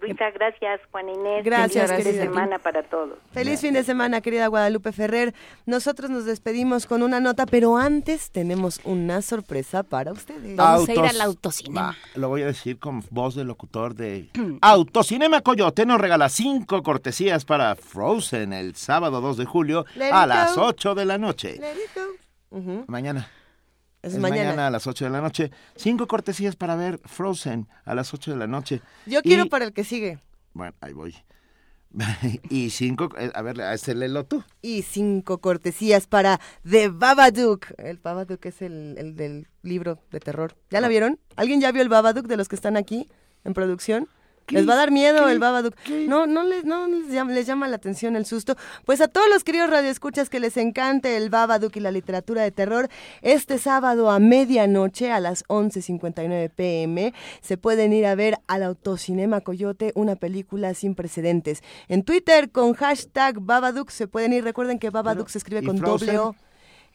Luisa. Gracias, Juan Inés. Gracias, Feliz fin de semana para todos. Feliz fin de semana, querida Guadalupe Ferrer. Nosotros nos despedimos con una nota, pero antes tenemos una sorpresa para ustedes. Vamos a ir Autos- al autocinema. Va, lo voy a decir con voz de locutor de Autocinema Coyote nos regala cinco cortesías para Frozen el sábado 2 de julio Let a las go. 8 de la noche. Ujú. Mañana. Es Es mañana. mañana. a las 8 de la noche. Cinco cortesías para ver Frozen a las 8 de la noche. Yo Y- quiero para el que sigue. Bueno, ahí voy. y cinco, eh, a ver, a ese léelo tú. Y cinco cortesías para The Babadook. El Babadook es el, el del libro de terror. ¿Ya la vieron? ¿Alguien ya vio el Babadook de los que están aquí en producción? Les va a dar miedo el Babadook. No, no les, no les llama, les llama la atención el susto. Pues a todos los queridos radioescuchas que les encante el Babadook y la literatura de terror, este sábado a medianoche a las 11.59 pm se pueden ir a ver al Autocinema Coyote, una película sin precedentes. En Twitter con hashtag Babadook se pueden ir. Recuerden que Babadook se escribe ¿y con doble O.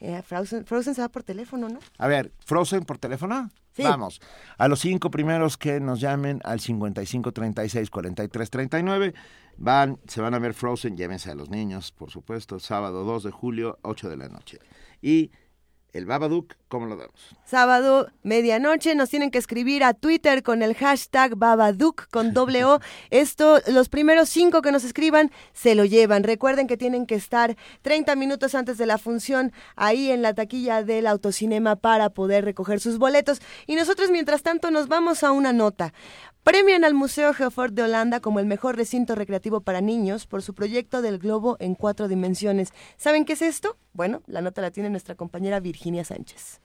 Eh, Frozen, Frozen se va por teléfono, ¿no? A ver, Frozen por teléfono. Vamos. A los cinco primeros que nos llamen al 55 36 43 39 van, se van a ver Frozen, llévense a los niños, por supuesto, sábado 2 de julio, 8 de la noche. Y el Babadook, ¿cómo lo damos? Sábado, medianoche, nos tienen que escribir a Twitter con el hashtag Babadook con doble O. Esto, los primeros cinco que nos escriban se lo llevan. Recuerden que tienen que estar 30 minutos antes de la función ahí en la taquilla del autocinema para poder recoger sus boletos. Y nosotros, mientras tanto, nos vamos a una nota. Premian al Museo Geofort de Holanda como el mejor recinto recreativo para niños por su proyecto del globo en cuatro dimensiones. ¿Saben qué es esto? Bueno, la nota la tiene nuestra compañera Virginia Sánchez.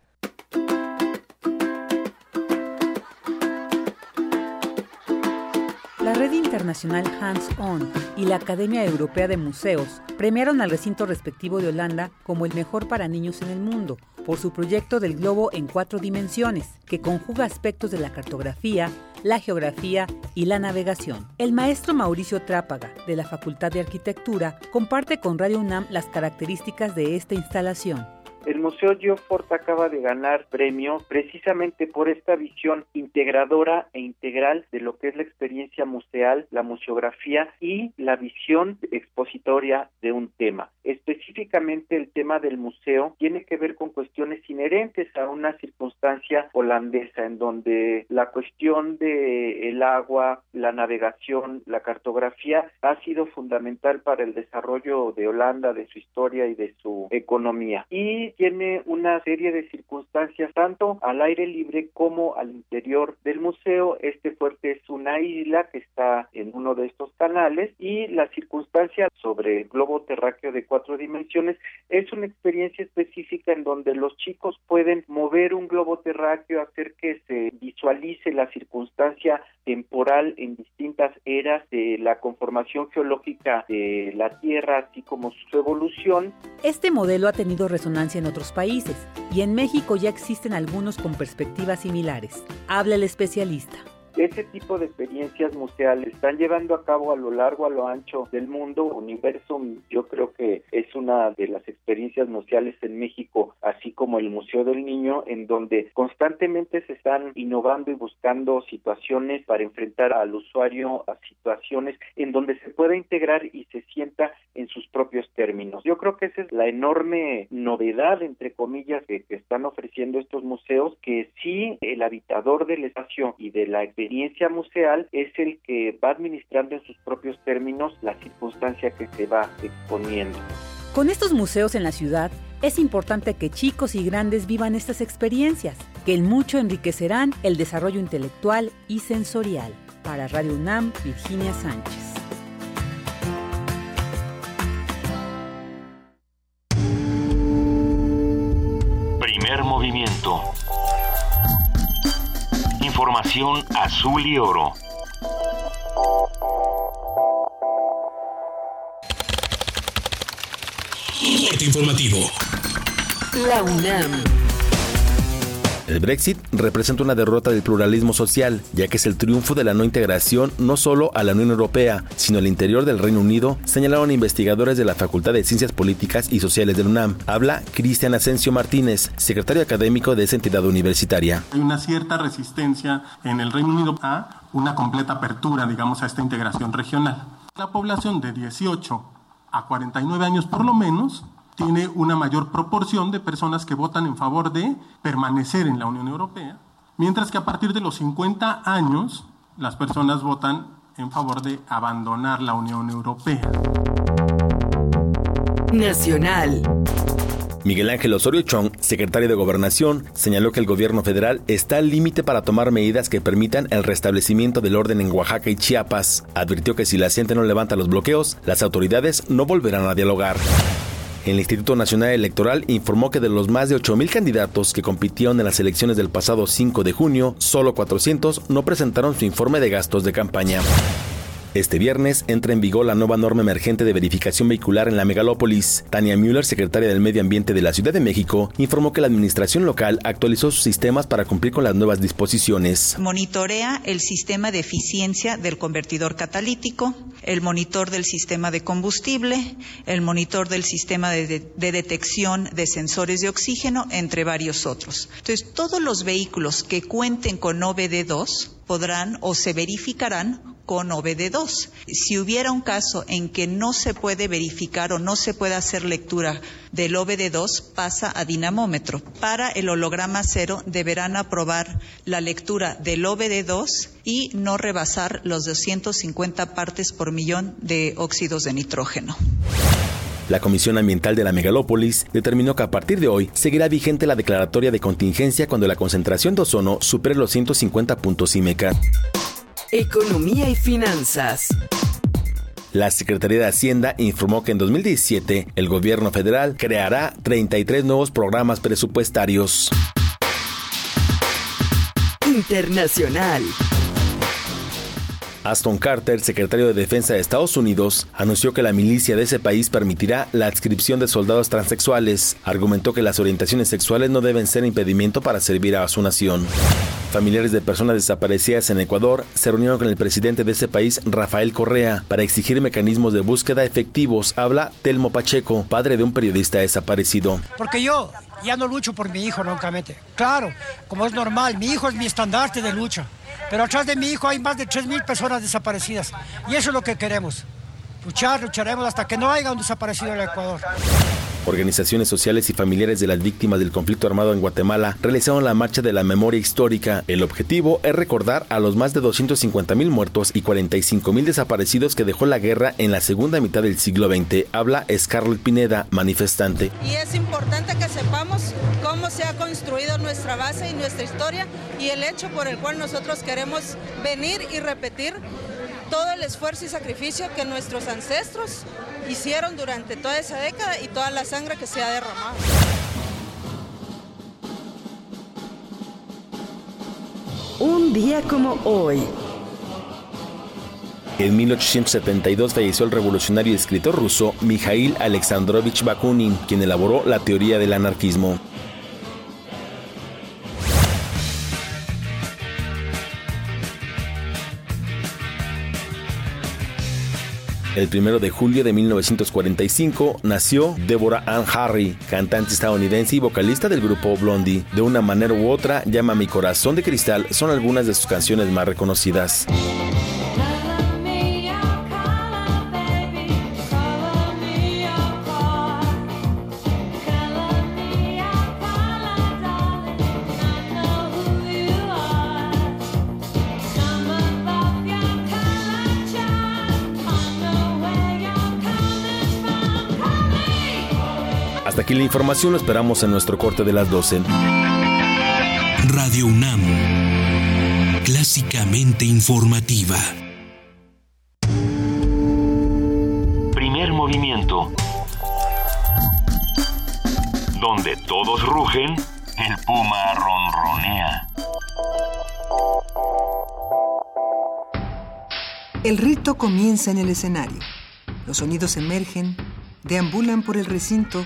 La Red Internacional Hands On y la Academia Europea de Museos premiaron al recinto respectivo de Holanda como el mejor para niños en el mundo por su proyecto del globo en cuatro dimensiones, que conjuga aspectos de la cartografía, la geografía y la navegación. El maestro Mauricio Trápaga, de la Facultad de Arquitectura, comparte con Radio UNAM las características de esta instalación. El Museo Geofort acaba de ganar premio precisamente por esta visión integradora e integral de lo que es la experiencia museal, la museografía y la visión expositoria de un tema. Específicamente el tema del museo tiene que ver con cuestiones inherentes a una circunstancia holandesa en donde la cuestión de el agua, la navegación, la cartografía ha sido fundamental para el desarrollo de Holanda, de su historia y de su economía. Y tiene una serie de circunstancias tanto al aire libre como al interior del museo. Este fuerte es una isla que está en uno de estos canales y la circunstancia sobre el globo terráqueo de cuatro dimensiones es una experiencia específica en donde los chicos pueden mover un globo terráqueo, hacer que se visualice la circunstancia temporal en distintas eras de la conformación geológica de la Tierra, así como su evolución. Este modelo ha tenido resonancia en otros países y en México ya existen algunos con perspectivas similares. Habla el especialista. Ese tipo de experiencias museales están llevando a cabo a lo largo, a lo ancho del mundo. Universum yo creo que es una de las experiencias museales en México, así como el Museo del Niño, en donde constantemente se están innovando y buscando situaciones para enfrentar al usuario a situaciones en donde se pueda integrar y se sienta en sus propios términos. Yo creo que esa es la enorme novedad, entre comillas, que, que están ofreciendo estos museos, que sí el habitador del espacio y de la experiencia museal es el que va administrando en sus propios términos la circunstancia que se va exponiendo. Con estos museos en la ciudad, es importante que chicos y grandes vivan estas experiencias, que en mucho enriquecerán el desarrollo intelectual y sensorial. Para Radio UNAM, Virginia Sánchez. Primer movimiento. Información azul y oro. Corte informativo. La UNAM. El Brexit representa una derrota del pluralismo social, ya que es el triunfo de la no integración no solo a la Unión Europea, sino al interior del Reino Unido, señalaron investigadores de la Facultad de Ciencias Políticas y Sociales del UNAM. Habla Cristian Asensio Martínez, secretario académico de esa entidad universitaria. Hay una cierta resistencia en el Reino Unido a una completa apertura, digamos, a esta integración regional. La población de 18 a 49 años por lo menos tiene una mayor proporción de personas que votan en favor de permanecer en la Unión Europea, mientras que a partir de los 50 años las personas votan en favor de abandonar la Unión Europea. Nacional. Miguel Ángel Osorio Chong, secretario de Gobernación, señaló que el gobierno federal está al límite para tomar medidas que permitan el restablecimiento del orden en Oaxaca y Chiapas. Advirtió que si la gente no levanta los bloqueos, las autoridades no volverán a dialogar. El Instituto Nacional Electoral informó que de los más de 8.000 candidatos que compitieron en las elecciones del pasado 5 de junio, solo 400 no presentaron su informe de gastos de campaña. Este viernes entra en vigor la nueva norma emergente de verificación vehicular en la megalópolis. Tania Müller, secretaria del Medio Ambiente de la Ciudad de México, informó que la administración local actualizó sus sistemas para cumplir con las nuevas disposiciones. Monitorea el sistema de eficiencia del convertidor catalítico, el monitor del sistema de combustible, el monitor del sistema de, de- de detección de sensores de oxígeno, entre varios otros. Entonces, todos los vehículos que cuenten con OBD2 podrán o se verificarán con OBD2. Si hubiera un caso en que no se puede verificar o no se puede hacer lectura del OBD2, pasa a dinamómetro. Para el holograma cero deberán aprobar la lectura del OBD2 y no rebasar los 250 partes por millón de óxidos de nitrógeno. La Comisión Ambiental de la Megalópolis determinó que a partir de hoy seguirá vigente la declaratoria de contingencia cuando la concentración de ozono supere los 150 puntos IMECA. Economía y finanzas. La Secretaría de Hacienda informó que en 2017 el gobierno federal creará 33 nuevos programas presupuestarios. Internacional. Aston Carter, secretario de Defensa de Estados Unidos, anunció que la milicia de ese país permitirá la adscripción de soldados transexuales. Argumentó que las orientaciones sexuales no deben ser impedimento para servir a su nación. Familiares de personas desaparecidas en Ecuador se reunieron con el presidente de ese país, Rafael Correa, para exigir mecanismos de búsqueda efectivos. Habla Telmo Pacheco, padre de un periodista desaparecido. Porque yo ya no lucho por mi hijo, francamente. Claro, como es normal, mi hijo es mi estandarte de lucha. Pero atrás de mi hijo hay más de 3.000 personas desaparecidas. Y eso es lo que queremos. Luchar, lucharemos hasta que no haya un desaparecido en el Ecuador. Organizaciones sociales y familiares de las víctimas del conflicto armado en Guatemala realizaron la Marcha de la Memoria Histórica. El objetivo es recordar a los más de 250 mil muertos y 45 mil desaparecidos que dejó la guerra en la segunda mitad del siglo XX. Habla Scarlett Pineda, manifestante. Y es importante que sepamos cómo se ha construido nuestra base y nuestra historia y el hecho por el cual nosotros queremos venir y repetir todo el esfuerzo y sacrificio que nuestros ancestros hicieron durante toda esa década y toda la sangre que se ha derramado. Un día como hoy. En 1872 falleció el revolucionario y escritor ruso Mikhail Alexandrovich Bakunin, quien elaboró la teoría del anarquismo. El primero de julio de 1945 nació Deborah Ann Harry, cantante estadounidense y vocalista del grupo Blondie. De una manera u otra, Llama mi corazón de cristal son algunas de sus canciones más reconocidas. Aquí la información, lo esperamos en nuestro corte de las 12. Radio UNAM, clásicamente informativa. Primer movimiento. Donde todos rugen, el puma ronronea. El rito comienza en el escenario. Los sonidos emergen, deambulan por el recinto,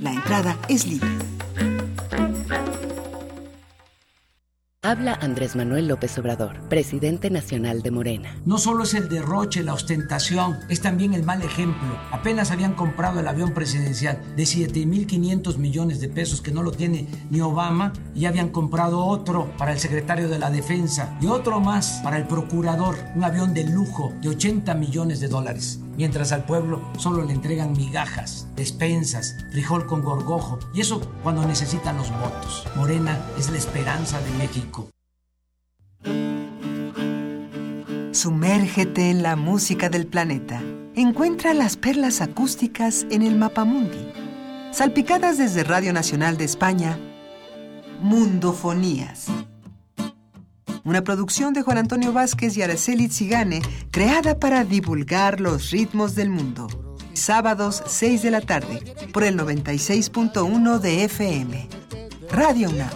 La entrada es libre. Habla Andrés Manuel López Obrador, presidente nacional de Morena. No solo es el derroche, la ostentación, es también el mal ejemplo. Apenas habían comprado el avión presidencial de 7.500 millones de pesos que no lo tiene ni Obama y habían comprado otro para el secretario de la Defensa y otro más para el procurador, un avión de lujo de 80 millones de dólares. Mientras al pueblo solo le entregan migajas, despensas, frijol con gorgojo y eso cuando necesitan los votos. Morena es la esperanza de México. Sumérgete en la música del planeta. Encuentra las perlas acústicas en el Mapamundi. Salpicadas desde Radio Nacional de España, Mundofonías. Una producción de Juan Antonio Vázquez y Araceli Zigane, creada para divulgar los ritmos del mundo. Sábados 6 de la tarde, por el 96.1 de FM. Radio UNAM.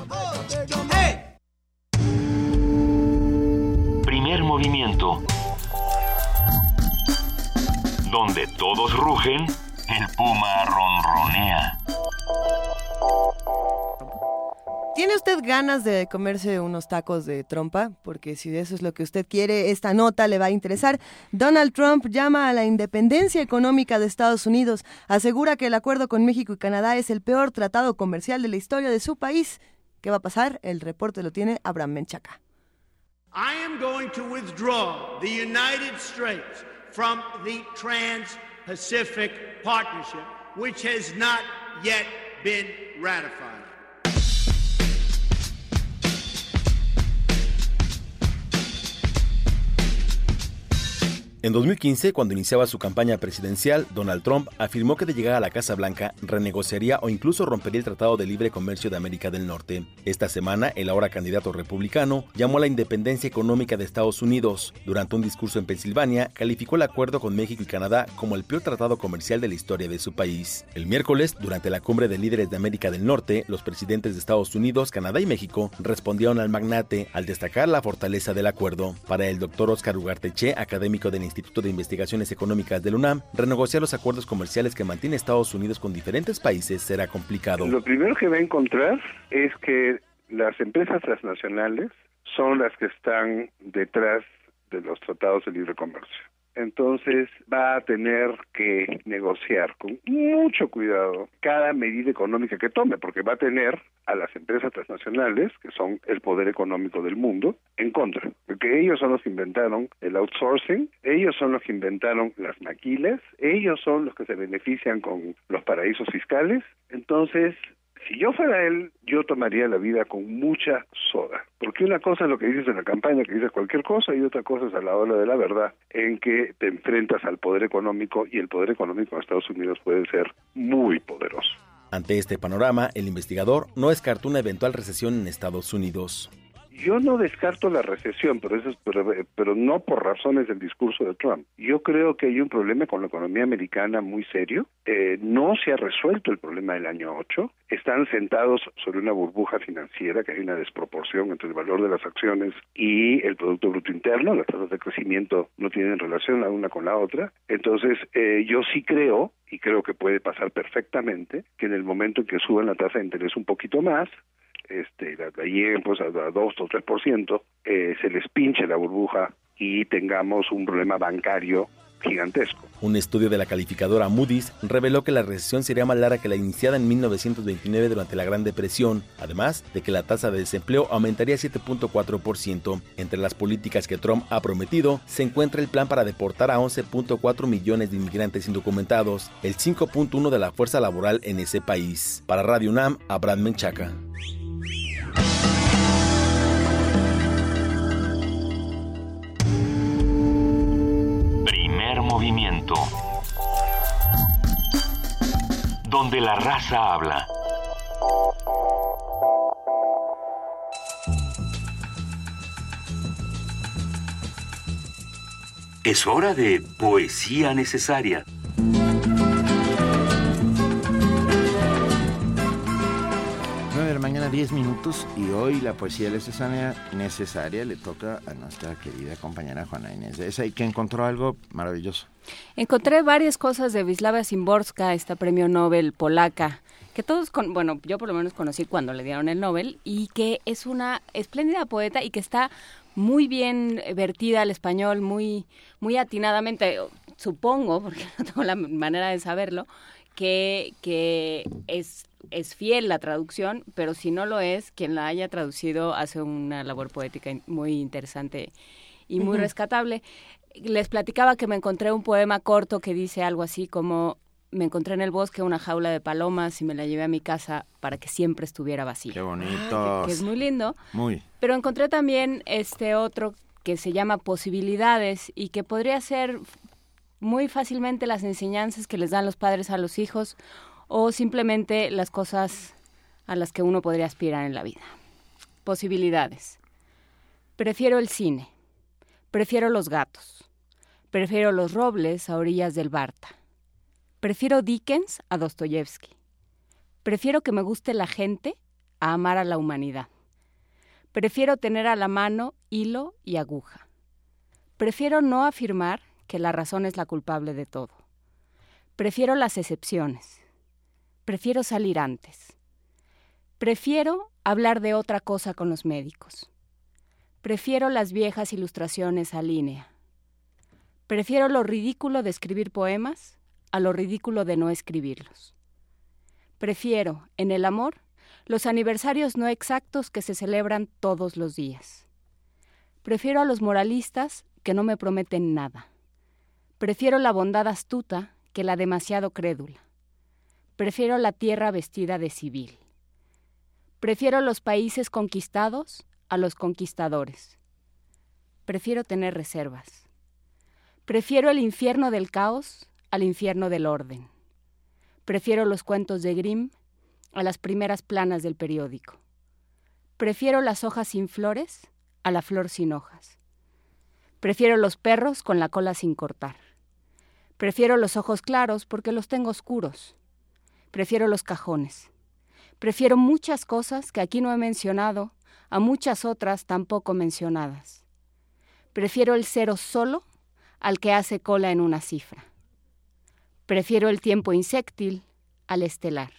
Primer movimiento. Donde todos rugen, el puma ronronea. ¿Tiene usted ganas de comerse unos tacos de trompa? Porque si eso es lo que usted quiere, esta nota le va a interesar. Donald Trump llama a la independencia económica de Estados Unidos. Asegura que el acuerdo con México y Canadá es el peor tratado comercial de la historia de su país. ¿Qué va a pasar? El reporte lo tiene Abraham Menchaca. I am going to withdraw the United States from the Trans-Pacific Partnership, which has not yet been ratified. En 2015, cuando iniciaba su campaña presidencial, Donald Trump afirmó que de llegar a la Casa Blanca renegociaría o incluso rompería el Tratado de Libre Comercio de América del Norte. Esta semana, el ahora candidato republicano llamó a la independencia económica de Estados Unidos. Durante un discurso en Pensilvania, calificó el acuerdo con México y Canadá como el peor tratado comercial de la historia de su país. El miércoles, durante la cumbre de líderes de América del Norte, los presidentes de Estados Unidos, Canadá y México respondieron al magnate al destacar la fortaleza del acuerdo. Para el doctor Oscar Ugarteche, académico del Instituto de Investigaciones Económicas del UNAM, renegociar los acuerdos comerciales que mantiene Estados Unidos con diferentes países será complicado. Lo primero que va a encontrar es que las empresas transnacionales son las que están detrás de los tratados de libre comercio entonces va a tener que negociar con mucho cuidado cada medida económica que tome, porque va a tener a las empresas transnacionales, que son el poder económico del mundo, en contra, porque ellos son los que inventaron el outsourcing, ellos son los que inventaron las maquilas, ellos son los que se benefician con los paraísos fiscales, entonces si yo fuera él, yo tomaría la vida con mucha soda. Porque una cosa es lo que dices en la campaña, que dices cualquier cosa, y otra cosa es a la hora de la verdad, en que te enfrentas al poder económico y el poder económico de Estados Unidos puede ser muy poderoso. Ante este panorama, el investigador no descartó una eventual recesión en Estados Unidos. Yo no descarto la recesión, pero, eso es, pero, no por razones del discurso de Trump. Yo creo que hay un problema con la economía americana muy serio. Eh, no se ha resuelto el problema del año 8. Están sentados sobre una burbuja financiera, que hay una desproporción entre el valor de las acciones y el Producto Bruto Interno. Las tasas de crecimiento no tienen relación la una con la otra. Entonces, eh, yo sí creo y creo que puede pasar perfectamente que en el momento en que suban la tasa de interés un poquito más, este, la, lleguen pues a, a 2 o 3%, eh, se les pinche la burbuja y tengamos un problema bancario gigantesco. Un estudio de la calificadora Moody's reveló que la recesión sería más larga que la iniciada en 1929 durante la Gran Depresión, además de que la tasa de desempleo aumentaría 7.4%. Entre las políticas que Trump ha prometido se encuentra el plan para deportar a 11.4 millones de inmigrantes indocumentados, el 5.1 de la fuerza laboral en ese país. Para Radio UNAM, Abraham Menchaca. Primer movimiento. Donde la raza habla. Es hora de poesía necesaria. 10 minutos, y hoy la poesía necesaria, necesaria le toca a nuestra querida compañera Juana Inés de esa y que encontró algo maravilloso. Encontré varias cosas de Wisława Szymborska, esta premio Nobel polaca, que todos, con, bueno, yo por lo menos conocí cuando le dieron el Nobel, y que es una espléndida poeta y que está muy bien vertida al español, muy, muy atinadamente, supongo, porque no tengo la manera de saberlo, que, que es, es fiel la traducción, pero si no lo es, quien la haya traducido hace una labor poética muy interesante y muy rescatable. Les platicaba que me encontré un poema corto que dice algo así como me encontré en el bosque una jaula de palomas y me la llevé a mi casa para que siempre estuviera vacía. Qué bonito. que es muy lindo. Muy. Pero encontré también este otro que se llama Posibilidades y que podría ser muy fácilmente las enseñanzas que les dan los padres a los hijos o simplemente las cosas a las que uno podría aspirar en la vida. Posibilidades. Prefiero el cine. Prefiero los gatos. Prefiero los robles a orillas del Barta. Prefiero Dickens a Dostoyevsky. Prefiero que me guste la gente a amar a la humanidad. Prefiero tener a la mano hilo y aguja. Prefiero no afirmar que la razón es la culpable de todo. Prefiero las excepciones. Prefiero salir antes. Prefiero hablar de otra cosa con los médicos. Prefiero las viejas ilustraciones a línea. Prefiero lo ridículo de escribir poemas a lo ridículo de no escribirlos. Prefiero, en el amor, los aniversarios no exactos que se celebran todos los días. Prefiero a los moralistas que no me prometen nada. Prefiero la bondad astuta que la demasiado crédula. Prefiero la tierra vestida de civil. Prefiero los países conquistados a los conquistadores. Prefiero tener reservas. Prefiero el infierno del caos al infierno del orden. Prefiero los cuentos de Grimm a las primeras planas del periódico. Prefiero las hojas sin flores a la flor sin hojas. Prefiero los perros con la cola sin cortar. Prefiero los ojos claros porque los tengo oscuros. Prefiero los cajones. Prefiero muchas cosas que aquí no he mencionado a muchas otras tampoco mencionadas. Prefiero el cero solo al que hace cola en una cifra. Prefiero el tiempo insectil al estelar.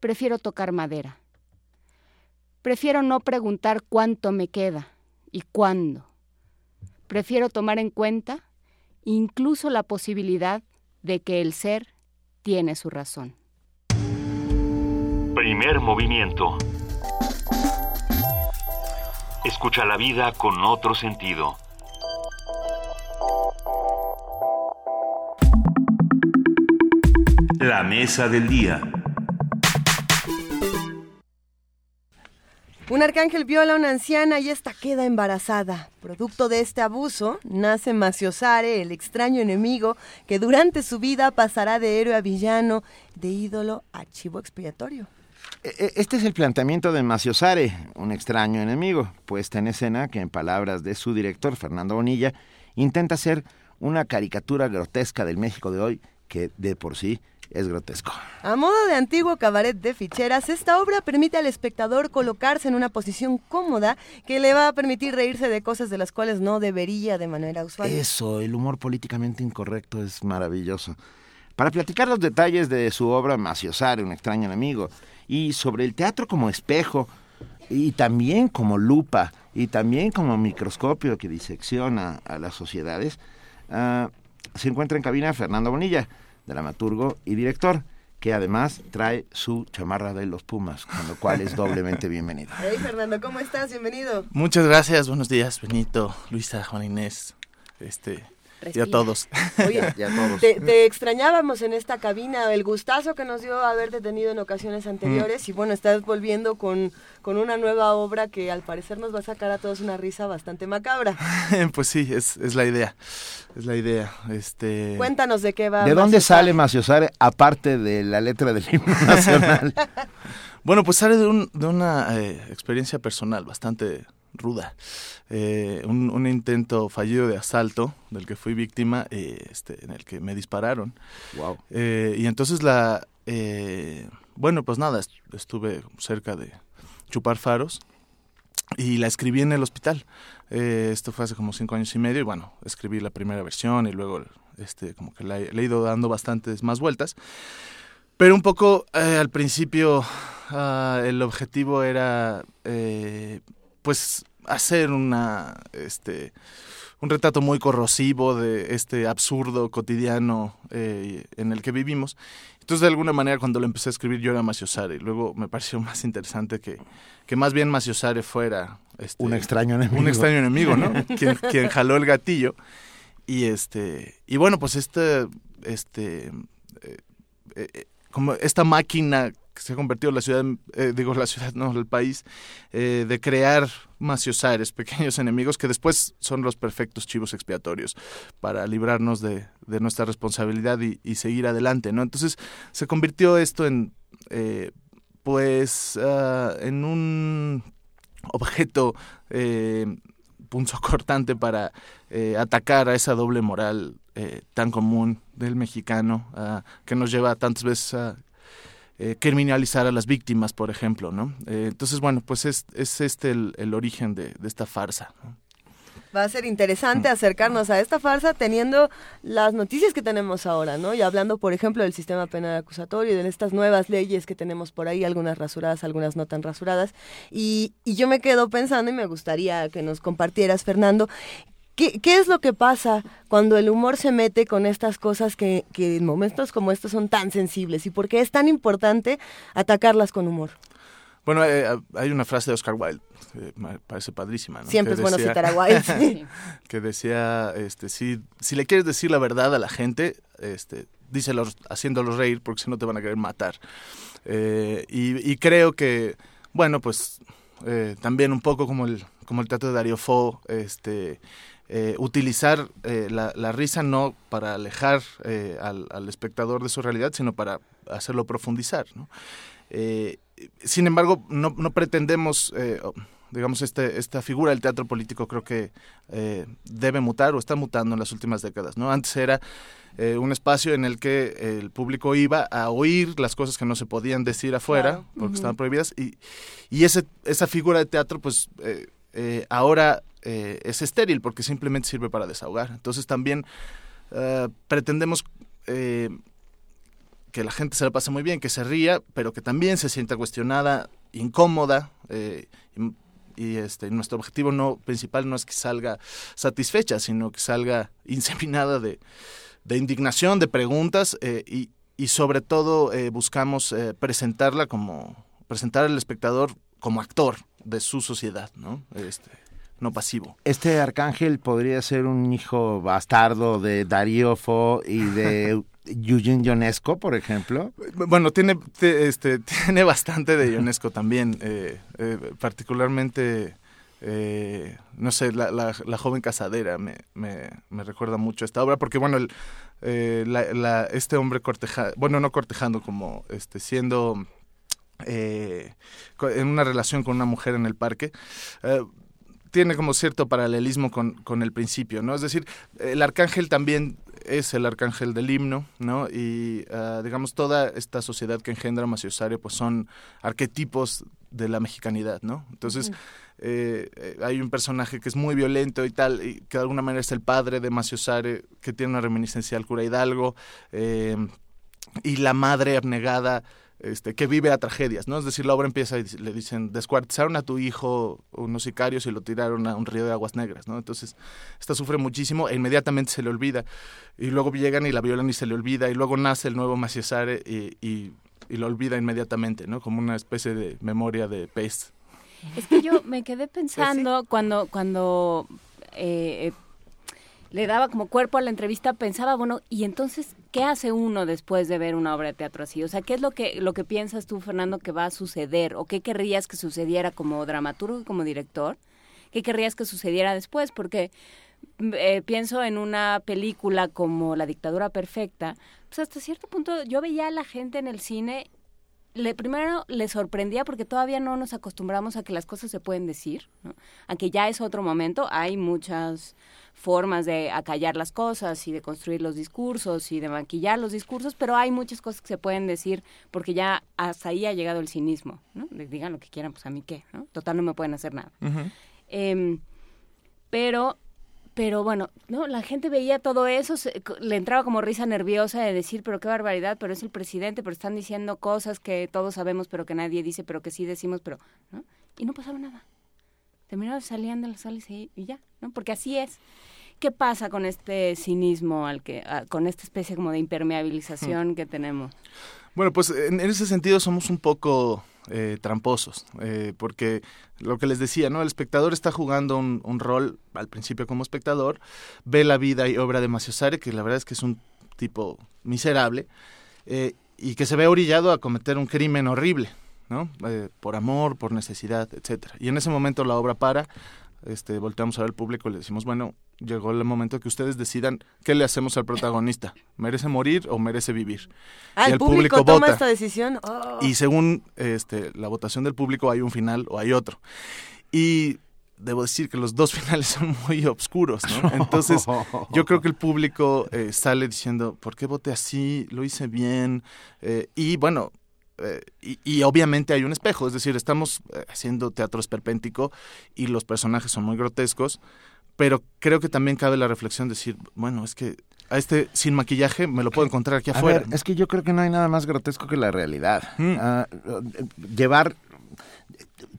Prefiero tocar madera. Prefiero no preguntar cuánto me queda y cuándo. Prefiero tomar en cuenta incluso la posibilidad de que el ser tiene su razón. Primer movimiento. Escucha la vida con otro sentido. La mesa del día. Un arcángel viola a una anciana y esta queda embarazada. Producto de este abuso, nace Maciosare, el extraño enemigo que durante su vida pasará de héroe a villano, de ídolo a chivo expiatorio. E- e- Este es el planteamiento de Maciosare, un extraño enemigo, puesta en escena que en palabras de su director, Fernando Bonilla, intenta ser una caricatura grotesca del México de hoy, que de por sí es grotesco. A modo de antiguo cabaret de ficheras, esta obra permite al espectador colocarse en una posición cómoda que le va a permitir reírse de cosas de las cuales no debería de manera usual. Eso, el humor políticamente incorrecto es maravilloso. Para platicar los detalles de su obra Maciosare, un extraño enemigo, y sobre el teatro como espejo, y también como lupa, y también como microscopio que disecciona a las sociedades, ah, se encuentra en cabina Fernando Bonilla, dramaturgo y director que además trae su chamarra de los Pumas, con lo cual es doblemente bienvenido. Hey Fernando, ¿cómo estás? Bienvenido. Muchas gracias, buenos días, Benito, Luisa, Juan Inés, este, y a todos. Oye, y a todos. Te, te, extrañábamos en esta cabina, el gustazo que nos dio haberte tenido en ocasiones anteriores mm. y bueno, estás volviendo con, con una nueva obra que al parecer nos va a sacar a todos una risa bastante macabra. pues sí, es, es la idea, es la idea. Este... Cuéntanos de qué va. ¿De dónde sale Maciosare aparte de la letra del himno nacional? bueno, pues sale de, un, de una eh, experiencia personal bastante ruda. Eh, un, un, intento fallido de asalto del que fui víctima, eh, este, en el que me dispararon. Wow. Eh, y entonces la, eh, bueno, pues nada, estuve cerca de chupar faros y la escribí en el hospital. Esto fue hace como cinco años y medio y bueno, escribí la primera versión y luego este, como que le, le he ido dando bastantes más vueltas. Pero un poco eh, al principio uh, el objetivo era eh, pues hacer una este un retrato muy corrosivo de este absurdo cotidiano eh, en el que vivimos. Entonces, de alguna manera, cuando lo empecé a escribir, yo era Maciosare. Y luego me pareció más interesante que, que más bien Maciosare fuera... Este, un extraño enemigo. Un extraño enemigo, ¿no? quien, quien jaló el gatillo. Y, este, y bueno, pues este... este eh, eh, como esta máquina que se ha convertido en la ciudad, eh, digo la ciudad, no, el país, eh, de crear maciosares, pequeños enemigos que después son los perfectos chivos expiatorios para librarnos de, de nuestra responsabilidad y, seguir adelante, ¿no? Entonces se convirtió esto en, eh, pues, uh, en un objeto punzo cortante para atacar a esa doble moral tan común del mexicano uh, que nos lleva tantas veces a eh, criminalizar a las víctimas, por ejemplo, ¿no? Eh, entonces, bueno, pues es, es este el, el origen de, de, esta farsa. ¿no? Va a ser interesante acercarnos a esta farsa teniendo las noticias que tenemos ahora, ¿no? Y hablando, por ejemplo, del sistema penal acusatorio y de estas nuevas leyes que tenemos por ahí, algunas rasuradas, algunas no tan rasuradas. Y, y yo me quedo pensando y me gustaría que nos compartieras, Fernando, ¿Qué, ¿Qué, es lo que pasa cuando el humor se mete con estas cosas que, que, en momentos como estos son tan sensibles? ¿Y por qué es tan importante atacarlas con humor? Bueno, eh, hay una frase de Oscar Wilde, me parece padrísima. ¿no? Siempre que es decía, bueno citar a Wilde. Sí. que decía, este, si, si le quieres decir la verdad a la gente, este, díselo haciéndolos reír porque si no te van a querer matar. Eh, y, y, creo que, bueno, pues eh, también un poco como el, como el teatro de Dario Fo, este eh, utilizar eh, la, la, risa no para alejar eh, al, al, espectador de su realidad, sino para hacerlo profundizar. ¿no? Eh, sin embargo, no, no pretendemos, digamos, este, esta figura del teatro político creo que debe mutar o está mutando en las últimas décadas. ¿no? Antes era un espacio en el que el público iba a oír las cosas que no se podían decir afuera, claro. porque uh -huh. estaban prohibidas, y, y ese, esa figura de teatro, pues eh, ahora eh, es estéril porque simplemente sirve para desahogar. Entonces también uh, pretendemos eh, que la gente se la pase muy bien, que se ría, pero que también se sienta cuestionada, incómoda. Eh, y, este, nuestro objetivo no principal no es que salga satisfecha, sino que salga inseminada de, indignación, de preguntas y, y, sobre todo buscamos presentarla como presentar al espectador como actor de su sociedad, ¿no? Este, no pasivo. Este arcángel podría ser un hijo bastardo de Darío Fo y de Eugene Ionesco, por ejemplo. Bueno, tiene, este, tiene bastante de Ionesco también, eh, eh, particularmente... Eh, no sé, la, la, la joven casadera me, me, me, recuerda mucho esta obra, porque bueno, el, eh, la, este hombre cortejando, bueno, no cortejando, como este, siendo eh, en una relación con una mujer en el parque, eh, tiene como cierto paralelismo con, con, el principio, ¿no? Es decir, el arcángel también es el arcángel del himno, ¿no? Y uh, digamos, toda esta sociedad que engendra Maciosario, pues son arquetipos de la mexicanidad, ¿no? Entonces, eh, hay un personaje que es muy violento y tal, y que de alguna manera es el padre de Maciosare, que tiene una reminiscencia al cura Hidalgo, eh, y la madre abnegada, este, que vive a tragedias, ¿no? Es decir, la obra empieza y le dicen, descuartizaron a tu hijo unos sicarios y lo tiraron a un río de aguas negras, ¿no? Entonces, esta sufre muchísimo e inmediatamente se le olvida. Y luego llegan y la violan y se le olvida. Y luego nace el nuevo Maciasare y, y, y lo olvida inmediatamente, ¿no? Como una especie de memoria de pez. Es que yo me quedé pensando cuando, cuando eh, le daba como cuerpo a la entrevista, pensaba, bueno, y entonces, ¿qué hace uno después de ver una obra de teatro así? O sea, ¿qué es lo que, lo que piensas tú, Fernando, que va a suceder? ¿O qué querrías que sucediera como dramaturgo y como director? ¿Qué querrías que sucediera después? Porque eh, pienso en una película como La dictadura perfecta, pues hasta cierto punto yo veía a la gente en el cine le, primero le sorprendía porque todavía no nos acostumbramos a que las cosas se pueden decir, ¿no? aunque ya es otro momento, hay muchas formas de acallar las cosas y de construir los discursos y de maquillar los discursos, pero hay muchas cosas que se pueden decir porque ya hasta ahí ha llegado el cinismo, ¿no? digan lo que quieran, pues a mí qué, ¿no? Total no me pueden hacer nada. eh, pero pero bueno, no, la gente veía todo eso, se, le entraba como risa nerviosa de decir, pero qué barbaridad, pero es el presidente, pero están diciendo cosas que todos sabemos, pero que nadie dice, pero que sí decimos, pero, ¿no? Y no pasaba nada. Terminaban, salían de las salas y, y, ya, ¿no? Porque así es. ¿Qué pasa con este cinismo, al que, a, con esta especie como de impermeabilización que tenemos? Bueno, pues en, en ese sentido somos un poco eh, tramposos, eh, porque lo que les decía, ¿no? El espectador está jugando un, rol al principio como espectador, ve la vida y obra de Maciosare, que la verdad es que es un tipo miserable, eh, y que se ve orillado a cometer un crimen horrible, ¿no? por amor, por necesidad, etcétera. Y en ese momento la obra para, este, volteamos a ver al público y le decimos, bueno, llegó el momento que ustedes decidan qué le hacemos al protagonista. ¿Merece morir o merece vivir? Ah, y el, público, público toma vota. esta decisión. Oh. Y según este, la votación del público hay un final o hay otro. Y debo decir que los dos finales son muy oscuros, ¿no? Entonces, yo creo que el público eh, sale diciendo, ¿por qué voté así? Lo hice bien. Eh, y bueno, eh, y, y, obviamente hay un espejo, es decir, estamos eh, haciendo teatro esperpéntico y los personajes son muy grotescos, pero creo que también cabe la reflexión de decir, bueno, es que a este sin maquillaje me lo puedo encontrar aquí a afuera. Ver, es que yo creo que no hay nada más grotesco que la realidad. Mm. Uh, llevar,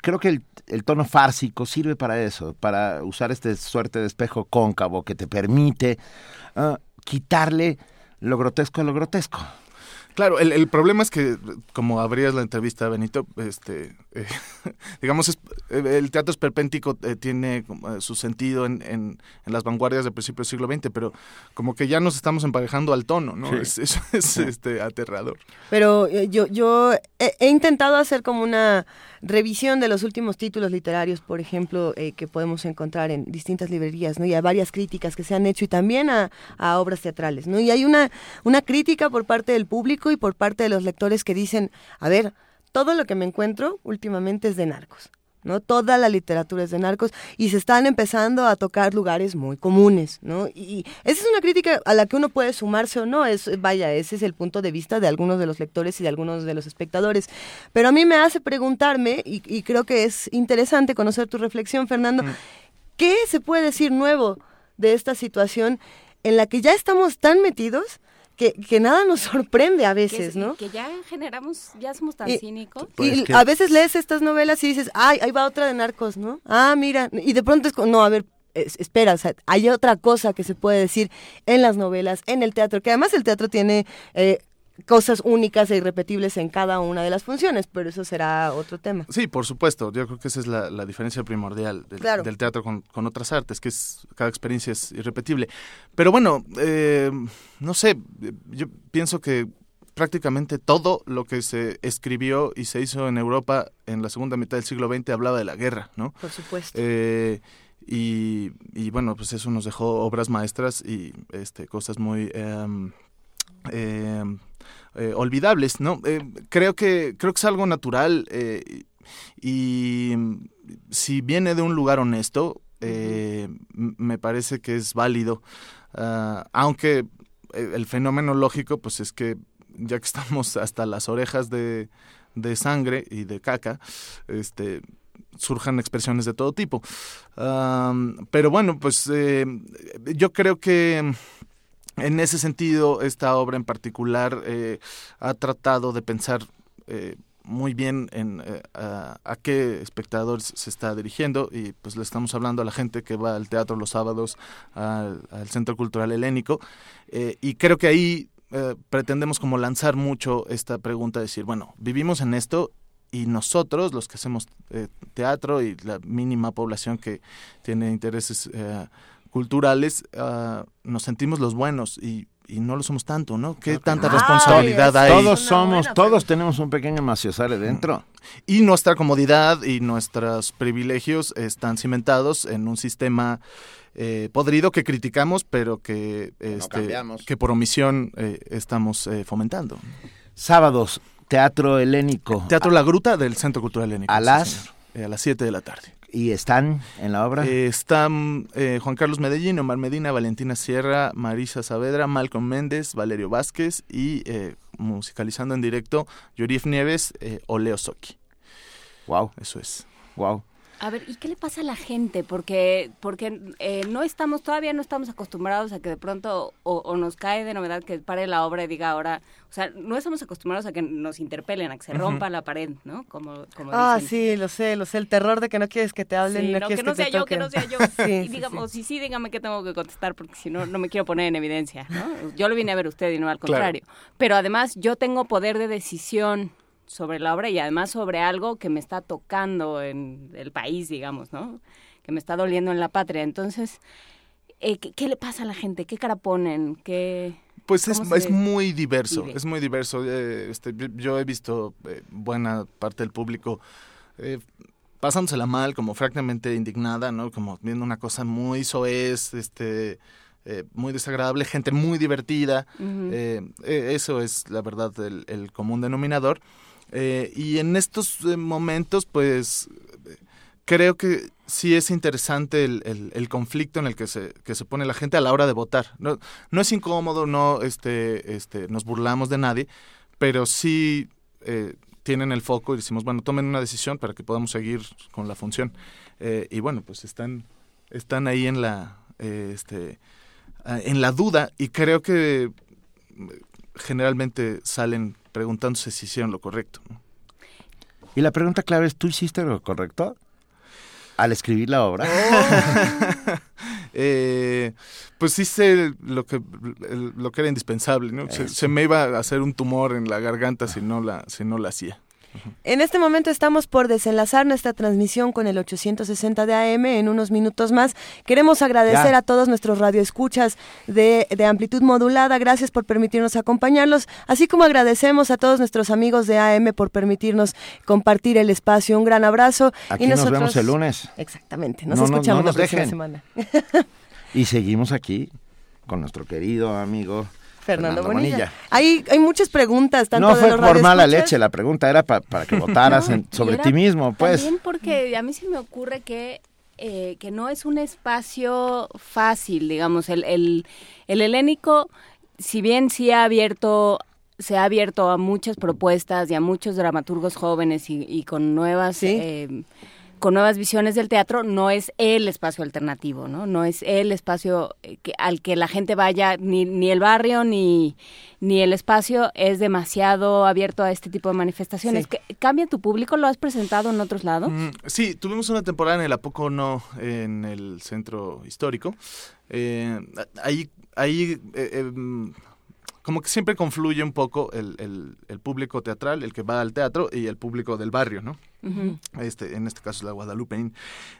creo que el, el, tono fársico sirve para eso, para usar este suerte de espejo cóncavo que te permite uh, quitarle lo grotesco a lo grotesco. Claro, el, el, problema es que, como abrías la entrevista, Benito, este, eh, digamos, es, el teatro esperpéntico eh, tiene eh, su sentido en, en, en, las vanguardias del principio del siglo XX, pero como que ya nos estamos emparejando al tono, ¿no? Sí. Eso es, es este, aterrador. Pero eh, yo, yo he, he, intentado hacer como una revisión de los últimos títulos literarios, por ejemplo, eh, que podemos encontrar en distintas librerías, ¿no? Y hay varias críticas que se han hecho y también a, a obras teatrales, ¿no? Y hay una, una crítica por parte del público y por parte de los lectores que dicen, a ver, todo lo que me encuentro últimamente es de narcos. ¿no? Toda la literatura es de narcos y se están empezando a tocar lugares muy comunes, ¿no? Y esa es una crítica a la que uno puede sumarse o no, es, vaya, ese es el punto de vista de algunos de los lectores y de algunos de los espectadores. Pero a mí me hace preguntarme, y, y creo que es interesante conocer tu reflexión, Fernando, mm. ¿qué se puede decir nuevo de esta situación en la que ya estamos tan metidos? Que, que, nada nos sorprende a veces, que, ¿no? Que ya generamos, ya somos tan y, cínicos. Pues y que... a veces lees estas novelas y dices, ay, ahí va otra de narcos, ¿no? Ah, mira, y de pronto es como, no, a ver, es, espera, o sea, hay otra cosa que se puede decir en las novelas, en el teatro, que además el teatro tiene... Eh, cosas únicas e irrepetibles en cada una de las funciones, pero eso será otro tema. Sí, por supuesto. Yo creo que esa es la, la diferencia primordial del, claro. del teatro con, con, otras artes, que es cada experiencia es irrepetible. Pero bueno, eh, no sé, yo pienso que prácticamente todo lo que se escribió y se hizo en Europa en la segunda mitad del siglo XX hablaba de la guerra, ¿no? Por supuesto. Eh, y, y, bueno, pues eso nos dejó obras maestras y este, cosas muy... Eh, eh, olvidables, ¿no? Eh, creo que creo que es algo natural eh, y si viene de un lugar honesto, me parece que es válido, uh, aunque el fenómeno lógico, pues es que ya que estamos hasta las orejas de, de sangre y de caca, este surjan expresiones de todo tipo. Uh, pero bueno, pues yo creo que en ese sentido, esta obra en particular eh, ha tratado de pensar eh, muy bien en eh, a, qué espectador se está dirigiendo y pues le estamos hablando a la gente que va al teatro los sábados al, Centro Cultural Helénico eh, y creo que ahí eh, pretendemos como lanzar mucho esta pregunta, decir, bueno, vivimos en esto y nosotros, los que hacemos eh, teatro y la mínima población que tiene intereses culturales, ah, nos sentimos los buenos y, y no lo somos tanto, ¿no? ¿Qué tanta responsabilidad hay? Todos somos, todos tenemos un pequeño maciosare dentro. Y nuestra comodidad y nuestros privilegios están cimentados en un sistema eh, podrido que criticamos, pero que, este, que por omisión eh, estamos eh, fomentando. Sábados, Teatro Helénico. Teatro La Gruta del Centro Cultural Helénico. ¿A sí, las? señor. Eh, a las 7 de la tarde. ¿Y están en la obra? Eh, están eh, Juan Carlos Medellín, Omar Medina, Valentina Sierra, Marisa Saavedra, Malcolm Méndez, Valerio Vázquez y eh, musicalizando en directo Yorif Nieves eh, o Leo Soki. Wow. Eso es. Wow. A ver, ¿y qué le pasa a la gente? Porque porque eh, no estamos, todavía no estamos acostumbrados a que de pronto o, o nos cae de novedad que pare la obra y diga ahora, o sea, no estamos acostumbrados a que nos interpelen, a que se rompa la pared, ¿no? Como, como Ah, dicen. sí, lo sé, lo sé. El terror de que no quieres que te hablen, Sí, no, no, quieres que no te sea yo, que no sea yo. Sí, y digamos, sí. sí, sí, dígame qué tengo que contestar, porque si no, no me quiero poner en evidencia, ¿no? Yo lo vine a ver a usted y no al Claro. contrario. Pero además, yo tengo poder de decisión sobre la obra y además sobre algo que me está tocando en el país, digamos, ¿no? Que me está doliendo en la patria. Entonces, eh, ¿qué, qué le pasa a la gente? ¿Qué cara ponen? ¿Qué...? Pues es, ¿Cómo se es muy diverso, vive? es muy diverso. Eh, este, yo- he visto eh, buena parte del público eh, pasándosela mal, como francamente indignada, ¿no? Como viendo una cosa muy soez, este, eh, muy desagradable, gente muy divertida. Eh, eh, eso es, la verdad, el, el común denominador. Eh, y en estos eh, momentos, pues, creo que sí es interesante el, el- conflicto en el que se, que se pone la gente a la hora de votar. No, no es incómodo, no este, este, nos burlamos de nadie, pero sí eh, tienen el foco y decimos, bueno, tomen una decisión para que podamos seguir con la función. Y bueno, pues están, están ahí en la, este, en la duda y creo que generalmente salen preguntándose si hicieron lo correcto. ¿no? Y la pregunta clave es, ¿tú hiciste lo correcto? Al escribir la obra. Eh, pues hice lo que lo que era indispensable, ¿no? Se, se me iba a hacer un tumor en la garganta si no la si no la hacía. En este momento estamos por desenlazar nuestra transmisión con el 860 de AM en unos minutos más. Queremos agradecer Ya. a todos nuestros radioescuchas de, de amplitud modulada. Gracias por permitirnos acompañarlos, así como agradecemos a todos nuestros amigos de AM por permitirnos compartir el espacio. Un gran abrazo. Aquí nos vemos el lunes. Exactamente, nos No, no, escuchamos no nos la próxima dejen. semana. Y seguimos aquí con nuestro querido amigo Fernando, Fernando Bonilla. Bonilla. Hay, hay muchas preguntas, tanto No de fue los por mala leche, la pregunta era pa- para que votaras en- sobre ti mismo, pues. También porque a mí se me ocurre que, eh, que no es un espacio fácil, digamos, el, el, el helénico, si bien sí ha abierto se ha abierto a muchas propuestas y a muchos dramaturgos jóvenes y, y con nuevas eh, con nuevas visiones del teatro no es el espacio alternativo no no es el espacio eh, que, al que la gente vaya ni, ni el barrio ni ni el espacio es demasiado abierto a este tipo de manifestaciones Sí. ¿Qué- cambia tu público lo has presentado en otros lados Mm, sí, tuvimos una temporada en el Apoco No, en el centro histórico. Eh, ahí, ahí eh, eh, como que siempre confluye un poco el, el- el público teatral, el que va al teatro, y el público del barrio, ¿no? Este, en este caso la Guadalupeín,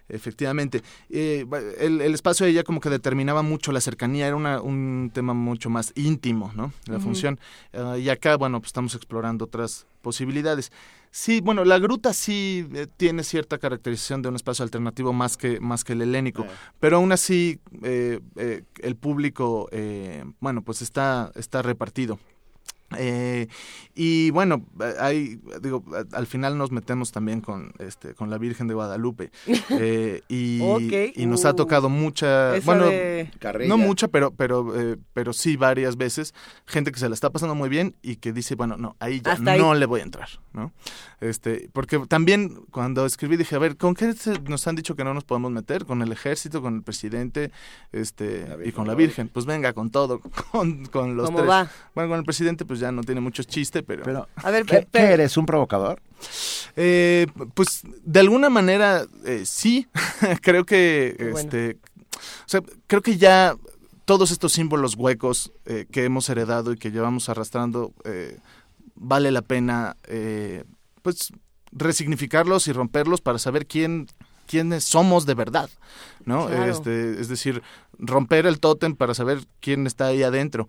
efectivamente. Eh, el, el espacio de ella como que determinaba mucho la cercanía, era una- un tema mucho más íntimo, ¿no? La función. Ah, y acá, bueno, pues estamos explorando otras posibilidades. Sí, bueno, la gruta sí eh, tiene cierta caracterización de un espacio alternativo más que, más que el helénico, pero aún así eh, eh, el público, eh, bueno, pues está, está repartido. Eh, y bueno, hay, digo, al final nos metemos también con, este, con la Virgen de Guadalupe. eh, y, Ok. y nos ha Uh. tocado mucha, Esa bueno, de- no mucha, pero, pero, eh, pero sí varias veces, gente que se la está pasando muy bien y que dice, bueno, no, ahí ya Hasta ahí. no le voy a entrar, ¿no? Este, porque también cuando escribí dije, a ver, ¿con qué se- nos han dicho que no nos podemos meter? Con el ejército, con el presidente, este, y con la Virgen. Pues venga, con todo, con, con los ¿Cómo tres. va? Bueno, con el presidente, pues ya no tiene mucho chiste, pero... Pero, A ver, ¿qué, eres? ¿Un provocador? Eh, pues de alguna manera eh, sí, creo que bueno. este, o sea, creo que ya todos estos símbolos huecos eh, que hemos heredado y que llevamos arrastrando eh, vale la pena eh, pues resignificarlos y romperlos para saber quién quiénes somos de verdad, ¿no? Claro. Este, es decir, romper el tótem para saber quién está ahí adentro,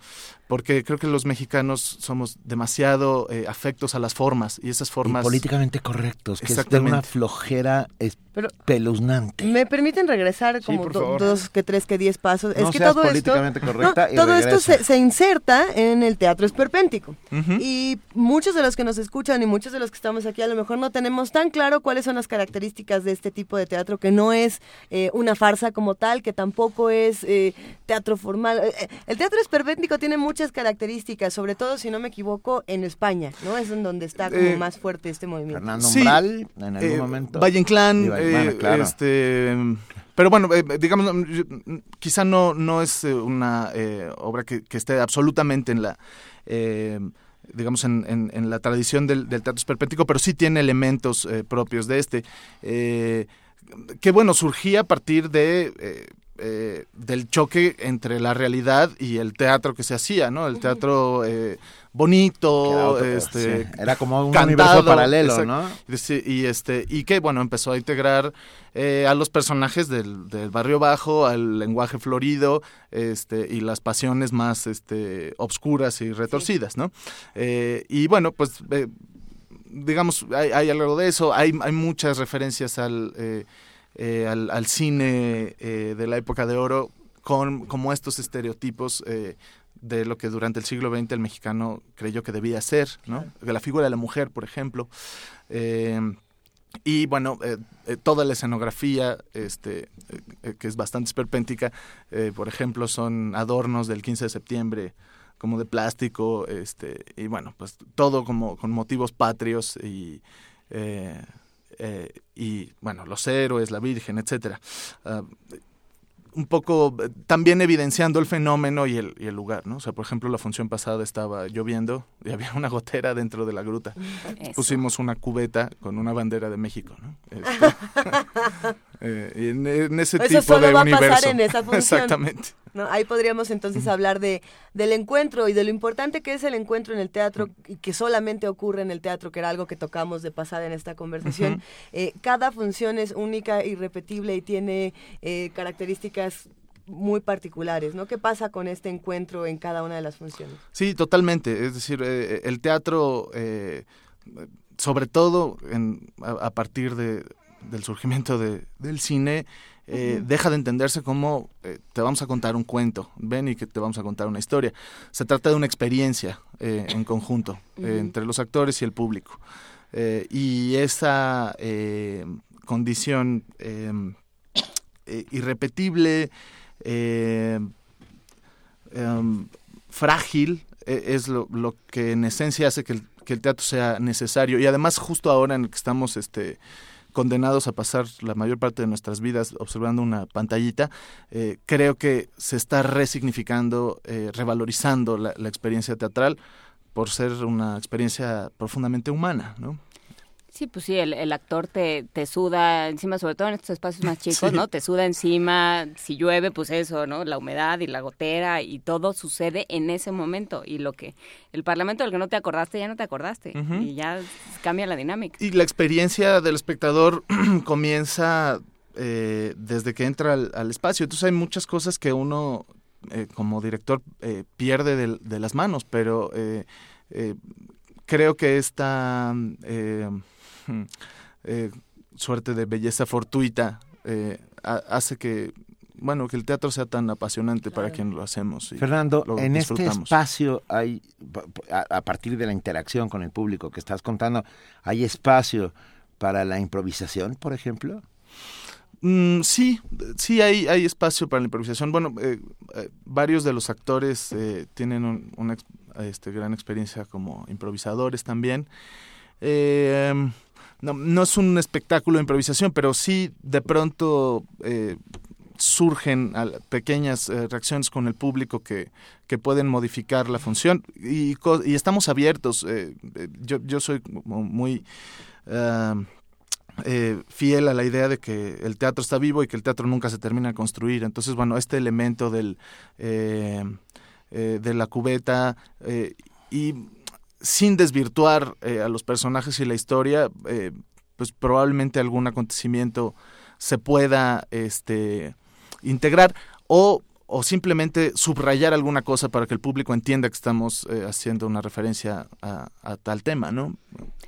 porque creo que los mexicanos somos demasiado eh, afectos a las formas y esas Y formas políticamente correctos, que es de una flojera Pero- espeluznante. ¿Me permiten regresar como por do- dos, que tres, que diez pasos? No es que seas todo esto, políticamente correcta No, y todo esto regresa. se, se inserta en el teatro esperpéntico. Ujú. Y muchos de los que nos escuchan y muchos de los que estamos aquí a lo mejor no tenemos tan claro cuáles son las características de este tipo de teatro, que no es eh, una farsa como tal, que tampoco es eh, teatro formal. Eh, eh, El teatro esperpéntico tiene muchas características, sobre todo, si no me equivoco, en España, ¿no? Es en donde está como Eh, más fuerte este movimiento. Fernando Sí, Umbral, en algún eh, momento. Valle Inclán, eh, claro. este, pero bueno, eh, digamos, quizá no, no es una eh, obra que, que esté absolutamente en la, eh, digamos, en, en- en la tradición del, del teatro esperpéntico, pero sí tiene elementos eh, propios de este, eh, que bueno, surgía a partir de... eh, eh, del choque entre la realidad y el teatro que se hacía, ¿no? El teatro eh, bonito, otro- este, sí, era como un cantado, universo paralelo, exacto. ¿no? Y sí, y este y que bueno empezó a integrar eh, a los personajes del, del barrio bajo al lenguaje florido este y las pasiones más este obscuras y retorcidas no Eh, y bueno pues eh, digamos hay, hay algo de eso hay hay muchas referencias al eh, eh, al, al cine eh, de la época de oro con como estos estereotipos eh, de lo que durante el siglo XX el mexicano creyó que debía ser, ¿no? De la figura de la mujer, por ejemplo. Eh, y bueno, eh, eh, toda la escenografía, este, eh, que es bastante esperpéntica, por ejemplo, son adornos del 15 de septiembre, como de plástico, este, y bueno, pues todo como con motivos patrios y, eh, eh, y bueno, los héroes, la Virgen, etcétera. Ah, un poco eh, también evidenciando el fenómeno y el, y el lugar, ¿no? O sea, por ejemplo, la función pasada estaba lloviendo y había una gotera dentro de la gruta. Eso. Pusimos una cubeta con una bandera de México, ¿no? Este, eh, en, en ese Eso tipo solo de va a pasar en esa función. Exactamente. ¿No? Ahí podríamos entonces hablar de, del encuentro y de lo importante que es el encuentro en el teatro y que solamente ocurre en el teatro, que era algo que tocamos de pasada en esta conversación. Eh, cada función es única, irrepetible y tiene eh, características muy particulares, ¿no? ¿Qué pasa con este encuentro en cada una de las funciones? Sí, totalmente. Es decir, eh, el teatro, sobre todo en- a, a partir de, del surgimiento de- del cine, eh, deja de entenderse como eh, te vamos a contar un cuento, ven y que te vamos a contar una historia. Se trata de una experiencia eh, en conjunto entre los actores y el público. Y esa condición irrepetible, em, frágil, es lo, lo que en esencia hace que el, que el teatro sea necesario. Y además justo ahora en el que estamos este, condenados a pasar la mayor parte de nuestras vidas observando una pantallita, eh, creo que se está resignificando, eh, revalorizando la, la experiencia teatral por ser una experiencia profundamente humana, ¿no? Sí, pues sí, el, el actor te, te suda encima, sobre todo en estos espacios más chicos, Sí. ¿no? Te suda encima, si llueve, pues eso, ¿no? La humedad y la gotera y todo sucede en ese momento. Y lo que, el parlamento del que no te acordaste, ya no te acordaste. Y ya cambia la dinámica. Y la experiencia del espectador comienza eh, desde que entra al, al espacio. Entonces hay muchas cosas que uno eh, como director eh, pierde del- de, las manos, pero eh, eh, creo que esta eh, suerte de belleza fortuita eh, ha- hace que bueno que el teatro sea tan apasionante para quien lo hacemos. y Fernando, lo en este disfrutamos. espacio hay, a, partir de la interacción con el público que estás contando, ¿hay espacio para la improvisación, por ejemplo? Mm, sí, sí hay, hay espacio para la improvisación. Bueno, eh, eh, varios de los actores eh, tienen un- una este, gran experiencia como improvisadores también. Eh, no, no es un espectáculo de improvisación, pero sí de pronto eh, surgen pequeñas eh, reacciones con el público que, que pueden modificar la función y, y estamos abiertos. eh, eh, yo, yo soy muy ah, eh, fiel a la idea de que el teatro está vivo y que el teatro nunca se termina de construir. Entonces, bueno, este elemento del, eh, eh, de la cubeta y sin desvirtuar eh, a los personajes y la historia, eh, pues probablemente algún acontecimiento se pueda este, integrar o, o simplemente subrayar alguna cosa para que el público entienda que estamos eh, haciendo una referencia a, a tal tema, ¿no?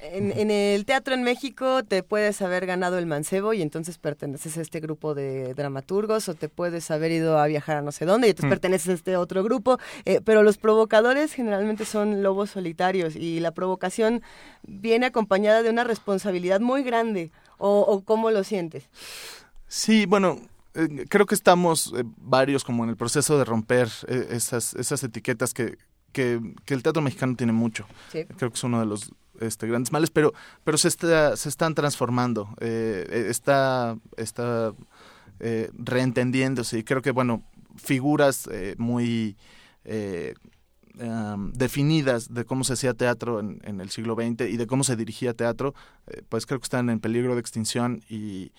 En, en el teatro en México te puedes haber ganado el mancebo y entonces perteneces a este grupo de dramaturgos o te puedes haber ido a viajar a no sé dónde y entonces Mm. perteneces a este otro grupo, eh, pero los provocadores generalmente son lobos solitarios y la provocación viene acompañada de una responsabilidad muy grande. ¿O, o cómo lo sientes? Sí, bueno, eh, creo que estamos eh, varios como en el proceso de romper eh, esas, esas etiquetas que, que, que el teatro mexicano tiene mucho. Sí. Creo que es uno de los este, grandes males, pero, pero se, está, se están transformando, está, está reentendiéndose y creo que, bueno, figuras muy... um, definidas de cómo se hacía teatro en, en el siglo XX y de cómo se dirigía teatro, eh, pues creo que están en peligro de extinción y,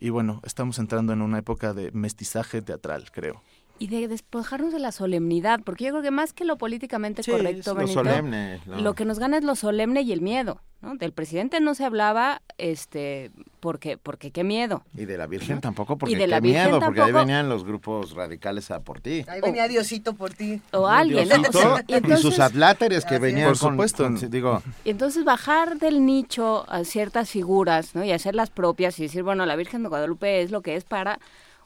y bueno, estamos entrando en una época de mestizaje teatral, creo. Y de despojarnos de la solemnidad, porque yo creo que más que lo políticamente Sí, correcto, es lo Benito, solemne, ¿no? lo que nos gana es lo solemne y el miedo. ¿no? Del presidente no se hablaba, este, porque, porque qué miedo. Y de la Virgen tampoco, porque Y de la qué Virgen miedo, porque ahí venían los grupos radicales a por ti. Ahí venía Diosito por ti. O alguien. ¿no? Diosito, O sea, y sus atláteres que venían Por con- supuesto. con- digo, Y entonces bajar del nicho a ciertas figuras, ¿no? Y hacerlas propias y decir, bueno, la Virgen de Guadalupe es lo que es para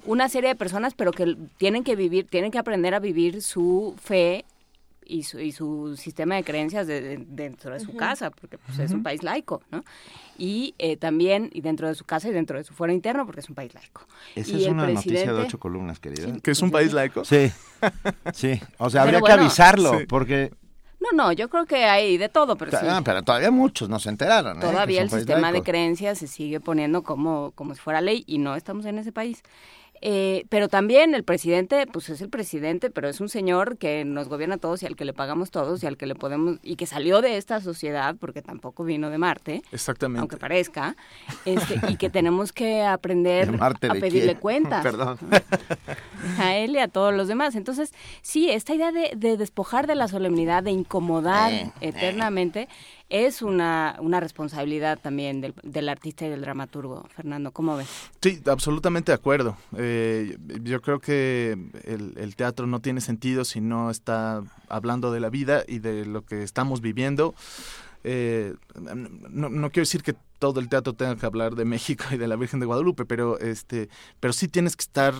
una serie de personas, pero que tienen que vivir, tienen que aprender a vivir su fe y su, y su sistema de creencias de- de- dentro de su casa, porque pues, es un país laico, ¿no? Y eh, también, y dentro de su casa y dentro de su fuero interno, porque es un país laico. esa y es una noticia de ocho columnas, querida. Sí, ¿Que es un país laico? Sí, sí. O sea, habría que avisarlo, Sí. porque No, no, yo creo que hay de todo, pero sí. ah, pero todavía muchos no se enteraron. ¿eh? Todavía el sistema de creencias se sigue poniendo como, como si fuera ley y no estamos en ese país. Eh, pero también el presidente, pues es el presidente, pero es un señor que nos gobierna a todos y al que le pagamos todos y al que le podemos, y que salió de esta sociedad porque tampoco vino de Marte, Exactamente. aunque parezca, este, y que tenemos que aprender ¿De Marte a pedirle quién? cuentas. Perdón. A él y a todos los demás. Entonces, sí, esta idea de, de despojar de la solemnidad, de incomodar Eh, eternamente, es una, una responsabilidad también del, del artista y del dramaturgo. Fernando, ¿cómo ves? Sí, absolutamente de acuerdo. Eh, yo creo que el, teatro no tiene sentido si no está hablando de la vida y de lo que estamos viviendo. Eh, no, no quiero decir que todo el teatro tenga que hablar de México y de la Virgen de Guadalupe, pero este, pero sí tienes que estar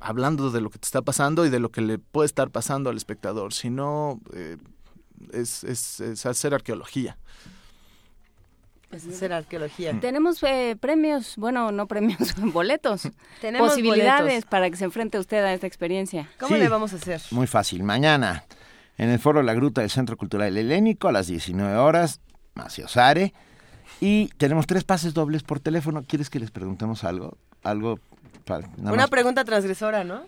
hablando de lo que te está pasando y de lo que le puede estar pasando al espectador. Si no, eh, es, es, es hacer arqueología. Es hacer arqueología. Tenemos eh, premios, bueno, no premios, boletos. Tenemos posibilidades boletos. para que se enfrente usted a esta experiencia. ¿Cómo Sí. le vamos a hacer? Muy fácil. Mañana, en el Foro La Gruta del Centro Cultural Helénico, a las 19 horas, Maciosare. Y tenemos tres pases dobles por teléfono. ¿Quieres que les preguntemos algo? Algo Una más- pregunta transgresora, ¿no?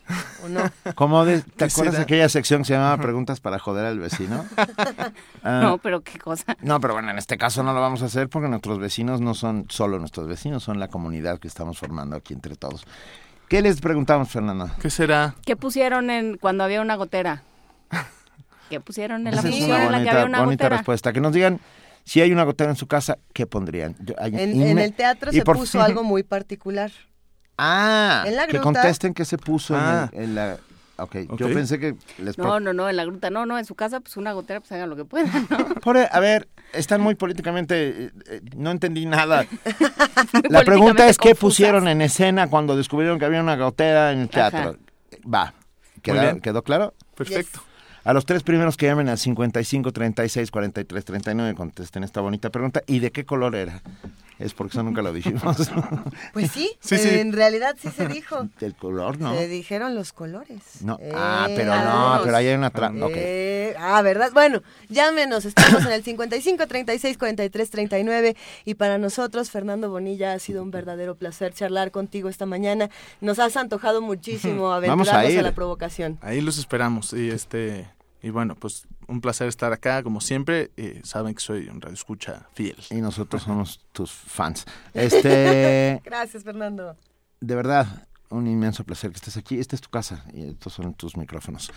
¿O no? ¿Cómo de- ¿Te acuerdas da- de aquella sección que se llamaba Preguntas para joder al vecino? Ah, No, pero qué cosa. No, pero bueno, en este caso no lo vamos a hacer porque nuestros vecinos no son solo nuestros vecinos, son la comunidad que estamos formando aquí entre todos. ¿Qué les preguntamos, Fernando? ¿Qué será? ¿Qué pusieron en cuando había una gotera? ¿Qué pusieron en la Esa función una en la que bonita, había una bonita gotera? respuesta. Que nos digan si hay una gotera en su casa, ¿qué pondrían? Yo- hay- En, y en me- el teatro se por- puso algo muy particular. Ah, En la que contesten qué se puso en Ah. el- en, la... Ok, yo pensé que les... No, no, no, en la gruta, no, no, en su casa, pues una gotera, pues hagan lo que puedan, ¿no? Por- a ver, están muy políticamente... eh, eh, no entendí nada. La pregunta es qué pusieron en escena cuando descubrieron que había una gotera en el Ajá. teatro. Va, ¿quedó, bien. ¿quedó claro? Perfecto. A los tres primeros que llamen al 55 36 43 39 contesten esta bonita pregunta. ¿Y de qué color era? Es porque eso nunca lo dijimos. Pues sí, Sí, sí. en realidad sí se dijo. Del color, ¿no? Se dijeron los colores. No. ah, Eh, pero no, pero ahí hay una trampa. Eh, ah, ¿verdad? Bueno, llámenos, estamos en el 55 36 43 39 y para nosotros, Fernando Bonilla, ha sido un verdadero placer charlar contigo esta mañana. Nos has antojado muchísimo Vamos a aventurarnos a, la provocación. Ahí los esperamos y este y bueno, pues un placer estar acá como siempre. y saben que soy un radio escucha fiel. Y nosotros somos tus fans. Este, Gracias, Fernando. de verdad, un inmenso placer que estés aquí. Esta es tu casa y estos son tus micrófonos.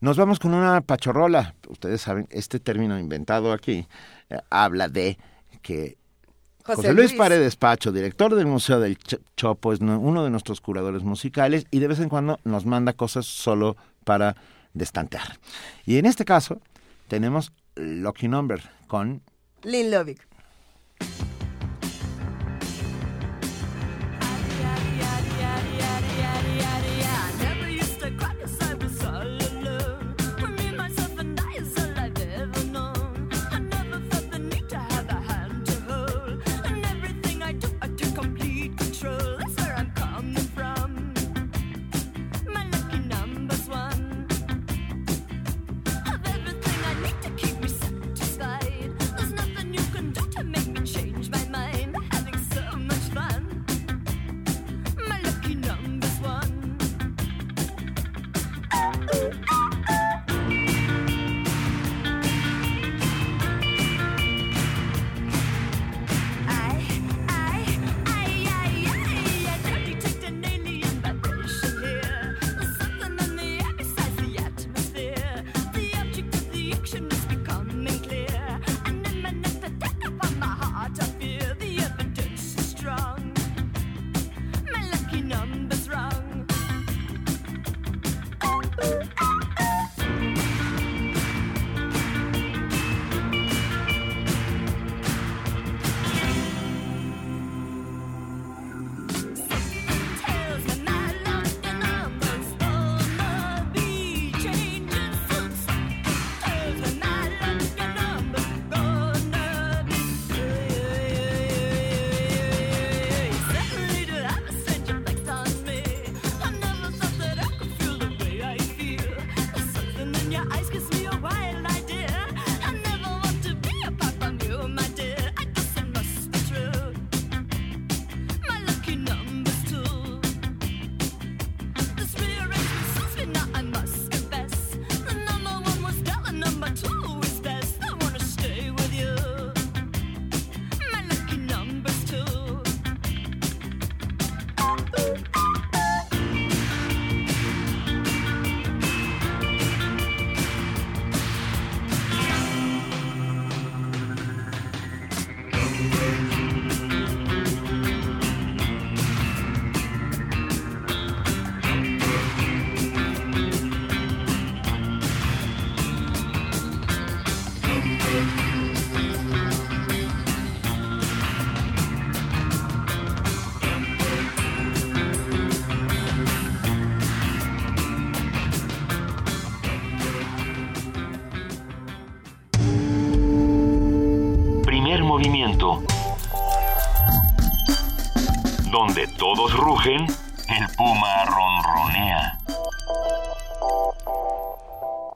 Nos vamos con una pachorrola. Ustedes saben, este término inventado aquí eh, habla de que José José, Luis Luis. Paredes Pacho, director del Museo del Ch- Chopo, es no- uno de nuestros curadores musicales y de vez en cuando nos manda cosas solo para destantear. Y en este caso tenemos Lucky Number con Lynn Lovick. Rugen, el puma ronronea.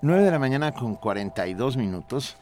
9 de la mañana con 42 minutos.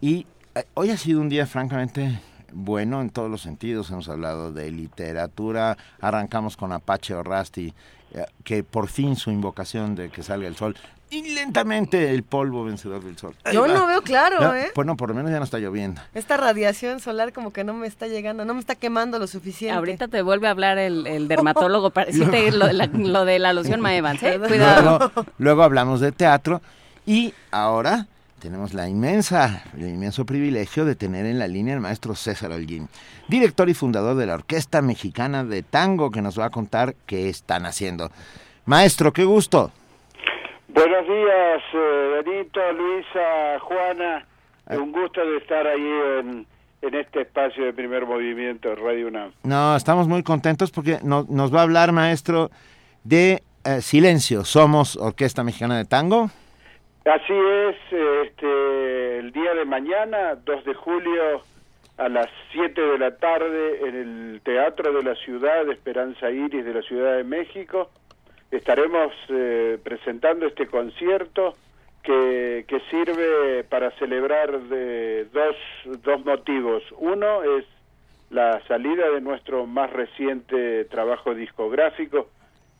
Y eh, hoy ha sido un día francamente bueno en todos los sentidos. Hemos hablado de literatura, arrancamos con Apache Orrasti, eh, que por fin su invocación de que salga el sol. Y lentamente el polvo vencedor del sol. Ahí Yo va. no veo claro, No, ¿eh? Pues no, por lo menos ya no está lloviendo. Esta radiación solar como que no me está llegando, no me está quemando lo suficiente. Ahorita te vuelve a hablar el, el dermatólogo para decirte lo, de la- lo de la loción Maevans, ¿eh? Cuidado. Luego, luego hablamos de teatro y ahora tenemos la inmensa, el inmenso privilegio de tener en la línea al maestro César Holguín, director y fundador de la Orquesta Mexicana de Tango, que nos va a contar qué están haciendo. Maestro, qué gusto. Buenos días, eh, Benito, Luisa, Juana. Un gusto de estar ahí en, en este espacio de primer movimiento de Radio UNAM. No, estamos muy contentos porque no- nos va a hablar, maestro, de eh, Silencio. Somos Orquesta Mexicana de Tango. Así es, este, el día de mañana, 2 de julio, a las 7 de la tarde en el Teatro de la Ciudad de Esperanza Iris de la Ciudad de México. Estaremos eh, presentando este concierto que, que sirve para celebrar de dos, dos motivos. Uno es la salida de nuestro más reciente trabajo discográfico,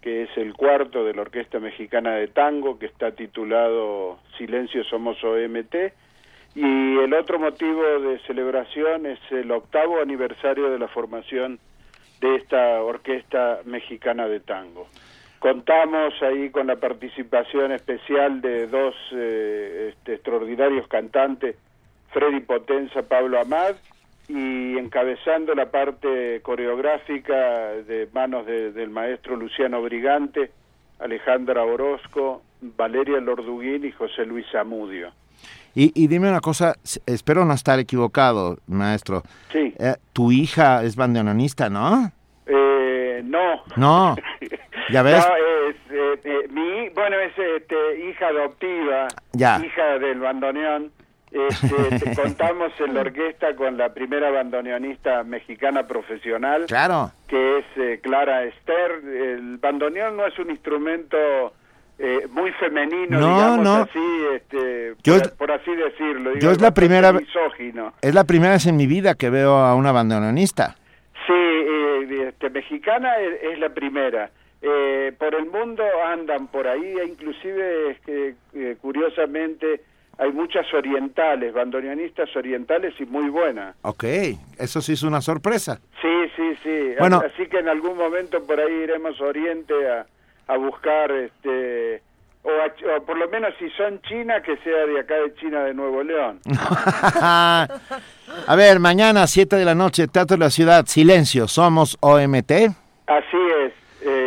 que es el cuarto de la Orquesta Mexicana de Tango, que está titulado Silencio Somos OMT. Y el otro motivo de celebración es el octavo aniversario de la formación de esta Orquesta Mexicana de Tango. Contamos ahí con la participación especial de dos eh, este, extraordinarios cantantes, Freddy Potenza, Pablo Amad, y encabezando la parte coreográfica de manos de- del maestro Luciano Brigante, Alejandra Orozco, Valeria Lorduguín y José Luis Zamudio. Y, y dime una cosa, espero no estar equivocado, maestro. Sí. Eh, tu hija es bandoneonista, ¿no? Eh, no. No. ¿Ya ves? No, es, eh, eh, mi, bueno, es este, hija adoptiva, Ya. hija del bandoneón. Este, te contamos en la orquesta con la primera bandoneonista mexicana profesional, Claro. que es eh, Clara Esther. El bandoneón no es un instrumento eh, muy femenino, No, digamos no. así, este, Yo por, así decirlo. yo es la primera misógino. Es la primera vez en mi vida que veo a una bandoneonista. Sí, eh, este, mexicana es, es la primera. Eh, por el mundo andan por ahí, e inclusive es que, eh, curiosamente hay muchas orientales, bandoneonistas orientales y muy buenas. Ok, eso sí es una sorpresa. Sí, sí, sí. Bueno. Así que en algún momento por ahí iremos a Oriente a, a buscar, este, o, a- o por lo menos si son China, que sea de acá de China de Nuevo León. a ver, mañana, 7 de la noche, Teatro de la Ciudad, Silencio, somos OMT. Así es,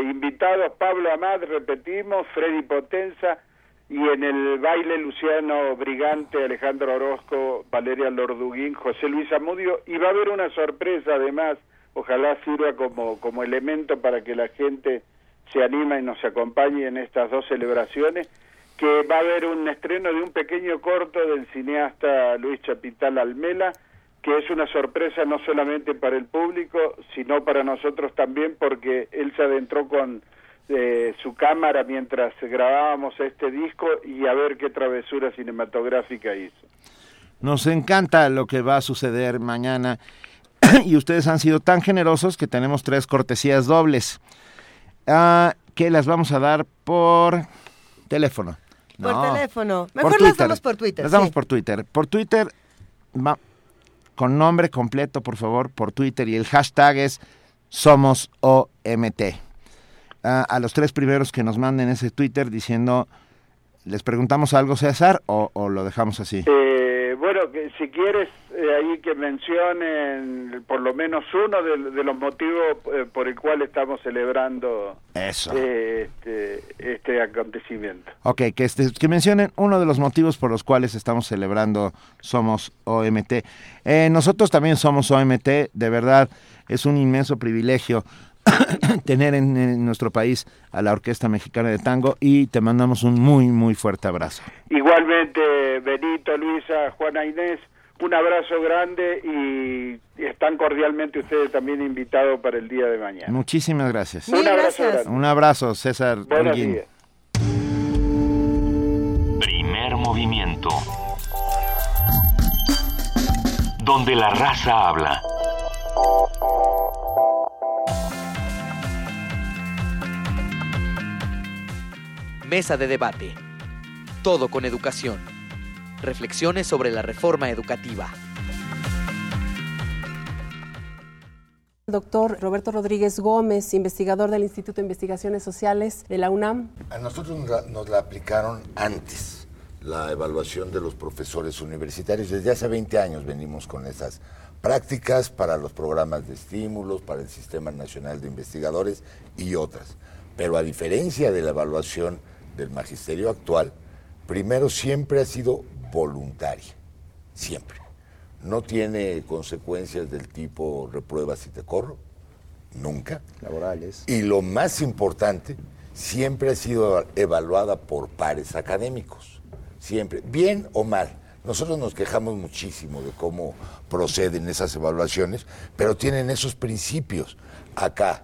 invitados Pablo Amad, repetimos, Freddy Potenza y en el baile Luciano Brigante, Alejandro Orozco, Valeria Lorduguín, José Luis Amudio y va a haber una sorpresa además, ojalá sirva como, como elemento para que la gente se anima y nos acompañe en estas dos celebraciones, que va a haber un estreno de un pequeño corto del cineasta Luis Chapital Almela, que es una sorpresa no solamente para el público, sino para nosotros también, porque él se adentró con eh, su cámara mientras grabábamos este disco y a ver qué travesura cinematográfica hizo. Nos encanta lo que va a suceder mañana y ustedes han sido tan generosos que tenemos tres cortesías dobles ah, que las vamos a dar por teléfono. Por No, teléfono. por Mejor las Twitter. damos por Twitter. Las damos por Twitter. Por Twitter, va- con nombre completo, por favor, por Twitter y el hashtag es Somos OMT. Ah, a los tres primeros que nos manden ese Twitter diciendo, ¿les preguntamos algo, César, o, o lo dejamos así? Eh, bueno, que si quieres eh, ahí que mencionen por lo menos uno de, de los motivos eh, por el cual estamos celebrando Eso. eh, este, este acontecimiento. Ok, que, este, que mencionen uno de los motivos por los cuales estamos celebrando Somos OMT. Eh, nosotros también somos OMT, de verdad es un inmenso privilegio tener en, en nuestro país a la Orquesta Mexicana de Tango y te mandamos un muy, muy fuerte abrazo. Igualmente, Benito, Luisa, Juana Inés, un abrazo grande y están cordialmente ustedes también invitados para el día de mañana. Muchísimas gracias. Un abrazo grande. Un abrazo, César Buenos días. Primer movimiento. Donde la raza habla. Mesa de debate. Todo con educación. Reflexiones sobre la reforma educativa. Doctor Roberto Rodríguez Gómez, investigador del Instituto de Investigaciones Sociales de la UNAM. A nosotros nos la, nos la aplicaron antes, la evaluación de los profesores universitarios. Desde hace 20 años venimos con esas prácticas para los programas de estímulos, para el Sistema Nacional de Investigadores y otras. Pero a diferencia de la evaluación del magisterio actual, primero siempre ha sido voluntaria, siempre. No tiene consecuencias del tipo repruebas si te corro, nunca. Laborales. Y lo más importante, siempre ha sido evaluada por pares académicos, siempre, bien o mal. Nosotros nos quejamos muchísimo de cómo proceden esas evaluaciones, pero tienen esos principios. Acá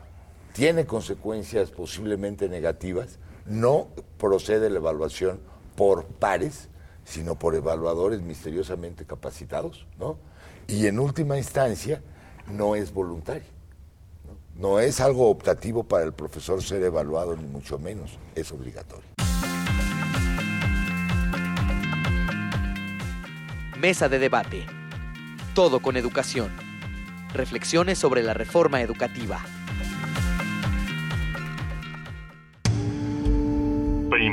tiene consecuencias posiblemente negativas, no procede la evaluación por pares, sino por evaluadores misteriosamente capacitados, ¿no? Y en última instancia, no es voluntario. ¿no? No es algo optativo para el profesor ser evaluado, ni mucho menos, es obligatorio. Mesa de debate. Todo con educación. Reflexiones sobre la reforma educativa.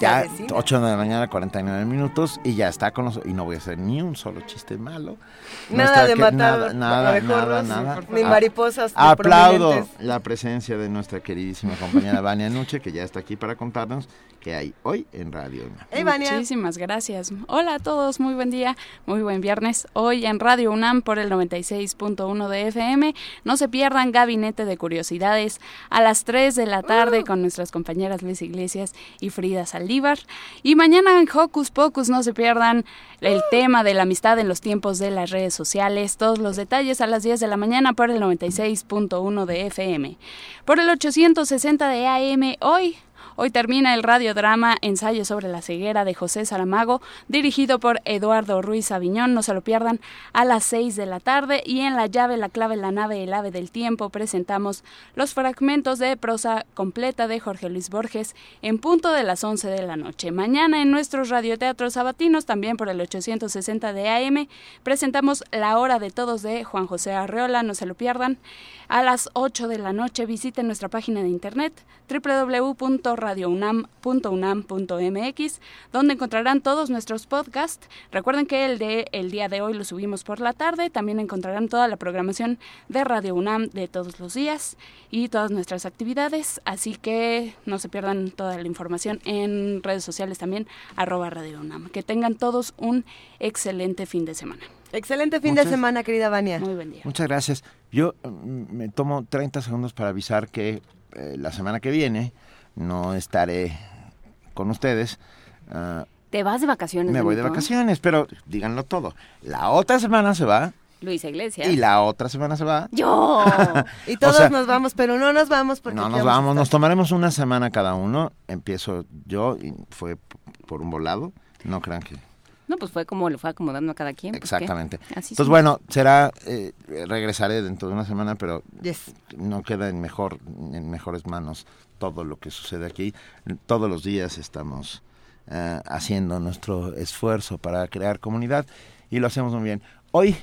Ya, avecina. 8 de la mañana, 49 minutos, y ya está con los... Y no voy a hacer ni un solo chiste malo. Nada de que- matar Nada, nada, nada, nada. ni mariposas de Aplaudo la presencia de nuestra queridísima compañera Vania Nuche, que ya está aquí para contarnos qué hay hoy en Radio UNAM. Hey. Muchísimas gracias. Hola a todos, muy buen día, muy buen viernes. Hoy en Radio UNAM por el 96.1 de FM. No se pierdan Gabinete de Curiosidades a las 3 de la tarde con nuestras compañeras Luis Iglesias y Frida Saldívar. Y mañana en Hocus Pocus no se pierdan el tema de la amistad en los tiempos de las redes sociales. Todos los detalles a las 10 de la mañana por el 96.1 de FM. Por el 860 de AM hoy Hoy termina el radiodrama Ensayo sobre la ceguera de José Saramago, dirigido por Eduardo Ruiz Aviñón. No se lo pierdan a las 6 de la tarde. Y en La llave, la clave, la nave, el ave del tiempo presentamos los fragmentos de prosa completa de Jorge Luis Borges en punto de las 11 de la noche. Mañana en nuestros radioteatros sabatinos, también por el 860 de AM, presentamos La hora de todos de Juan José Arreola. No se lo pierdan. A las 8 de la noche visiten nuestra página de internet www.radiounam.unam.mx donde encontrarán todos nuestros podcasts. Recuerden que el de el día de hoy lo subimos por la tarde. También encontrarán toda la programación de Radio UNAM de todos los días y todas nuestras actividades. Así que no se pierdan toda la información en redes sociales también, arroba Radio UNAM. Que tengan todos un excelente fin de semana. Excelente fin Muchas- de semana, querida Vania. Muy buen día. Muchas gracias. Yo mm, me tomo 30 segundos para avisar que eh, la semana que viene no estaré con ustedes. Ah, ¿Te vas de vacaciones? me voy de vacaciones, pero díganlo todo. La otra semana se va Luisa Iglesias. y la otra semana se va. Yo. Y todos sea, nos vamos, pero no nos vamos porque No nos vamos nos tomaremos una semana cada uno. Empiezo yo y fue por un volado. No crean que No, pues fue como le fue acomodando a cada quien. pues. Exactamente. Así Entonces, somos. bueno, será, eh, regresaré dentro de una semana, pero Yes. no queda en mejor, en mejores manos todo lo que sucede aquí. Todos los días estamos eh, haciendo nuestro esfuerzo para crear comunidad y lo hacemos muy bien. Hoy,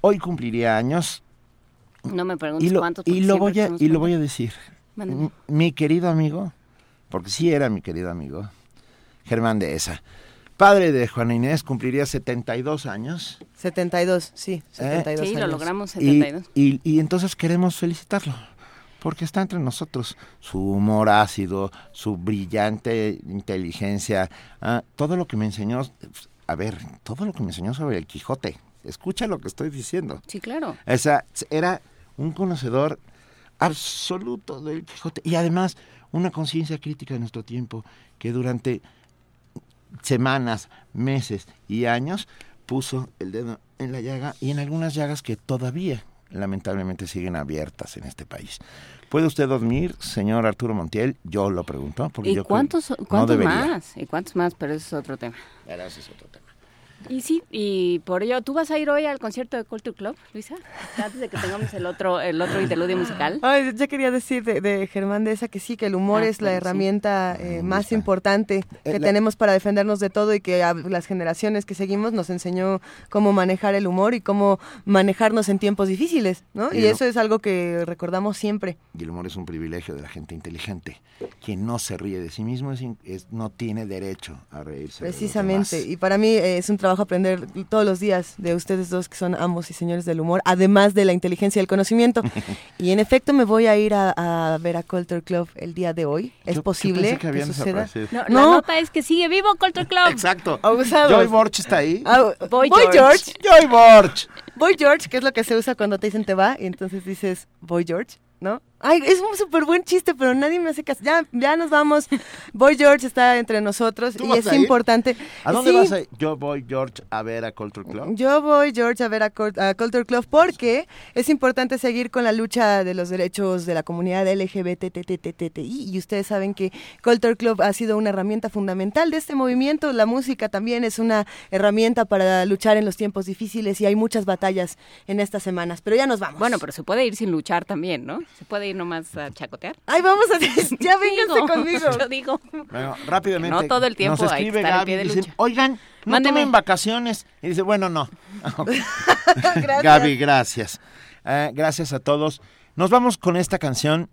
hoy cumpliría años No me preguntes y lo, cuántos. y lo voy a, y lo voy a decir. Mi querido amigo, porque sí era mi querido amigo, Germán de Esa, padre de Juana Inés, cumpliría 72 años. 72, sí, 72 Sí, lo logramos Y, 72. y, y entonces queremos felicitarlo, porque está entre nosotros. Su humor ácido, su brillante inteligencia, ah, todo lo que me enseñó, a ver, todo lo que me enseñó sobre el Quijote. Escucha lo que estoy diciendo. Sí, claro. O sea, era un conocedor absoluto del Quijote y además una conciencia crítica de nuestro tiempo que durante semanas, meses y años puso el dedo en la llaga y en algunas llagas que todavía lamentablemente siguen abiertas en este país. ¿Puede usted dormir, señor Arturo Montiel? Yo lo pregunto. Porque ¿Y yo cuántos, no cuántos más? ¿Y cuántos más? Pero ese es otro tema. Pero ese es otro tema. Y sí, y por ello, ¿tú vas a ir hoy al concierto de Culture Club, Luisa? Antes de que tengamos el otro, el otro interludio musical. Ay, ya quería decir de, de Germán de esa que sí, que el humor Ah, es la sí. herramienta eh, más importante que Eh, la- tenemos para defendernos de todo y que a las generaciones que seguimos nos enseñó cómo manejar el humor y cómo manejarnos en tiempos difíciles, ¿no? Y eso es algo que recordamos siempre. Y el humor es un privilegio de la gente inteligente. Quien no se ríe de sí mismo es in- es- no tiene derecho a reírse. de los Precisamente, demás. y para mí eh, es un trabajo trabajo aprender todos los días de ustedes dos que son amos y señores del humor, además de la inteligencia y el conocimiento. y en efecto me voy a ir a, a ver a Culture Club el día de hoy. ¿Es Yo- yo posible pensé que que, habían suceda? desaparecido. No, la nota es que sigue vivo Culture Club. Exacto. Joy Borch está ahí. Ah, Boy Boy George. George. Joy Borch. Boy George, que es lo que se usa cuando te dicen te va, y entonces dices Boy George, ¿no? Ay, es un súper buen chiste, pero nadie me hace caso. Ya, ya nos vamos. Boy George está entre nosotros ¿Tú y es a importante. ¿A dónde Sí, vas a ir? Yo voy, George, a ver a Culture Club. Yo voy, George, a ver a, a Culture Club porque es importante seguir con la lucha de los derechos de la comunidad LGBTTTTI y ustedes saben que Culture Club ha sido una herramienta fundamental de este movimiento. La música también es una herramienta para luchar en los tiempos difíciles y hay muchas batallas en estas semanas. Pero ya nos vamos. Bueno, pero se puede ir sin luchar también, ¿no? Se puede ir nomás a chacotear. Ay, vamos a... Ya vénganse Digo, conmigo. Yo digo. Bueno, rápidamente. No todo el tiempo Nos hay que escribe estar Gaby pie de y dice, oigan, no Mándeme. tomen vacaciones. Y dice, bueno, no. Gracias. Gaby, gracias. Eh, gracias a todos. Nos vamos con esta canción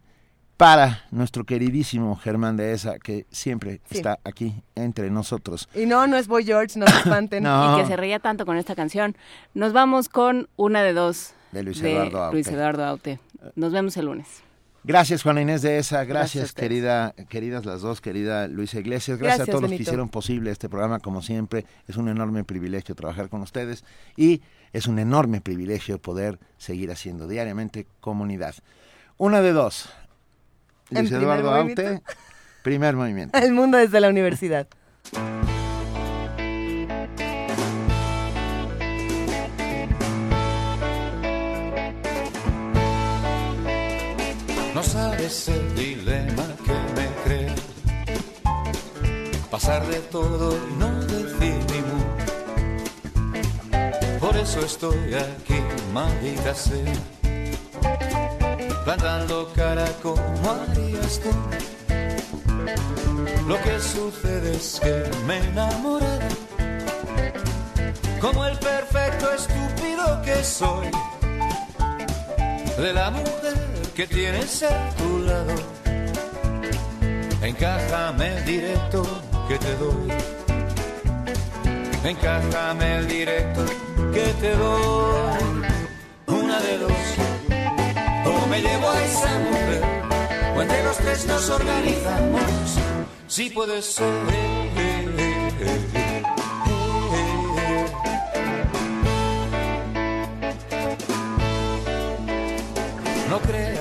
para nuestro queridísimo Germán de Esa, que siempre Sí. está aquí entre nosotros. Y no, no es Boy George, no se espanten. No. Y que se reía tanto con esta canción. Nos vamos con una de dos. De Luis Eduardo Aute. Luis Eduardo Aute. Nos vemos el lunes. Gracias, Juana Inés de Esa. Gracias querida, queridas las dos, querida Luisa Iglesias. Gracias, Gracias, a todos los que hicieron posible este programa, como siempre. Es un enorme privilegio trabajar con ustedes y es un enorme privilegio poder seguir haciendo diariamente comunidad. Una de dos. Luis Eduardo Aute, primer movimiento. El mundo desde la universidad. Sabes el dilema que me crea Pasar de todo y no decir ni mu. Por eso estoy aquí, maldita sea. Plantando cara como harías tú. Lo que sucede es que me enamoré Como el perfecto estúpido que soy. De la mujer que tienes a tu lado. Encájame el directo que te doy. Encájame el directo que te doy. Una de dos. O me llevo a esa mujer, o entre los tres nos organizamos. Si puede ser.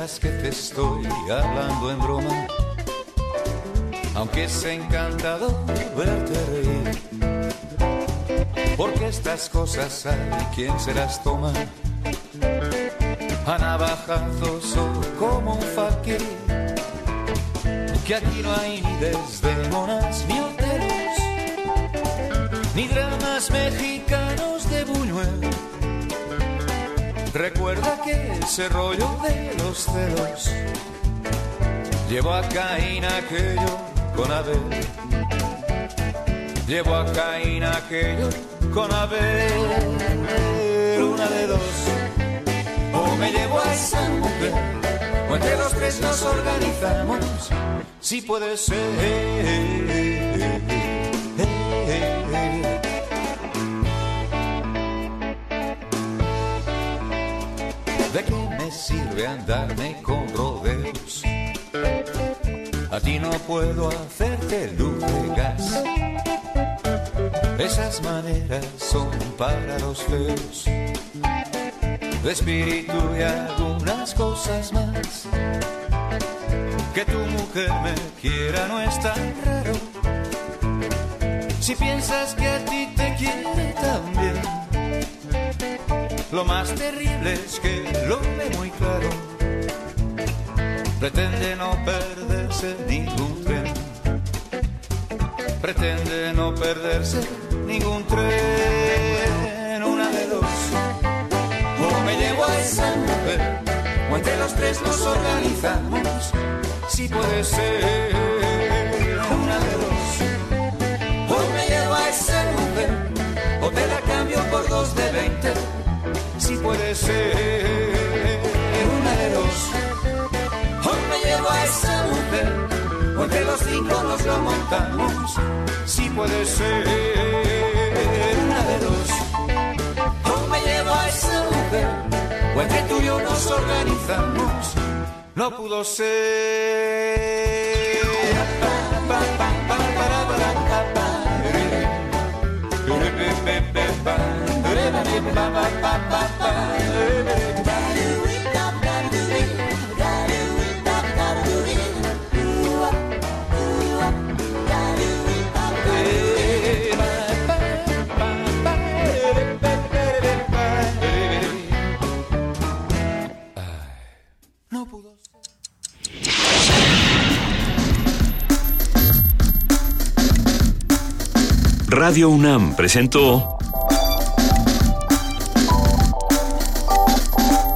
Creas que te estoy hablando en broma, aunque es encantador verte reír. Porque estas cosas hay quien se las toma a navajazos o como un fakir. Que aquí no hay ni desdemonas ni hoteles, ni dramas mexicanos de Buñuel. Recuerda que ese rollo de los celos llevó a Caín aquello con Abel. Llevó a Caín aquello con Abel. Una de dos. O me llevo a esa mujer, o entre los tres nos organizamos. Si puede ser. ¿De qué me sirve andarme con rodeos? A ti no puedo hacerte luz de gas. Esas maneras son para los feos. De espíritu y algunas cosas más. Que tu mujer me quiera no es tan raro. Si piensas que a ti te quiere también. Lo más terrible es que lo ve muy claro. Pretende no perderse ningún tren. Pretende no perderse ningún tren. Una de dos. O me llevo a esa mujer, o entre los tres nos organizamos. Si puede ser. puede ser un Eros. Hoy me llevo a esa mujer, porque los cinco nos lo montamos. Si puede ser una de dos, Hoy me llevo a esa mujer, porque tú y yo nos organizamos. No pudo ser. Radio UNAM presentó